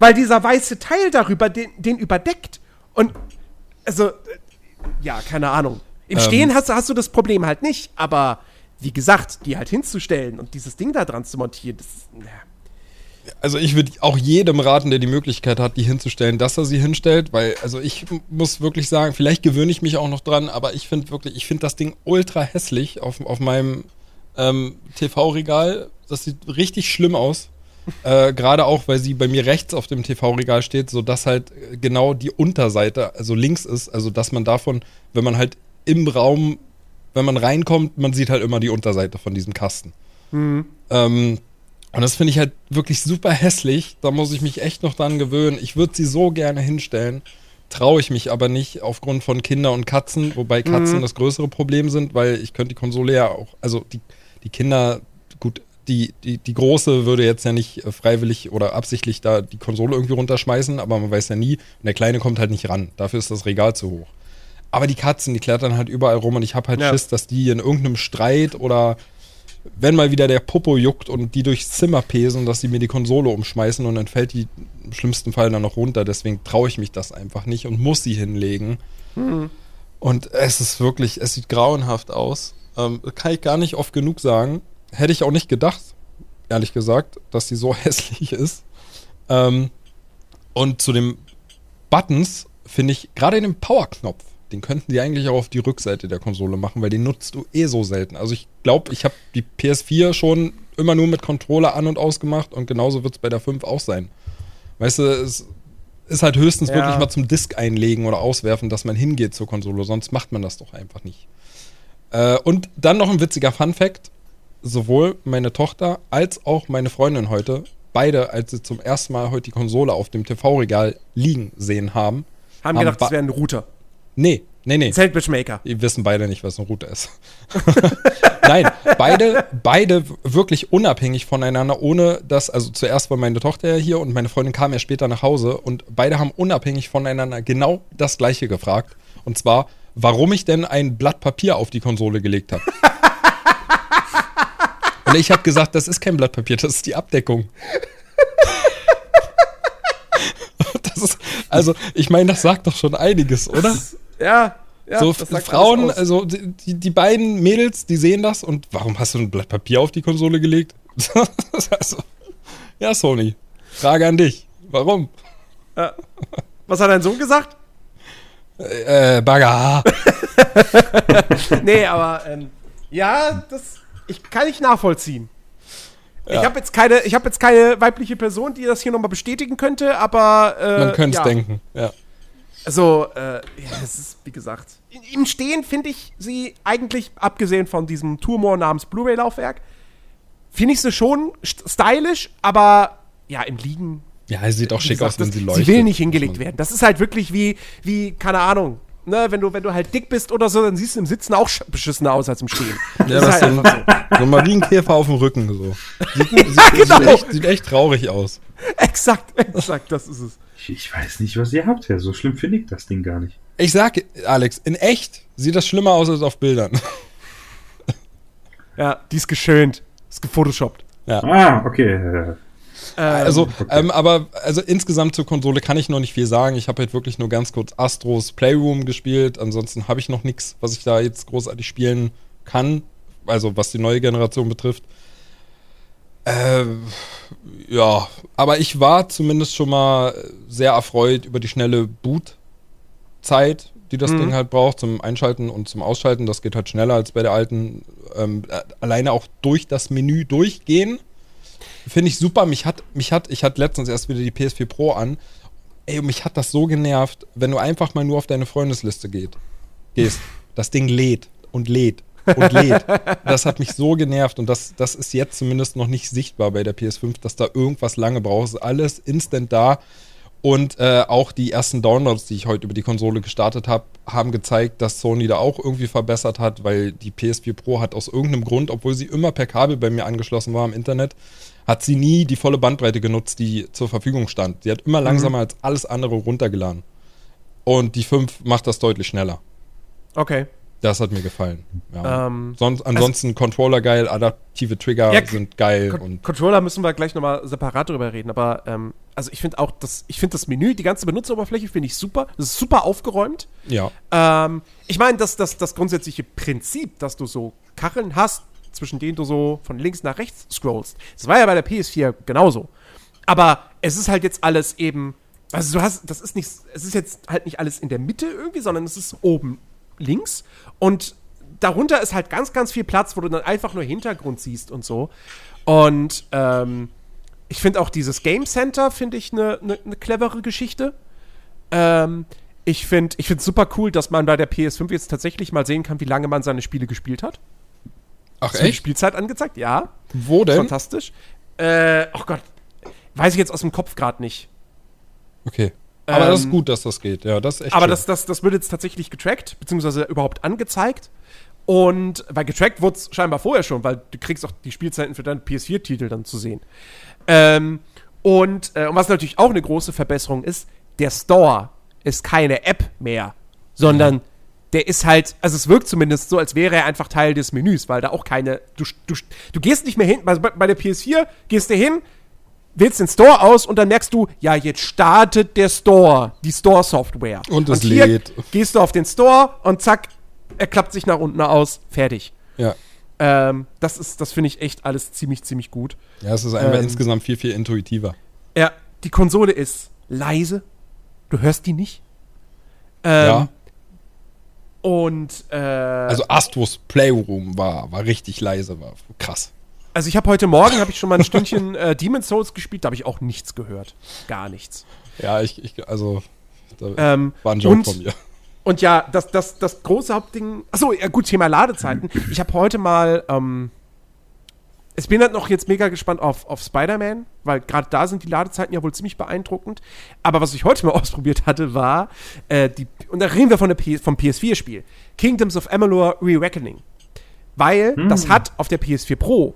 Weil dieser weiße Teil darüber den, den überdeckt. Und, also, äh, ja, keine Ahnung. Im Ähm. Stehen hast, du- hast du das Problem halt nicht, aber wie gesagt, die halt hinzustellen und dieses Ding da dran zu montieren, das, na, Also ich würde auch jedem raten, der die Möglichkeit hat, die hinzustellen, dass er sie hinstellt, weil, also ich muss wirklich sagen, vielleicht gewöhne ich mich auch noch dran, aber ich finde wirklich, ich finde das Ding ultra hässlich auf, auf meinem ähm, TV-Regal. Das sieht richtig schlimm aus. Äh, Gerade auch, weil sie bei mir rechts auf dem TV-Regal steht, sodass halt äh, genau die Unterseite, also links ist, also dass man davon, wenn man halt im Raum, wenn man reinkommt, man sieht halt immer die Unterseite von diesem Kasten. Ähm, und das finde ich halt wirklich super hässlich. Da muss ich mich echt noch dran gewöhnen. Ich würde sie so gerne hinstellen. Traue ich mich aber nicht aufgrund von Kinder und Katzen, wobei Katzen das größere Problem sind, weil ich könnte die Konsole ja auch, also die, die Kinder, gut, die, die, die große würde jetzt ja nicht äh, freiwillig oder absichtlich da die Konsole irgendwie runterschmeißen, aber man weiß ja nie. Und der Kleine kommt halt nicht ran. Dafür ist das Regal zu hoch. Aber die Katzen, die klettern halt überall rum und ich habe halt Ja. Schiss, dass die in irgendeinem Streit oder wenn mal wieder der Popo juckt und die durchs Zimmer pesen, dass sie mir die Konsole umschmeißen und dann fällt die im schlimmsten Fall dann noch runter. Deswegen traue ich mich das einfach nicht und muss sie hinlegen. Und es ist wirklich, es sieht grauenhaft aus. Ähm, kann ich gar nicht oft genug sagen. Hätte ich auch nicht gedacht, ehrlich gesagt, dass die so hässlich ist. Ähm, und zu den Buttons finde ich, gerade den Power-Knopf, den könnten die eigentlich auch auf die Rückseite der Konsole machen, weil den nutzt du eh so selten. Also ich glaube, ich habe die PS4 schon immer nur mit Controller an und ausgemacht und genauso wird es bei der 5 auch sein. Weißt du, es ist halt höchstens Ja. wirklich mal zum Disk einlegen oder auswerfen, dass man hingeht zur Konsole, sonst macht man das doch einfach nicht. Äh, und dann noch ein witziger Fun-Fact: Sowohl meine Tochter als auch meine Freundin heute, beide, als sie zum ersten Mal heute die Konsole auf dem TV-Regal liegen sehen haben, haben Haben gedacht, das wäre ein Router. Nee, nee, nee. Sandwichmaker. Die wissen beide nicht, was ein Router ist. Nein, beide, beide wirklich unabhängig voneinander, ohne dass, also zuerst war meine Tochter ja hier und meine Freundin kam ja später nach Hause und beide haben unabhängig voneinander genau das gleiche gefragt. Und zwar, warum ich denn ein Blatt Papier auf die Konsole gelegt habe. Und ich habe gesagt, das ist kein Blatt Papier, das ist die Abdeckung. Also, ich meine, das sagt doch schon einiges, oder? Ja, ja. so Frauen, also die, die- beiden Mädels, die sehen das und warum hast du ein Blatt Papier auf die Konsole gelegt? also, ja, Sony. Frage an dich. Warum? Was hat dein Sohn gesagt? Äh, Bagger. nee, aber ähm, ja, das ich kann ich nachvollziehen. Ich Ja. habe jetzt keine, ich habe jetzt keine weibliche Person, die das hier nochmal bestätigen könnte, aber äh, Man könnte es ja. denken. Ja. Also, äh, ja, es ist wie gesagt. Im Stehen finde ich sie eigentlich, abgesehen von diesem Tumor namens Blu-ray-Laufwerk, finde ich sie schon st- stylisch, aber ja, im Liegen. ja, es sieht auch schick gesagt, aus, wenn sie leuchtet. Sie will nicht hingelegt werden. Das ist halt wirklich wie, wie keine Ahnung. Ne, wenn du, wenn du halt dick bist oder so, dann siehst du im Sitzen auch sch- beschissener aus als im Stehen. Ja, Das ist halt so, ein, so ein Marienkäfer auf dem Rücken. So. Sieht, sieht, genau. sieht, echt, sieht echt traurig aus. Exakt, exakt, das ist es. Ich, ich weiß nicht, was ihr habt, Herr. So schlimm finde ich das Ding gar nicht. Ich sag, Alex, in echt sieht das schlimmer aus als auf Bildern. Ja, die ist geschönt. Ist gefotoshoppt. Ah, okay. Äh, Also, okay. ähm, aber also insgesamt zur Konsole kann ich noch nicht viel sagen. Ich habe halt wirklich nur ganz kurz Astros Playroom gespielt. Ansonsten habe ich noch nichts, was ich da jetzt großartig spielen kann. Also was die neue Generation betrifft. Äh, ja, aber ich war zumindest schon mal sehr erfreut über die schnelle Bootzeit, die das Mhm. Ding halt braucht zum Einschalten und zum Ausschalten. Das geht halt schneller als bei der alten. Ähm, äh, alleine auch durch das Menü durchgehen. Finde ich super. Mich hat, mich hat, ich hatte letztens erst wieder die PS4 Pro an. Ey, mich hat das so genervt, wenn du einfach mal nur auf deine Freundesliste geht, gehst. Das Ding lädt und lädt und lädt. Das hat mich so genervt und das, das ist jetzt zumindest noch nicht sichtbar bei der PS5, dass da irgendwas lange braucht. Ist alles instant da. Und äh, auch die ersten Downloads, die ich heute über die Konsole gestartet habe, haben gezeigt, dass Sony da auch irgendwie verbessert hat, weil die PS4 Pro hat aus irgendeinem Grund, obwohl sie immer per Kabel bei mir angeschlossen war im Internet, hat sie nie die volle Bandbreite genutzt, die zur Verfügung stand. Sie hat immer langsamer als alles andere runtergeladen. Und die 5 macht das deutlich schneller. Okay. Das hat mir gefallen. Ja. Ähm, Sonst, ansonsten Controller geil, adaptive Trigger Ja, sind geil Con und Controller müssen wir gleich nochmal separat drüber reden, aber ähm, also ich finde auch das, ich finde das Menü, die ganze Benutzeroberfläche finde ich super. Das ist super aufgeräumt. ja. Ähm, ich meine, das, das, das grundsätzliche Prinzip, dass du so Kacheln hast, zwischen denen du so von links nach rechts scrollst, das war ja bei der PS4 genauso. Aber es ist halt jetzt alles eben, also du hast, das ist nicht, es ist jetzt halt nicht alles in der Mitte irgendwie, sondern es ist oben links und darunter ist halt ganz, ganz viel Platz, wo du dann einfach nur Hintergrund siehst und so. Und ähm, ich finde auch dieses Game Center, finde ich eine ne, ne clevere Geschichte. Ähm, ich finde ich find super cool, dass man bei der PS5 jetzt tatsächlich mal sehen kann, wie lange man seine Spiele gespielt hat. Ach Ist die echt? Spielzeit angezeigt, ja. Wo denn? Fantastisch. Äh, oh Gott. Weiß ich jetzt aus dem Kopf gerade nicht. Okay. Aber das ist Ähm, gut, dass das geht. Ja, das ist echt Aber schön. das, das, das wird jetzt tatsächlich getrackt, beziehungsweise überhaupt angezeigt. Und weil getrackt wurde es scheinbar vorher schon, weil du kriegst auch die Spielzeiten für deinen PS4-Titel dann zu sehen. Ähm, und, äh, und was natürlich auch eine große Verbesserung ist, der Store ist keine App mehr, sondern der ist halt, also es wirkt zumindest so, als wäre er einfach Teil des Menüs, weil da auch keine, du, du, du gehst nicht mehr hin, also bei, bei der PS4 gehst du hin, wählst den Store aus und dann merkst du, ja, jetzt startet der Store, die Store-Software. Und es hier lädt. Gehst du auf den Store und zack, er klappt sich nach unten aus, fertig. ja. Ähm, das ist, das finde ich echt alles ziemlich, ziemlich gut. ja, es ist einfach Ähm, insgesamt viel, viel intuitiver. Ja, die Konsole ist leise. Du hörst die nicht. Ähm, ja. Und, äh, Also Astros Playroom war, war richtig leise, war krass. also ich habe heute Morgen, habe ich schon mal ein Stündchen äh, Demon's Souls gespielt, da habe ich auch nichts gehört. Gar nichts. Ja, ich, ich also Ähm, war ein Joke und- von mir. Und ja, das, das, das große Hauptding. Achso, ja gut, Thema Ladezeiten. Ich habe heute mal. Ähm, ich bin halt noch jetzt mega gespannt auf, auf Spider-Man, weil gerade da sind die Ladezeiten ja wohl ziemlich beeindruckend. Aber was ich heute mal ausprobiert hatte, war äh, die. Und da reden wir von der P vom PS4-Spiel: Kingdoms of Amalur Re-Reckoning. Weil das hat auf der PS4 Pro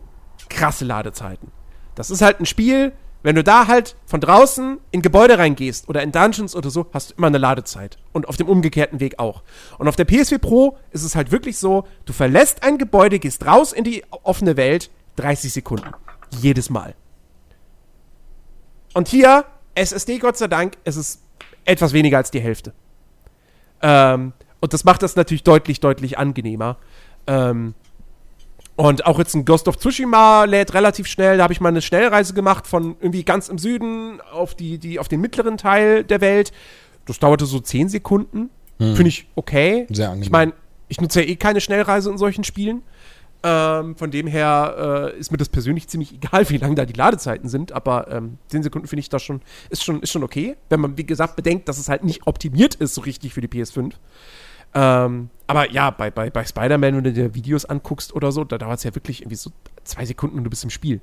krasse Ladezeiten. Das ist halt ein Spiel, wenn du da halt von draußen in Gebäude reingehst oder in Dungeons oder so, hast du immer eine Ladezeit. Und auf dem umgekehrten Weg auch. Und auf der PS4 Pro ist es halt wirklich so, du verlässt ein Gebäude, gehst raus in die offene Welt, 30 Sekunden. Jedes Mal. Und hier, SSD Gott sei Dank, es ist etwas weniger als die Hälfte. Ähm, und das macht das natürlich deutlich, deutlich angenehmer. Ähm, und auch jetzt ein Ghost of Tsushima lädt relativ schnell. Da habe ich mal eine Schnellreise gemacht von irgendwie ganz im Süden auf, die, die, auf den mittleren Teil der Welt. Das dauerte so 10 Sekunden. Finde ich okay. Sehr angenehm. Ich meine, ich nutze ja eh keine Schnellreise in solchen Spielen. Ähm, von dem her äh, ist mir das persönlich ziemlich egal, wie lang da die Ladezeiten sind, aber ähm, 10 Sekunden finde ich das schon ist, schon, ist schon okay, wenn man, wie gesagt, bedenkt, dass es halt nicht optimiert ist so richtig für die PS5. Ähm, aber ja, bei, bei, bei Spider-Man, wenn du dir Videos anguckst oder so, da dauert es ja wirklich irgendwie so zwei Sekunden und du bist im Spiel.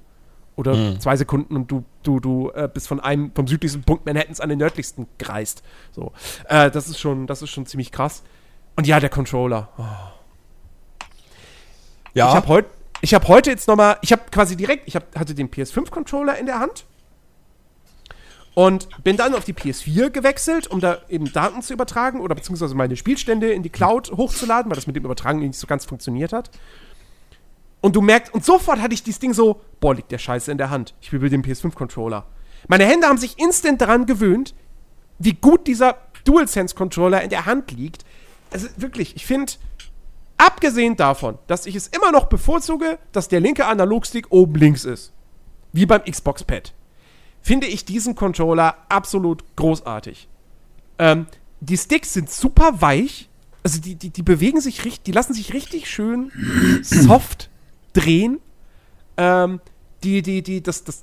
Oder Mhm. zwei Sekunden und du, du, du äh, bist von einem, vom südlichsten Punkt Manhattans an den nördlichsten gereist. So. Äh, das ist schon, das ist schon ziemlich krass. Und ja, der Controller. Oh. Ja, Ich habe heute ich heute jetzt nochmal, ich habe quasi direkt, ich hab, hatte den PS5-Controller in der Hand und bin dann auf die PS4 gewechselt, um da eben Daten zu übertragen oder beziehungsweise meine Spielstände in die Cloud hochzuladen, weil das mit dem Übertragen nicht so ganz funktioniert hat. Und du merkst, und sofort hatte ich dieses Ding so, boah, liegt der Scheiße in der Hand. Ich will den PS5-Controller. Meine Hände haben sich instant daran gewöhnt, wie gut dieser DualSense-Controller in der Hand liegt. Also wirklich, ich finde, abgesehen davon, dass ich es immer noch bevorzuge, dass der linke Analogstick oben links ist. wie beim Xbox-Pad, finde ich diesen Controller absolut großartig. Ähm, die Sticks sind super weich. Also die, die, die bewegen sich richtig, die lassen sich richtig schön soft drehen. Ähm, die, die, die, das, das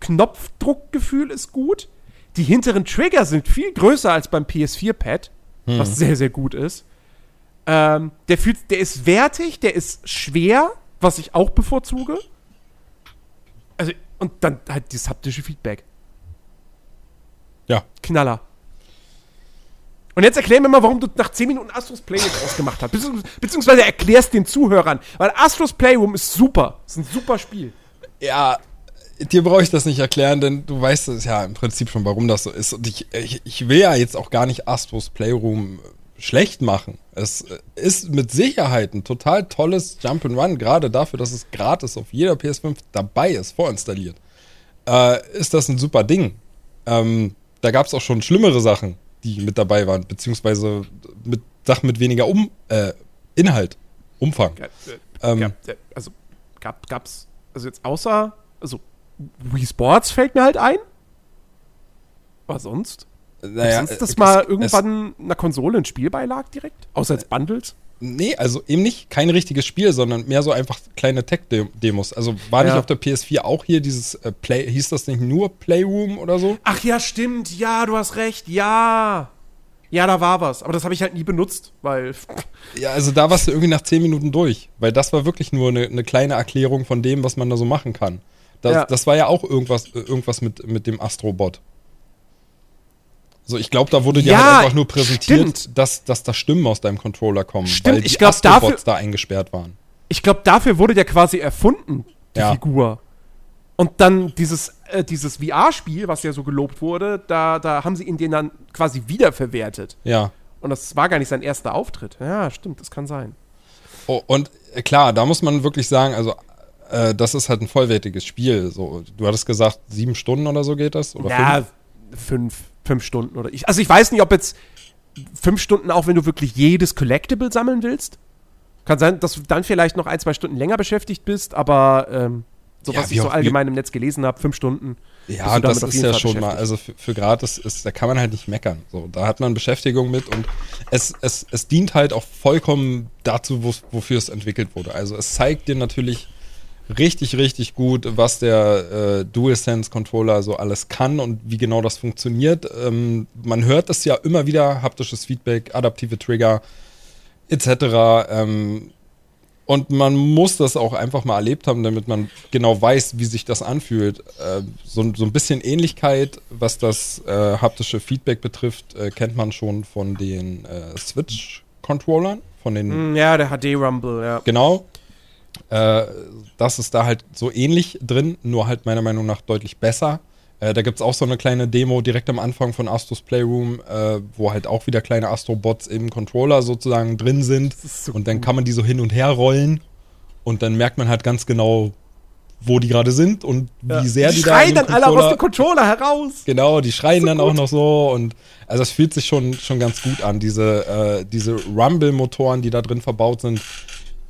Knopfdruckgefühl ist gut. Die hinteren Trigger sind viel größer als beim PS4-Pad, Hm. was sehr, sehr gut ist. Ähm, der, fühlt, der ist wertig, der ist schwer, was ich auch bevorzuge. Also, und dann halt dieses haptische Feedback. Ja. Knaller. Und jetzt erklär mir mal, warum du nach 10 Minuten Astros Playroom ausgemacht hast. Beziehungs beziehungsweise erklärst den Zuhörern. Weil Astros Playroom ist super. Ist ein super Spiel. Ja, dir brauche ich das nicht erklären, denn du weißt es ja im Prinzip schon, warum das so ist. Und ich, ich, ich will ja jetzt auch gar nicht Astros Playroom schlecht machen. Es ist mit Sicherheit ein total tolles Jump'n'Run, gerade dafür, dass es gratis auf jeder PS5 dabei ist, vorinstalliert. Äh, ist das ein super Ding. Ähm, da gab es auch schon schlimmere Sachen, die mit dabei waren, beziehungsweise mit Sachen mit weniger um, äh, Inhalt, Umfang. Ja, äh, Ähm, äh, also gab, gab's, also jetzt außer, also Wii Sports fällt mir halt ein. Aber sonst? Naja, sonst, dass es- mal es- irgendwann einer Konsole ein Spiel beilag direkt? Außer als Bundles? Nee, also eben nicht kein richtiges Spiel, sondern mehr so einfach kleine Tech-Demos. Also war nicht Ja. auf der PS4 auch hier dieses äh, Play, hieß das nicht nur Playroom oder so? Ach ja, stimmt. Ja, du hast recht. Ja. Ja, da war was. Aber das habe ich halt nie benutzt, weil. Ja, also da warst du irgendwie nach 10 Minuten durch, weil das war wirklich nur eine, eine kleine Erklärung von dem, was man da so machen kann. Das, Ja. das war ja auch irgendwas, äh, irgendwas mit, mit dem Astrobot. So, ich glaube, da wurde dir Ja, halt einfach nur präsentiert, stimmt. dass, dass da Stimmen aus deinem Controller kommen, Stimmt, weil die ich glaub, dafür- da eingesperrt waren. Ich glaube, dafür wurde der quasi erfunden, die Ja. Figur. Und dann dieses, äh, dieses VR-Spiel, was ja so gelobt wurde, da, da haben sie ihn den dann quasi wiederverwertet. Ja. Und das war gar nicht sein erster Auftritt. Ja, stimmt, das kann sein. Oh, und äh, klar, da muss man wirklich sagen, also äh, das ist halt ein vollwertiges Spiel. So, du hattest gesagt, sieben Stunden oder so geht das? Oder ja, fünf, fünf Stunden oder ich. Also ich weiß nicht, ob jetzt fünf Stunden auch, wenn du wirklich jedes Collectible sammeln willst. Kann sein, dass du dann vielleicht noch ein, zwei Stunden länger beschäftigt bist, aber ähm, so Ja, was ich so allgemein im Netz gelesen habe, fünf Stunden. Ja, das ist ja Fall schon mal, also für, für gratis ist, da kann man halt nicht meckern. So, da hat man Beschäftigung mit und es, es, es dient halt auch vollkommen dazu, wo's- wofür es entwickelt wurde. Also es zeigt dir natürlich richtig, richtig gut, was der äh, DualSense-Controller so alles kann und wie genau das funktioniert. Ähm, man hört es ja immer wieder, haptisches Feedback, adaptive Trigger etc. Ähm, und man muss das auch einfach mal erlebt haben, damit man genau weiß, wie sich das anfühlt. Äh, so, so ein bisschen Ähnlichkeit, was das äh, haptische Feedback betrifft, äh, kennt man schon von den äh, Switch-Controllern, von den Hm, Ja, der HD-Rumble, ja. Genau. Äh, das ist da halt so ähnlich drin, nur halt meiner Meinung nach deutlich besser. Äh, da gibt es auch so eine kleine Demo direkt am Anfang von Astros Playroom, äh, wo halt auch wieder kleine Astrobots im Controller sozusagen drin sind. so und dann kann man die so hin und her rollen und dann merkt man halt ganz genau, wo die gerade sind und wie sehr die, die da schreien dem dann alle aus dem Controller heraus. Genau, die schreien So dann auch gut. noch so und also es fühlt sich schon, schon ganz gut an. Diese, äh, diese Rumble-Motoren, die da drin verbaut sind,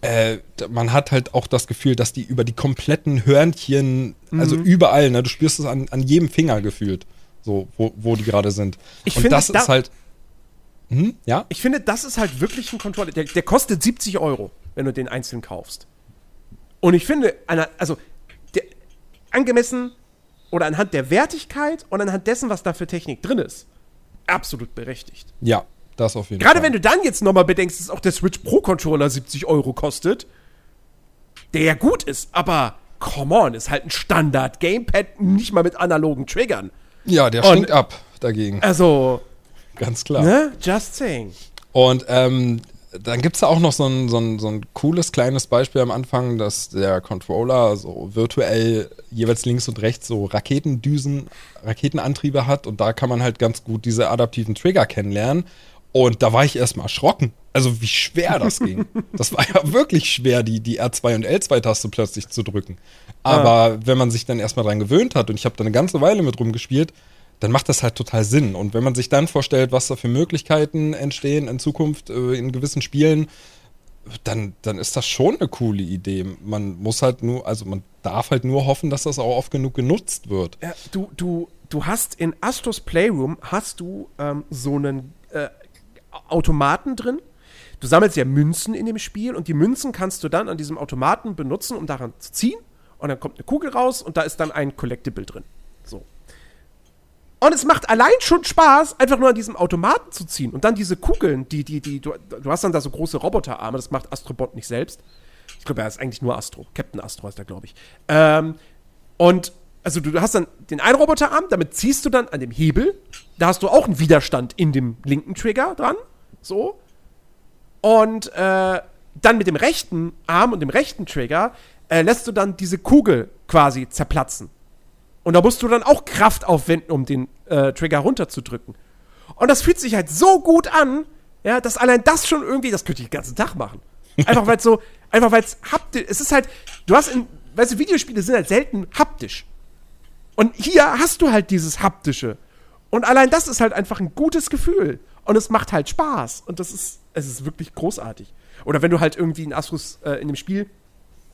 äh, man hat halt auch das Gefühl, dass die über die kompletten Hörnchen, also Mhm. überall, ne, du spürst es an, an jedem Finger gefühlt, so, wo, wo die gerade sind. Ich und finde, das da- ist halt. Hm, ja? Ich finde, das ist halt wirklich ein Controller. Der, der kostet 70 Euro, wenn du den einzeln kaufst. Und ich finde, also der, angemessen oder anhand der Wertigkeit und anhand dessen, was da für Technik drin ist, absolut berechtigt. Ja, das auf jeden Gerade Fall. wenn du dann jetzt nochmal bedenkst, dass auch der Switch Pro Controller 70 Euro kostet, der ja gut ist, aber come on, ist halt ein Standard Gamepad, nicht mal mit analogen Triggern. Ja, der Und- stinkt ab dagegen, Also, ganz klar. ne? Just saying. Und ähm, dann gibt es da auch noch so ein, so, ein, so ein cooles kleines Beispiel am Anfang, dass der Controller so virtuell jeweils links und rechts so Raketendüsen, Raketenantriebe hat und da kann man halt ganz gut diese adaptiven Trigger kennenlernen. Und da war ich erstmal erschrocken. Also wie schwer das ging. Das war ja wirklich schwer, die, die R2 und L2-Taste plötzlich zu drücken. Aber wenn man sich dann erstmal dran gewöhnt hat und ich habe da eine ganze Weile mit rumgespielt, dann macht das halt total Sinn. Und wenn man sich dann vorstellt, was da für Möglichkeiten entstehen in Zukunft äh, in gewissen Spielen, dann, dann ist das schon eine coole Idee. Man muss halt nur, also man darf halt nur hoffen, dass das auch oft genug genutzt wird. Ja, du, du, du hast in Astros Playroom hast du ähm, so einen äh, Automaten drin. Du sammelst ja Münzen in dem Spiel und die Münzen kannst du dann an diesem Automaten benutzen, um daran zu ziehen. Und dann kommt eine Kugel raus und da ist dann ein Collectible drin. So. Und es macht allein schon Spaß, einfach nur an diesem Automaten zu ziehen. Und dann diese Kugeln, die, die, die, du, du hast dann da so große Roboterarme, das macht Astrobot nicht selbst. Ich glaube, er ist eigentlich nur Astro. Captain Astro heißt er, glaube ich. Ähm, und also du hast dann den einen Roboterarm, damit ziehst du dann an dem Hebel. Da hast du auch einen Widerstand in dem linken Trigger dran. So. Und äh, dann mit dem rechten Arm und dem rechten Trigger äh, lässt du dann diese Kugel quasi zerplatzen. Und da musst du dann auch Kraft aufwenden, um den äh, Trigger runterzudrücken. Und das fühlt sich halt so gut an, ja, dass allein das schon irgendwie, das könnte ich den ganzen Tag machen. Einfach weil es so, einfach weil es haptisch, es ist halt, du hast in, weißt du, Videospiele sind halt selten haptisch. Und hier hast du halt dieses haptische. Und allein das ist halt einfach ein gutes Gefühl. Und es macht halt Spaß. Und das ist, es ist wirklich großartig. Oder wenn du halt irgendwie in Astrus äh, in dem Spiel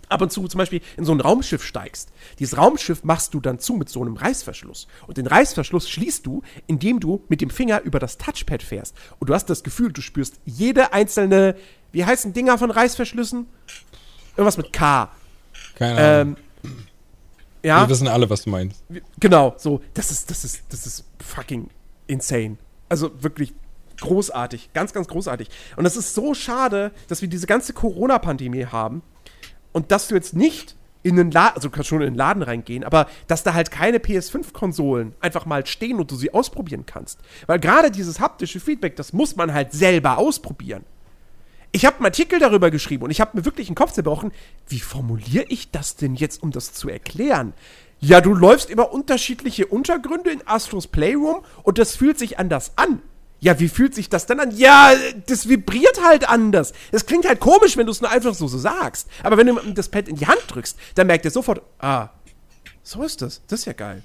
ab und zu zum Beispiel in so ein Raumschiff steigst. Dieses Raumschiff machst du dann zu mit so einem Reißverschluss. Und den Reißverschluss schließt du, indem du mit dem Finger über das Touchpad fährst. Und du hast das Gefühl, du spürst jede einzelne, wie heißen Dinger von Reißverschlüssen? Irgendwas mit K. Keine Ahnung. Ähm, ja. Wir wissen alle, was du meinst. Genau, so, das ist, das ist, das ist fucking insane. Also wirklich großartig, ganz, ganz großartig. Und es ist so schade, dass wir diese ganze Corona-Pandemie haben und dass du jetzt nicht in den Laden, also du kannst schon in den Laden reingehen, aber dass da halt keine PS5-Konsolen einfach mal stehen und du sie ausprobieren kannst. Weil gerade dieses haptische Feedback, das muss man halt selber ausprobieren. Ich habe einen Artikel darüber geschrieben und ich habe mir wirklich den Kopf zerbrochen, wie formuliere ich das denn jetzt, um das zu erklären? Ja, du läufst über unterschiedliche Untergründe in Astros Playroom und das fühlt sich anders an. Ja, wie fühlt sich das denn an? Ja, das vibriert halt anders. Es klingt halt komisch, wenn du es nur einfach so, so sagst. Aber wenn du das Pad in die Hand drückst, dann merkt er sofort, ah, so ist das. Das ist ja geil.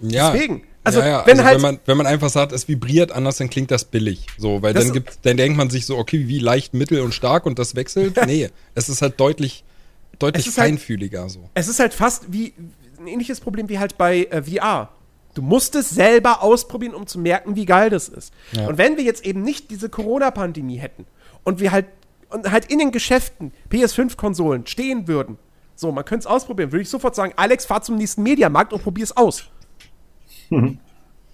Ja. Deswegen. Also, ja, ja. wenn also halt. wenn, man, wenn man einfach sagt, es vibriert anders, dann klingt das billig. So, weil dann, gibt, dann denkt man sich so, okay, wie leicht, mittel und stark und das wechselt. nee, es ist halt deutlich, deutlich halt- feinfühliger so. Es ist halt fast wie ein ähnliches Problem wie halt bei äh, VR. Du musst es selber ausprobieren, um zu merken, wie geil das ist. Ja. Und wenn wir jetzt eben nicht diese Corona-Pandemie hätten und wir halt und halt in den Geschäften PS5-Konsolen stehen würden, so, man könnte es ausprobieren, würde ich sofort sagen, Alex, fahr zum nächsten Mediamarkt und probier es aus.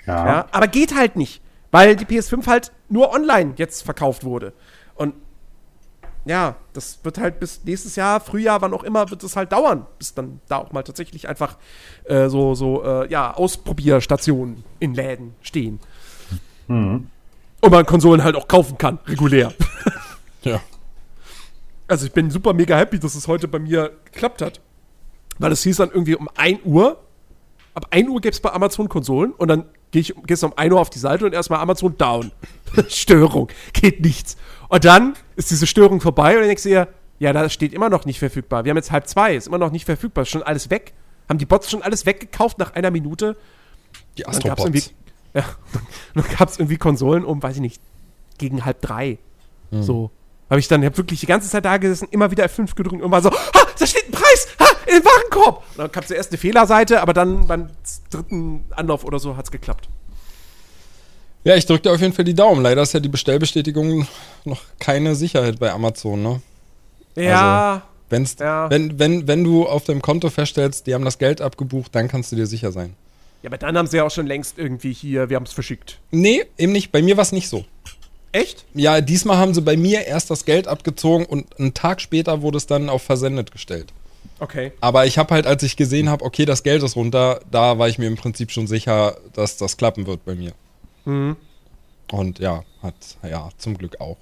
Ja. Ja, aber geht halt nicht, weil die PS5 halt nur online jetzt verkauft wurde. Und ja, das wird halt bis nächstes Jahr, Frühjahr, wann auch immer, wird es halt dauern, bis dann da auch mal tatsächlich einfach äh, so, so äh, ja, Ausprobierstationen in Läden stehen. Mhm. Und man Konsolen halt auch kaufen kann, regulär. Ja. Also ich bin super mega happy, dass es heute bei mir geklappt hat. Weil es hieß dann irgendwie um 1 Uhr, ab 1 Uhr gäbe es bei Amazon Konsolen und dann ich, gehst du um 1 Uhr auf die Seite und erstmal Amazon down. Störung, geht nichts. Und dann ist diese Störung vorbei und dann denkst du dir, ja, da steht immer noch nicht verfügbar. Wir haben jetzt halb zwei, ist immer noch nicht verfügbar, ist schon alles weg. Haben die Bots schon alles weggekauft nach einer Minute? Die Astrobots. ja, dann gab es irgendwie Konsolen um, weiß ich nicht, gegen halb drei. Hm. So. Habe ich dann, hab wirklich die ganze Zeit da gesessen, immer wieder F5 gedrückt und war so, ha, da steht ein Preis, ha, in den Warenkorb. Und dann kam zuerst eine Fehlerseite, aber dann beim dritten Anlauf oder so hat's geklappt. Ja, ich drücke dir auf jeden Fall die Daumen. Leider ist ja die Bestellbestätigung noch keine Sicherheit bei Amazon, ne? Ja, Wenn's, Ja. wenn, wenn, wenn du auf deinem Konto feststellst, die haben das Geld abgebucht, dann kannst du dir sicher sein. ja, aber dann haben sie ja auch schon längst irgendwie hier, wir haben es verschickt. Nee, eben nicht. Bei mir war es nicht so. Echt? Ja, diesmal haben sie bei mir erst das Geld abgezogen und einen Tag später wurde es dann auf versendet gestellt. Okay. Aber ich habe halt, als ich gesehen habe, okay, das Geld ist runter, da war ich mir im Prinzip schon sicher, dass das klappen wird bei mir. Mhm. Und ja, hat, ja, zum Glück auch.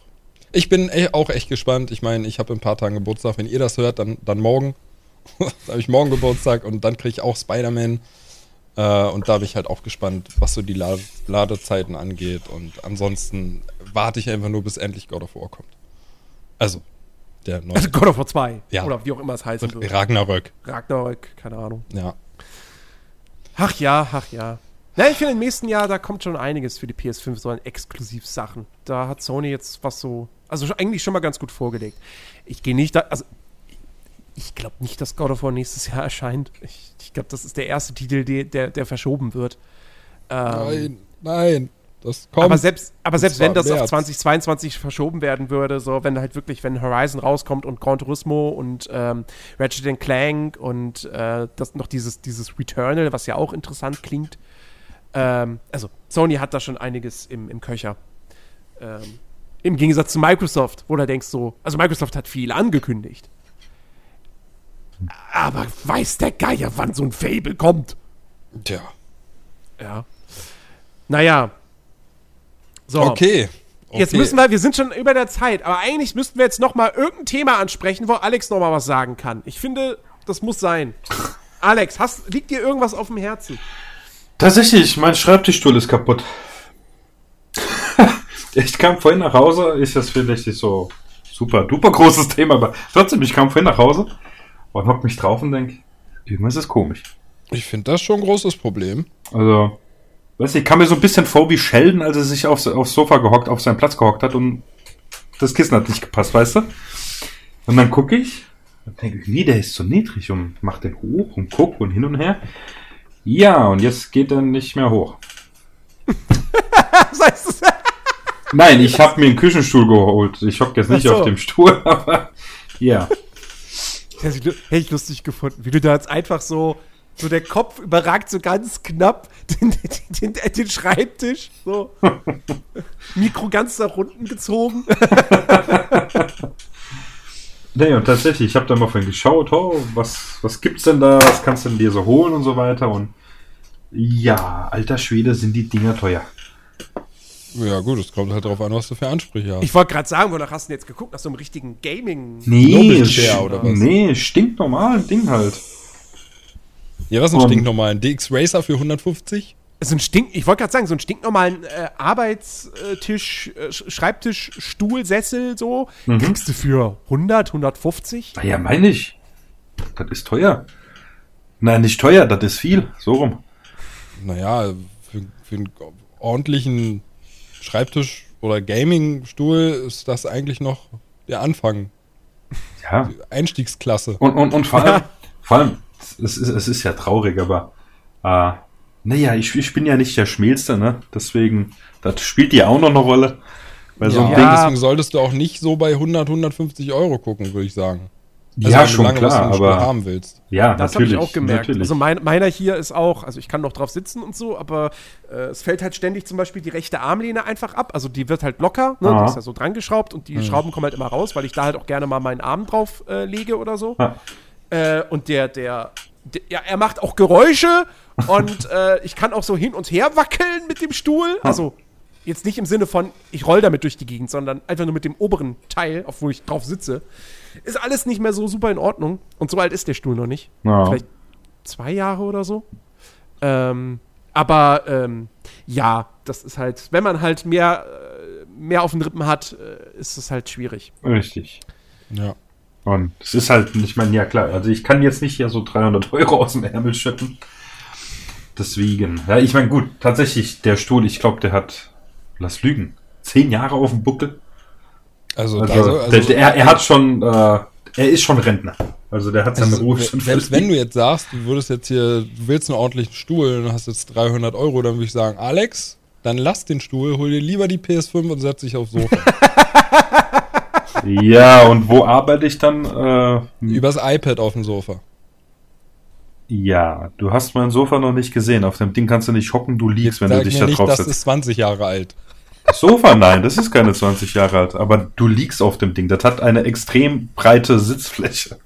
Ich bin e auch echt gespannt. Ich meine, ich habe in ein paar Tagen Geburtstag. Wenn ihr das hört, dann, dann morgen. da habe ich morgen Geburtstag und dann kriege ich auch Spider-Man. Äh, und da bin ich halt auch gespannt, was so die La Ladezeiten angeht. Und ansonsten warte ich einfach nur, bis endlich God of War kommt. Also, der neue Also God of War 2. Ja. Oder wie auch immer es heißen wird. Ragnarök. Ragnarök, keine Ahnung. Ja. Ach ja, ach ja. Na, ich finde im nächsten Jahr, da kommt schon einiges für die PS5, so an Exklusivsachen. Da hat Sony jetzt was so, also eigentlich schon mal ganz gut vorgelegt. Ich gehe nicht da, also ich glaube nicht, dass God of War nächstes Jahr erscheint. Ich, ich glaube, das ist der erste Titel, der, der, der verschoben wird. Ähm, Nein, nein. Das kommt. aber selbst, aber selbst wenn das im auf März. 2022 verschoben werden würde, so wenn halt wirklich, wenn Horizon rauskommt und Gran Turismo und ähm, Ratchet Clank und äh, das noch dieses, dieses Returnal, was ja auch interessant klingt. Ähm, also Sony hat da schon einiges im, im Köcher. Ähm, Im Gegensatz zu Microsoft, wo du denkst so, also Microsoft hat viel angekündigt. Aber weiß der Geier, wann so ein Fable kommt? Tja. Ja. Naja. So. Okay. Jetzt Okay. müssen wir, wir sind schon über der Zeit, aber eigentlich müssten wir jetzt noch mal irgendein Thema ansprechen, wo Alex noch mal was sagen kann. Ich finde, das muss sein. Alex, hast, liegt dir irgendwas auf dem Herzen? Tatsächlich, mein Schreibtischstuhl ist kaputt. ich kam vorhin nach Hause, ist das vielleicht nicht so super duper großes Thema, aber trotzdem, ich kam vorhin nach Hause und hock mich drauf und denk, irgendwas ist komisch. Ich finde das schon ein großes Problem. Also, weißt du, ich kam mir so ein bisschen vor wie Sheldon, als er sich aufs, aufs Sofa gehockt, auf seinen Platz gehockt hat und das Kissen hat nicht gepasst, weißt du? Und dann gucke ich und denke, wie, der ist so niedrig und mach den hoch und guck und hin und her. Ja, und jetzt geht er nicht mehr hoch. Was heißt das? Nein, ich habe mir einen Küchenstuhl geholt. Ich hocke jetzt nicht so. auf dem Stuhl, aber ja. Hätte ich, lu- hätte ich lustig gefunden, wie du da jetzt einfach so, so der Kopf überragt so ganz knapp den, den, den, den Schreibtisch, so. Mikro ganz nach unten gezogen. Nee, und tatsächlich, ich habe da mal vorhin geschaut, oh, was, was gibt's denn da, was kannst du denn dir so holen und so weiter und ja, alter Schwede, sind die Dinger teuer. Ja, gut, es kommt halt darauf an, was du für Ansprüche hast. Ich wollte gerade sagen, wonach hast du denn jetzt geguckt? Nach so einem richtigen Gaming. Nee, oder was? nee, stinknormal Ding halt. ja, was ist ein Um, stinknormal? Ein DX Racer für 150? So ein Stink, ich wollte gerade sagen, so einen stinknormalen äh, Arbeitstisch, äh, Sch- Schreibtisch, Stuhl, Sessel, so, Mhm. kriegst du für 100, 150? Naja, meine ich. Das ist teuer. Nein, nicht teuer, das ist viel. So rum. Naja, für, für einen ordentlichen Schreibtisch oder Gaming-Stuhl ist das eigentlich noch der Anfang. Ja. Einstiegsklasse. Und, und, und vor allem, vor allem, es ist, es ist ja traurig, aber äh, naja, ich, ich bin ja nicht der Schmälste, ne? Deswegen, das spielt ja auch noch eine Rolle. Weil so ein ja, Ding. deswegen solltest du auch nicht so bei 100, 150 Euro gucken, würde ich sagen. Ja, wenn du schon lange klar, aber haben willst. ja, Das habe ich auch gemerkt. Natürlich. Also mein, meiner hier ist auch, also ich kann noch drauf sitzen und so, aber äh, es fällt halt ständig zum Beispiel die rechte Armlehne einfach ab. Also die wird halt locker, ne? Die ist ja so dran geschraubt und die Schrauben kommen halt immer raus, weil ich da halt auch gerne mal meinen Arm drauf äh, lege oder so. Ja. Äh, und der, der, der, ja, er macht auch Geräusche und äh, ich kann auch so hin und her wackeln mit dem Stuhl. Also jetzt nicht im Sinne von, ich roll damit durch die Gegend, sondern einfach nur mit dem oberen Teil, auf wo ich drauf sitze. Ist alles nicht mehr so super in Ordnung. Und so alt ist der Stuhl noch nicht. Ja. Vielleicht zwei Jahre oder so. Ähm, aber ähm, ja, das ist halt, wenn man halt mehr, äh, mehr auf den Rippen hat, äh, ist es halt schwierig. Richtig. Ja. Und es ist halt, ich meine, ja klar, also ich kann jetzt nicht hier so 300 Euro aus dem Ärmel schütten. Deswegen, ja, ich meine, gut, tatsächlich, der Stuhl, ich glaube, der hat, lass lügen, zehn Jahre auf dem Buckel. Also, Also, also, also der, er, er hat schon, äh, er ist schon Rentner. Also der hat seine also, Ruhe schon selbst wenn du jetzt sagst, du würdest jetzt hier, du willst einen ordentlichen Stuhl und hast jetzt 300 Euro, dann würde ich sagen, Alex, dann lass den Stuhl, hol dir lieber die PS5 und setz dich aufs Sofa. Ja, und wo arbeite ich dann? Äh, Übers iPad auf dem Sofa. ja, du hast mein Sofa noch nicht gesehen. Auf dem Ding kannst du nicht hocken, du liegst, wenn Sag du dich mir da nicht, drauf das setzt. ist 20 Jahre alt. Das Sofa, nein, das ist keine 20 Jahre alt. Aber du liegst auf dem Ding. Das hat eine extrem breite Sitzfläche.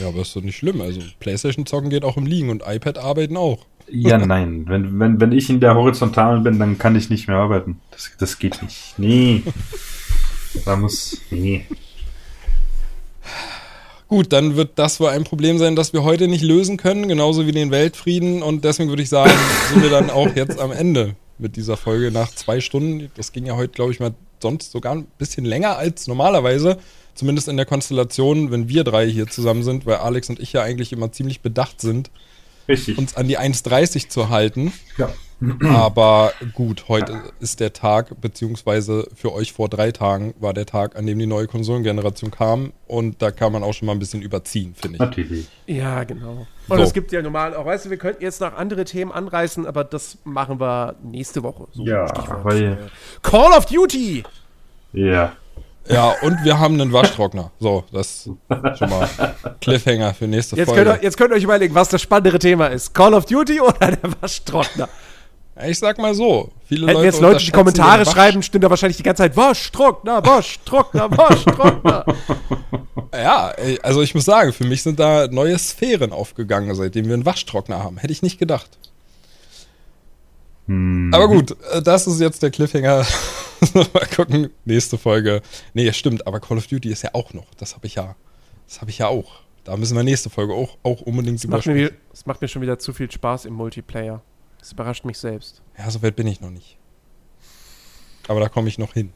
Ja, aber ist doch nicht schlimm. Also Playstation zocken geht auch im Liegen und iPad arbeiten auch. Ja, nein. Wenn, wenn, wenn ich in der Horizontalen bin, dann kann ich nicht mehr arbeiten. Das, das geht nicht. Nee. Da muss. Nee. Gut, dann wird das wohl ein Problem sein, das wir heute nicht lösen können, genauso wie den Weltfrieden. Und deswegen würde ich sagen, sind wir dann auch jetzt am Ende mit dieser Folge nach zwei Stunden. Das ging ja heute, glaube ich, mal sonst sogar ein bisschen länger als normalerweise. Zumindest in der Konstellation, wenn wir drei hier zusammen sind, weil Alex und ich ja eigentlich immer ziemlich bedacht sind, Richtig. uns an die 1,30 zu halten. ja. Aber gut, heute ist der Tag, beziehungsweise für euch vor drei Tagen war der Tag, an dem die neue Konsolengeneration kam. Und da kann man auch schon mal ein bisschen überziehen, finde ich. Natürlich. Ja, genau. Und So. es gibt ja normal auch, weißt du, wir könnten jetzt noch andere Themen anreißen, aber das machen wir nächste Woche. So, Ja, weil- äh, Call of Duty! Ja. Ja, und wir haben einen Waschtrockner. So, das schon mal Cliffhanger für nächste Jetzt Folge. könnt, ihr, jetzt könnt ihr euch überlegen, was das spannendere Thema ist. Call of Duty oder der Waschtrockner? Ich sag mal so, viele Hätten Leute jetzt Leute die Kommentare schreiben, stimmt da wahrscheinlich die ganze Zeit Waschtrockner, Waschtrockner, Waschtrockner. Ja, ey, also ich muss sagen, für mich sind da neue Sphären aufgegangen, seitdem wir einen Waschtrockner haben. Hätte ich nicht gedacht. Hm. Aber gut, äh, das ist jetzt der Cliffhanger. Mal gucken, nächste Folge. Nee, stimmt, aber Call of Duty ist ja auch noch. Das habe ich ja. Das habe ich ja auch. Da müssen wir nächste Folge auch, auch unbedingt Es macht, mir, es macht mir schon wieder zu viel Spaß im Multiplayer. Das überrascht mich selbst. Ja, so weit bin ich noch nicht. Aber da komme ich noch hin.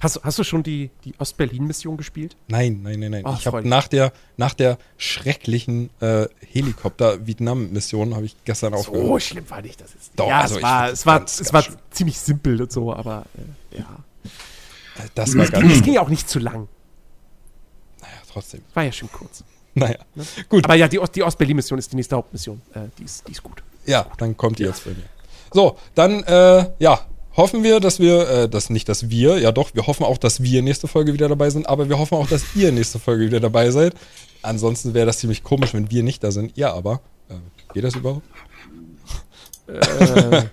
Hast, du- hast du schon die, die Ostberlin-Mission gespielt? Nein, nein, nein, nein. Ach, ich habe nach der, nach der schrecklichen äh, Helikopter-Vietnam-Mission habe ich gestern So aufgehört. schlimm war nicht das jetzt. Doch, ja, also es ich war, fand es war, ganz, es ganz war ziemlich simpel und so, aber äh, ja. Das war Es ganz, ging ja auch nicht zu lang. naja, trotzdem. War ja schon kurz. Naja, gut. Aber ja, die Ostberlin-Mission ist die nächste Hauptmission. Äh, die, ist, die ist gut. Ja, dann kommt die jetzt bei mir. So, dann, äh, ja, hoffen wir, dass wir, äh, dass nicht, dass wir, ja doch, wir hoffen auch, dass wir nächste Folge wieder dabei sind, aber wir hoffen auch, dass ihr nächste Folge wieder dabei seid. Ansonsten wäre das ziemlich komisch, wenn wir nicht da sind, ihr aber. Äh, geht das überhaupt? Äh,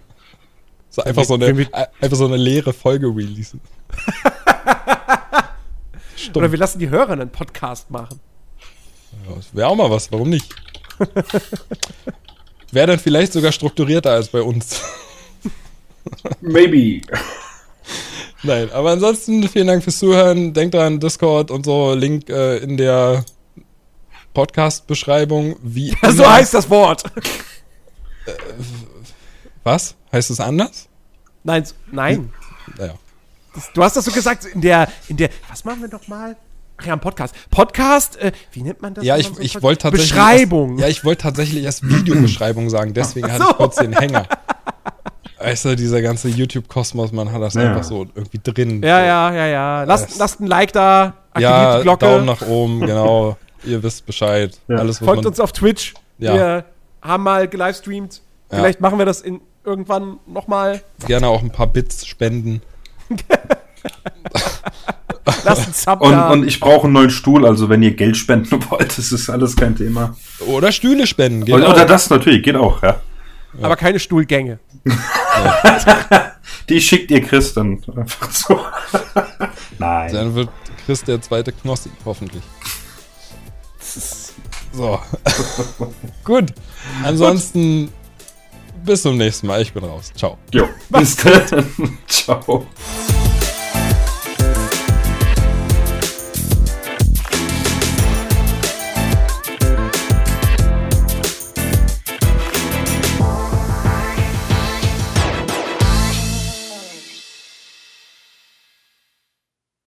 So einfach so eine, wir- äh, einfach so eine leere Folge releasen. Oder wir lassen die Hörer einen Podcast machen. Ja, das wäre auch mal was, warum nicht? wäre dann vielleicht sogar strukturierter als bei uns. Maybe. Nein, aber ansonsten vielen Dank fürs Zuhören. Denkt dran, Discord und so, Link äh, in der Podcast-Beschreibung. Wie so immer. heißt das Wort. Was? Heißt es anders? Nein, nein. Naja. Das, du hast das so gesagt in der, in der, was machen wir noch mal? Ach ja, ein Podcast. Podcast, äh, wie nennt man das? Ja, ich, so ich wollte tatsächlich. Beschreibung. Erst, ja, ich wollte tatsächlich erst Videobeschreibung sagen, deswegen hatte so. ich kurz den Hänger. Weißt du, dieser ganze YouTube-Kosmos, man hat das Ja. einfach so irgendwie drin. ja, so. ja, ja, ja. Lasst, Das- lasst ein Like da, aktiviert Ja, die Glocke, Daumen nach oben, genau. Ihr wisst Bescheid. Ja. Alles, was folgt man, uns auf Twitch. Ja. Wir haben mal gelivestreamt. Ja. Vielleicht machen wir das in irgendwann noch mal. gerne auch ein paar Bits spenden. Lasst einen Sub Und, da. und ich brauche einen neuen Stuhl, also wenn ihr Geld spenden wollt, das ist alles kein Thema. Oder Stühle spenden. Geht Oder, auch. oder das natürlich, geht auch, ja. aber keine Stuhlgänge. Die schickt ihr Chris dann einfach so. Nein. Dann wird Chris der zweite Knossi, hoffentlich. So. Gut. Ansonsten bis zum nächsten Mal. Ich bin raus. Ciao. Jo, bis dann. Ciao.